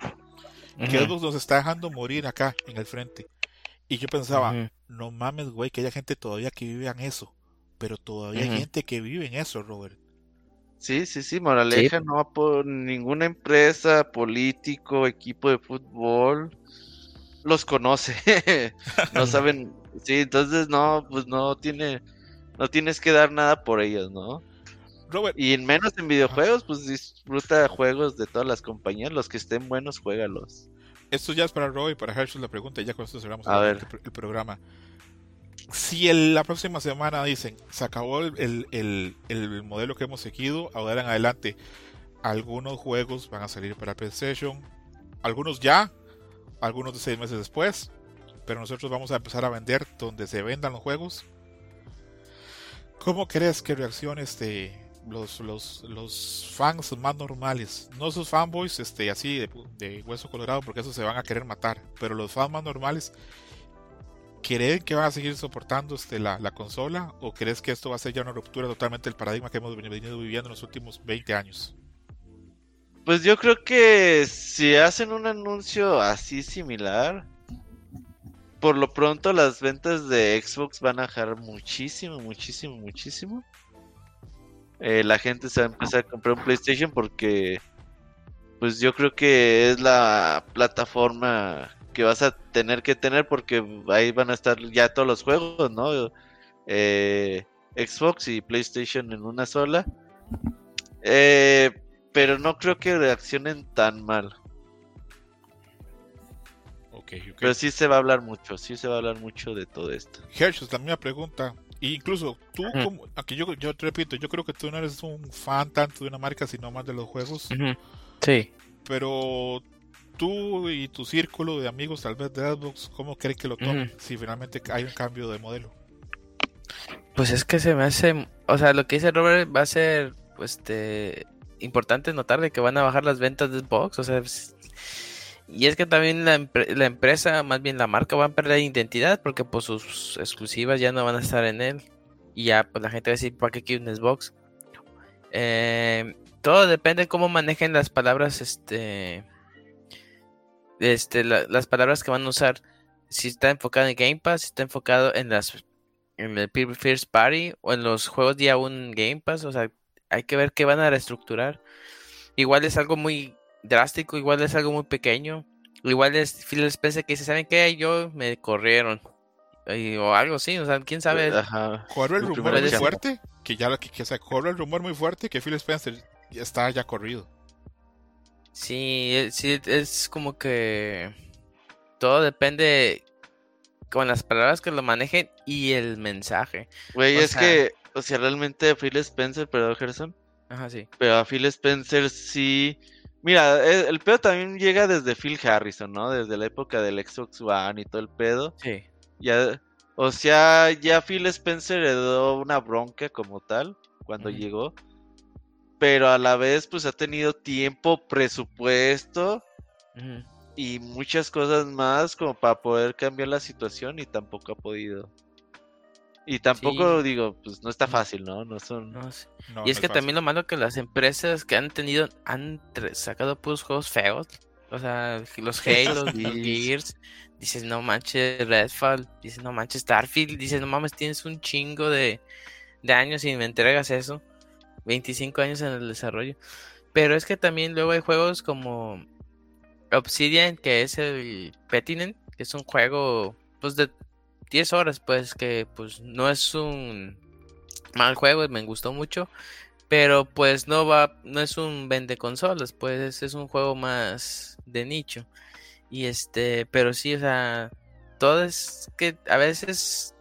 que Ujú. Xbox nos está dejando morir acá en el frente. Y yo pensaba, no mames, güey, que haya gente todavía que vive en eso. Pero todavía hay gente que vive en eso, Robert. Sí, sí, sí, moraleja, no por ninguna empresa, político, equipo de fútbol los conoce. no saben, sí, entonces no, pues no tiene no tienes que dar nada por ellos, ¿no? Robert, Y en menos en videojuegos, pues disfruta juegos de todas las compañías, los que estén buenos, juégalos. esto ya es para Roy y para Herschel la pregunta, y ya con esto cerramos A el, ver. el- programa. Si el- la próxima semana dicen, se acabó el- el modelo que hemos seguido, ahora en adelante, algunos juegos van a salir para PlayStation, algunos ya, algunos de seis meses después, pero nosotros vamos a empezar a vender donde se vendan los juegos. ¿Cómo crees que reaccione este, los, los, los fans más normales? No esos fanboys este, así de, hueso colorado, porque esos se van a querer matar, pero los fans más normales, ¿creen que van a seguir soportando este, la, la consola? ¿O crees que esto va a ser ya una ruptura totalmente del paradigma que hemos veni- venido viviendo en los últimos 20 años? Pues yo creo que si hacen un anuncio así similar, por lo pronto las ventas de Xbox van a bajar muchísimo, muchísimo, muchísimo. Eh, la gente se va a empezar a comprar un PlayStation porque, pues yo creo que es la plataforma que vas a tener que tener porque ahí van a estar ya todos los juegos, ¿no? Eh, Xbox y PlayStation en una sola. Eh, pero no creo que reaccionen tan mal. Pero sí se va a hablar mucho, sí se va a hablar mucho de todo esto. Hershey, la misma pregunta. E incluso tú, como, aunque yo, yo te repito, yo creo que tú no eres un fan tanto de una marca, sino más de los juegos. Sí. Pero tú y tu círculo de amigos, tal vez de Xbox, ¿cómo crees que lo tomen si finalmente hay un cambio de modelo? Pues es que se me hace, o sea, lo que dice Robert va a ser, pues, este, importante notar de que van a bajar las ventas de Xbox, o sea, es- y es que también la, empre- la empresa, más bien la marca, va a perder identidad porque pues sus exclusivas ya no van a estar en él y ya pues la gente va a decir, ¿para qué quiero Xbox? Eh, todo depende de cómo manejen las palabras, este, este, la- las palabras que van a usar. Si está enfocado en Game Pass, si está enfocado en las en el First Party o en los juegos día un Game Pass, o sea, hay que ver qué van a reestructurar. Igual es algo muy drástico, igual es algo muy pequeño, igual es Phil Spencer que dice, ¿saben qué? Yo me corrieron. Y- o algo así, o sea, quién sabe. Ajá. Corre el rumor muy fuerte, que ya que, que se corre el rumor muy fuerte que Phil Spencer ya está ya corrido. Sí, es- sí, es como que todo depende con las palabras que lo manejen y el mensaje. Güey, O es sea- que, o sea, realmente a Phil Spencer, perdón, Gerson, Ajá, sí. pero a Phil Spencer sí. Mira, el, el pedo también llega desde Phil Harrison, ¿no? Desde la época del Xbox One y todo el pedo. Sí. Ya, o sea, ya Phil Spencer heredó una bronca como tal cuando llegó. Pero a la vez, pues ha tenido tiempo, presupuesto y muchas cosas más como para poder cambiar la situación y tampoco ha podido. Y tampoco Sí. digo, pues no está fácil, ¿no? No son... No sé. No, Y es no que también lo malo que las empresas que han tenido han sacado puros juegos feos. O sea, los Halo, los Sí. Gears. Dices, no manches, Redfall. Dices, no manches, Starfield. Dices, no mames, tienes un chingo de, de años y me entregas eso. 25 años en el desarrollo. Pero es que también luego hay juegos como Obsidian, que es el Petinen, que es un juego pues de 10 horas, pues que pues no es un mal juego, me gustó mucho, pero pues no va, no es un vende consolas, pues es un juego más de nicho. Y este, pero sí, o sea, todo es que a veces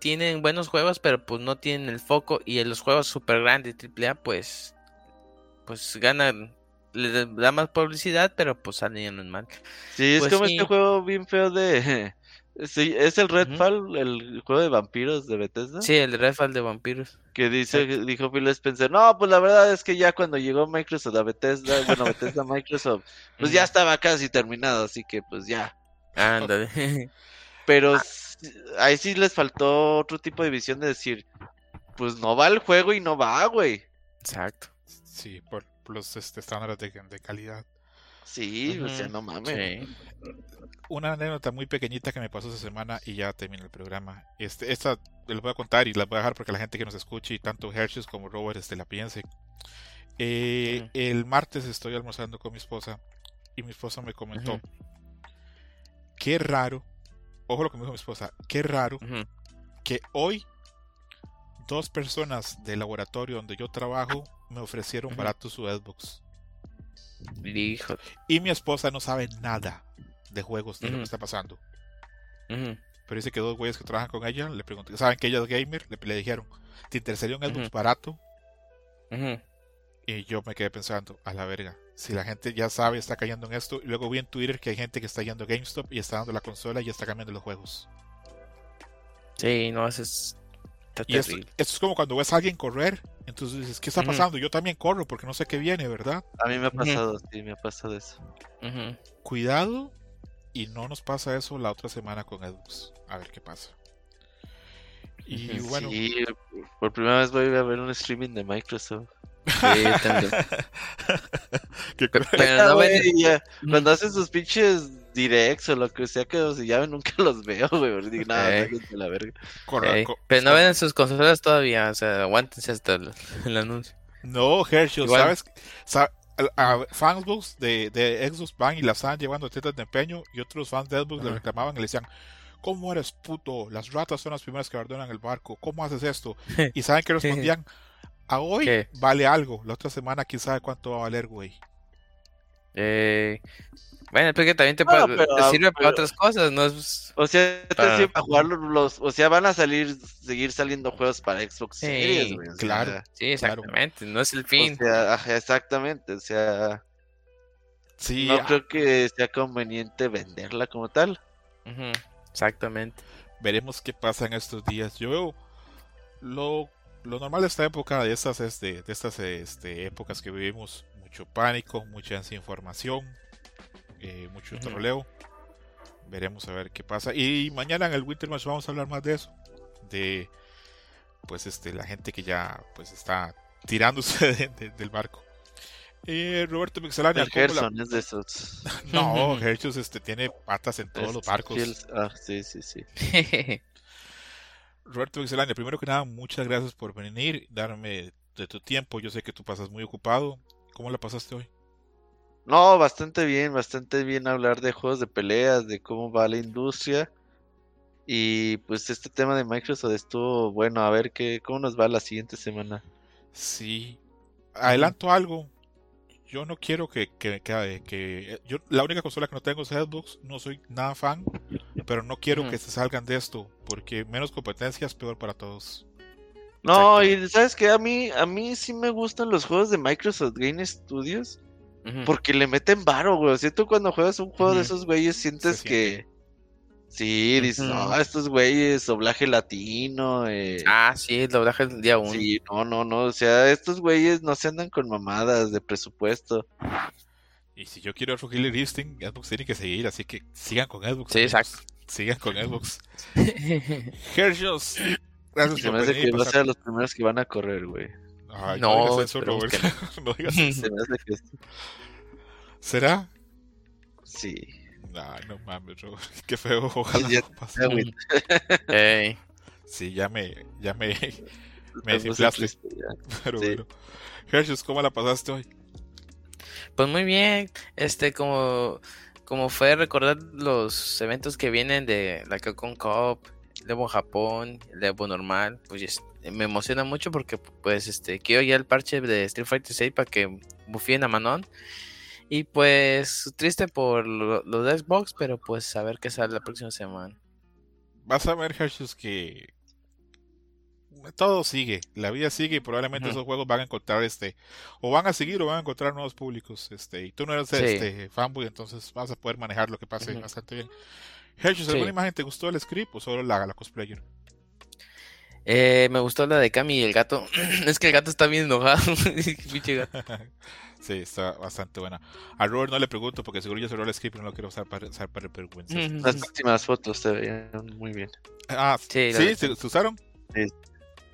tienen buenos juegos, pero pues no tienen el foco y en los juegos super grandes AAA pues pues ganan le da más publicidad, pero pues salen mal. Sí, es Pues como sí. este juego bien feo de... Sí, es el Redfall, el juego de vampiros de Bethesda. Sí, el Redfall de vampiros. Que dice, dijo Phil Spencer, no, pues la verdad es que ya cuando llegó Microsoft a Bethesda, bueno, Bethesda a Microsoft, pues ya estaba casi terminado, así que pues ya. Ándale. Pero Ah. ahí sí les faltó otro tipo de visión de decir, pues no va el juego y no va, güey. Exacto. Sí, por los este, estándares de, de calidad. Sí, o sea, no mames. Sí. Una anécdota muy pequeñita que me pasó esa semana y ya termina el programa. Este, esta les voy a contar y las voy a dejar porque la gente que nos escuche y tanto Hershey como Robert este, la piense. Eh. El martes estoy almorzando con mi esposa y mi esposa me comentó, Ujú. qué raro, ojo lo que me dijo mi esposa, qué raro que hoy dos personas del laboratorio donde yo trabajo me ofrecieron barato su Xbox. Hijo. Y mi esposa no sabe nada de juegos, de lo que está pasando. Pero dice que dos güeyes que trabajan con ella le pregunté, ¿saben que ella es gamer? Le, le dijeron, ¿te interesaría un Xbox Ujú. barato? Y yo me quedé pensando, a la verga, si la gente ya sabe, está cayendo en esto. Y luego vi en Twitter que hay gente que está yendo a GameStop y está dando la consola y está cambiando los juegos. Sí, no, eso es. Esto es como cuando ves a alguien correr, entonces dices, ¿qué está pasando? Yo también corro porque no sé qué viene, ¿verdad? A mí me ha pasado, sí, me ha pasado eso. Cuidado y no nos pasa eso la otra semana con Xbox. A ver qué pasa. Y bueno, Sí, por primera vez voy a ver un streaming de Microsoft. Sí, también. Pero no. Cuando hacen sus pinches directs o lo que sea que se llamen, nunca los veo, güey. Digo, nada, sáquense la verga. co- Pero no co- ven sus consolas todavía, o sea, aguántense hasta el, el anuncio. No, Herschel, Igual. ¿sabes? Sa- a- a fansbooks de, de Xbox van y la estaban llevando a tiendas de empeño y otros fans de Xbox le Ajá. reclamaban y le decían, ¿cómo eres puto? Las ratas son las primeras que abandonan el barco. ¿Cómo haces esto? Y ¿saben qué respondían? A hoy ¿Qué? vale algo. La otra semana quién sabe cuánto va a valer, güey. Eh, bueno, porque también te, Bueno, puede- pero- te sirve para otras cosas, ¿no? Es- O sea, te Para- sirve para jugar los, O sea, van a salir, seguir saliendo juegos para Xbox Sí, Series, güey. o sea, claro. Sí, Claro. exactamente, no es el O fin. sea, exactamente. O sea, Sí, no ah, creo que sea conveniente venderla como tal. Exactamente. veremos qué pasa en estos días. Yo veo lo, lo normal de esta época, de estas, este, de estas este, épocas que vivimos, mucho pánico, mucha desinformación, eh, mucho Ujú. troleo. Veremos a ver qué pasa. Y mañana en el Winter Match vamos a hablar más de eso. De pues este la gente que ya pues está tirándose de- de- del barco. Eh, Roberto Pixelania, El ¿cómo la- Gerson es de esos. No, Hershus este, tiene patas en todos Es los barcos. Ah, sí, sí, sí. Roberto Pixelania, primero que nada, muchas gracias por venir, darme de tu tiempo. Yo sé que tú pasas muy ocupado. ¿Cómo la pasaste hoy? No, bastante bien, bastante bien hablar de juegos de peleas, de cómo va la industria. Y pues este tema de Microsoft estuvo bueno, a ver qué, cómo nos va la siguiente semana. Sí. Adelanto algo. Yo no quiero que, que, que, que- yo la única consola que no tengo es Xbox, no soy nada fan, pero no quiero que se salgan de esto, porque menos competencia es peor para todos. No, Exacto. y sabes que a mí, a mí sí me gustan los juegos de Microsoft Game Studios porque le meten varo, güey. O sea, tú cuando juegas un juego de esos güeyes sientes que sí, dices, no, estos güeyes, doblaje latino, eh, Ah, sí, el doblaje del día 1. Sí, no, no, no, o sea, estos güeyes no se andan con mamadas de presupuesto. Y si yo quiero otro Killer Instinct, Xbox tiene que seguir, así que sigan con Xbox. Sí, amigos. exacto. Sigan con Xbox. gracias Se me hace que va a ser los primeros que van a correr, güey. Ay, No, no, digas eso, esperemos Robert. que no digas eso. Se me hace que sí. ¿Será? sí. Ay, no mames, Robert. Qué feo. Ojalá Ya- no pase. Ey, Sí, ya me, ya me, me desinflaste. Pero Sí. bueno. Hershus, ¿cómo la pasaste hoy? Pues muy bien, este como como fue recordar los eventos que vienen de la Capcom Cup, el Evo Japón, el Evo normal, pues es- me emociona mucho porque pues este quiero ya el parche de Street Fighter 6 para que bufien a Manon. Y pues triste por lo, lo de Xbox, pero pues a ver qué sale la próxima semana. Vas a ver, Hershus, que todo sigue, la vida sigue y probablemente esos juegos van a encontrar este, o van a seguir o van a encontrar nuevos públicos, este, y tú no eres Sí. este fanboy, entonces vas a poder manejar lo que pase bastante bien. Sí. ¿alguna imagen te gustó el script o solo la, la cosplayer? Eh, me gustó la de Cami y el gato. es que el gato está bien enojado. Pinche gato. sí, está bastante buena. A Robert no le pregunto porque seguro ya cerró el script y no lo quiero usar para, usar para vergüenza. Las últimas fotos se veían muy bien. Ah, Sí, sí, ¿se, se usaron? Sí.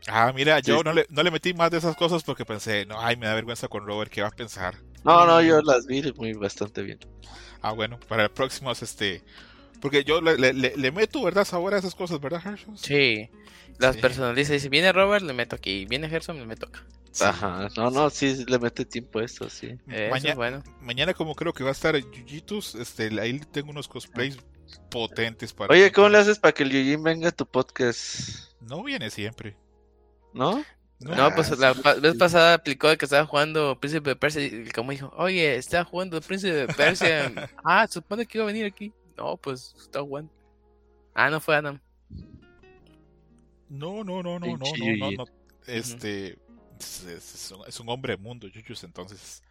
Ah, mira, yo Sí, no le, no le metí más de esas cosas porque pensé, no, ay, me da vergüenza con Robert, ¿qué va a pensar? No, no, yo las vi muy bastante bien. Ah, bueno, para el próximo es este. Porque yo le, le, le- le meto, ¿verdad? Sabor a esas cosas, ¿verdad, Hershus? Sí. Las Sí. personaliza. Dice, viene Robert, le meto aquí. Viene Gerson, le meto acá. Ajá, no, no, sí le mete tiempo a eso, sí. Eso Maña- es bueno. Mañana como creo que va a estar Yujitus, este, ahí tengo unos cosplays potentes para... Oye, ¿cómo le haces para que el Yujin venga a tu podcast? No viene siempre. ¿No? No, pues la pa- vez pasada aplicó que estaba jugando Príncipe de Persia y como dijo, oye, está jugando Príncipe de Persia. ah, supone que iba a venir aquí. No, pues está jugando. Ah, no fue Adam. No, no, no, no, no, no, no, no. Este es, es- es un, es un hombre de mundo, Yuyus, entonces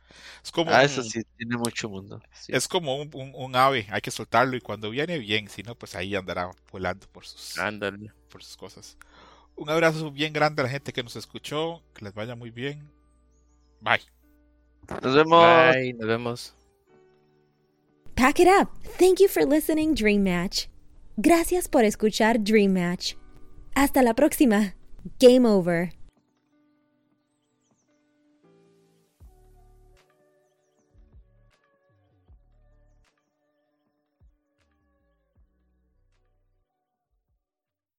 es como Ah, un- eso sí, tiene mucho mundo. sí. es como un, un- un ave, hay que soltarlo y cuando viene bien, si no, pues ahí andará volando por sus, Ándale. por sus cosas. Un abrazo bien grande a la gente que nos escuchó, que les vaya muy bien. Bye. Nos vemos. Bye, nos vemos. Pack it up. Thank you for listening, Dream Match. Gracias por escuchar Dream Match. Hasta la próxima. Game over.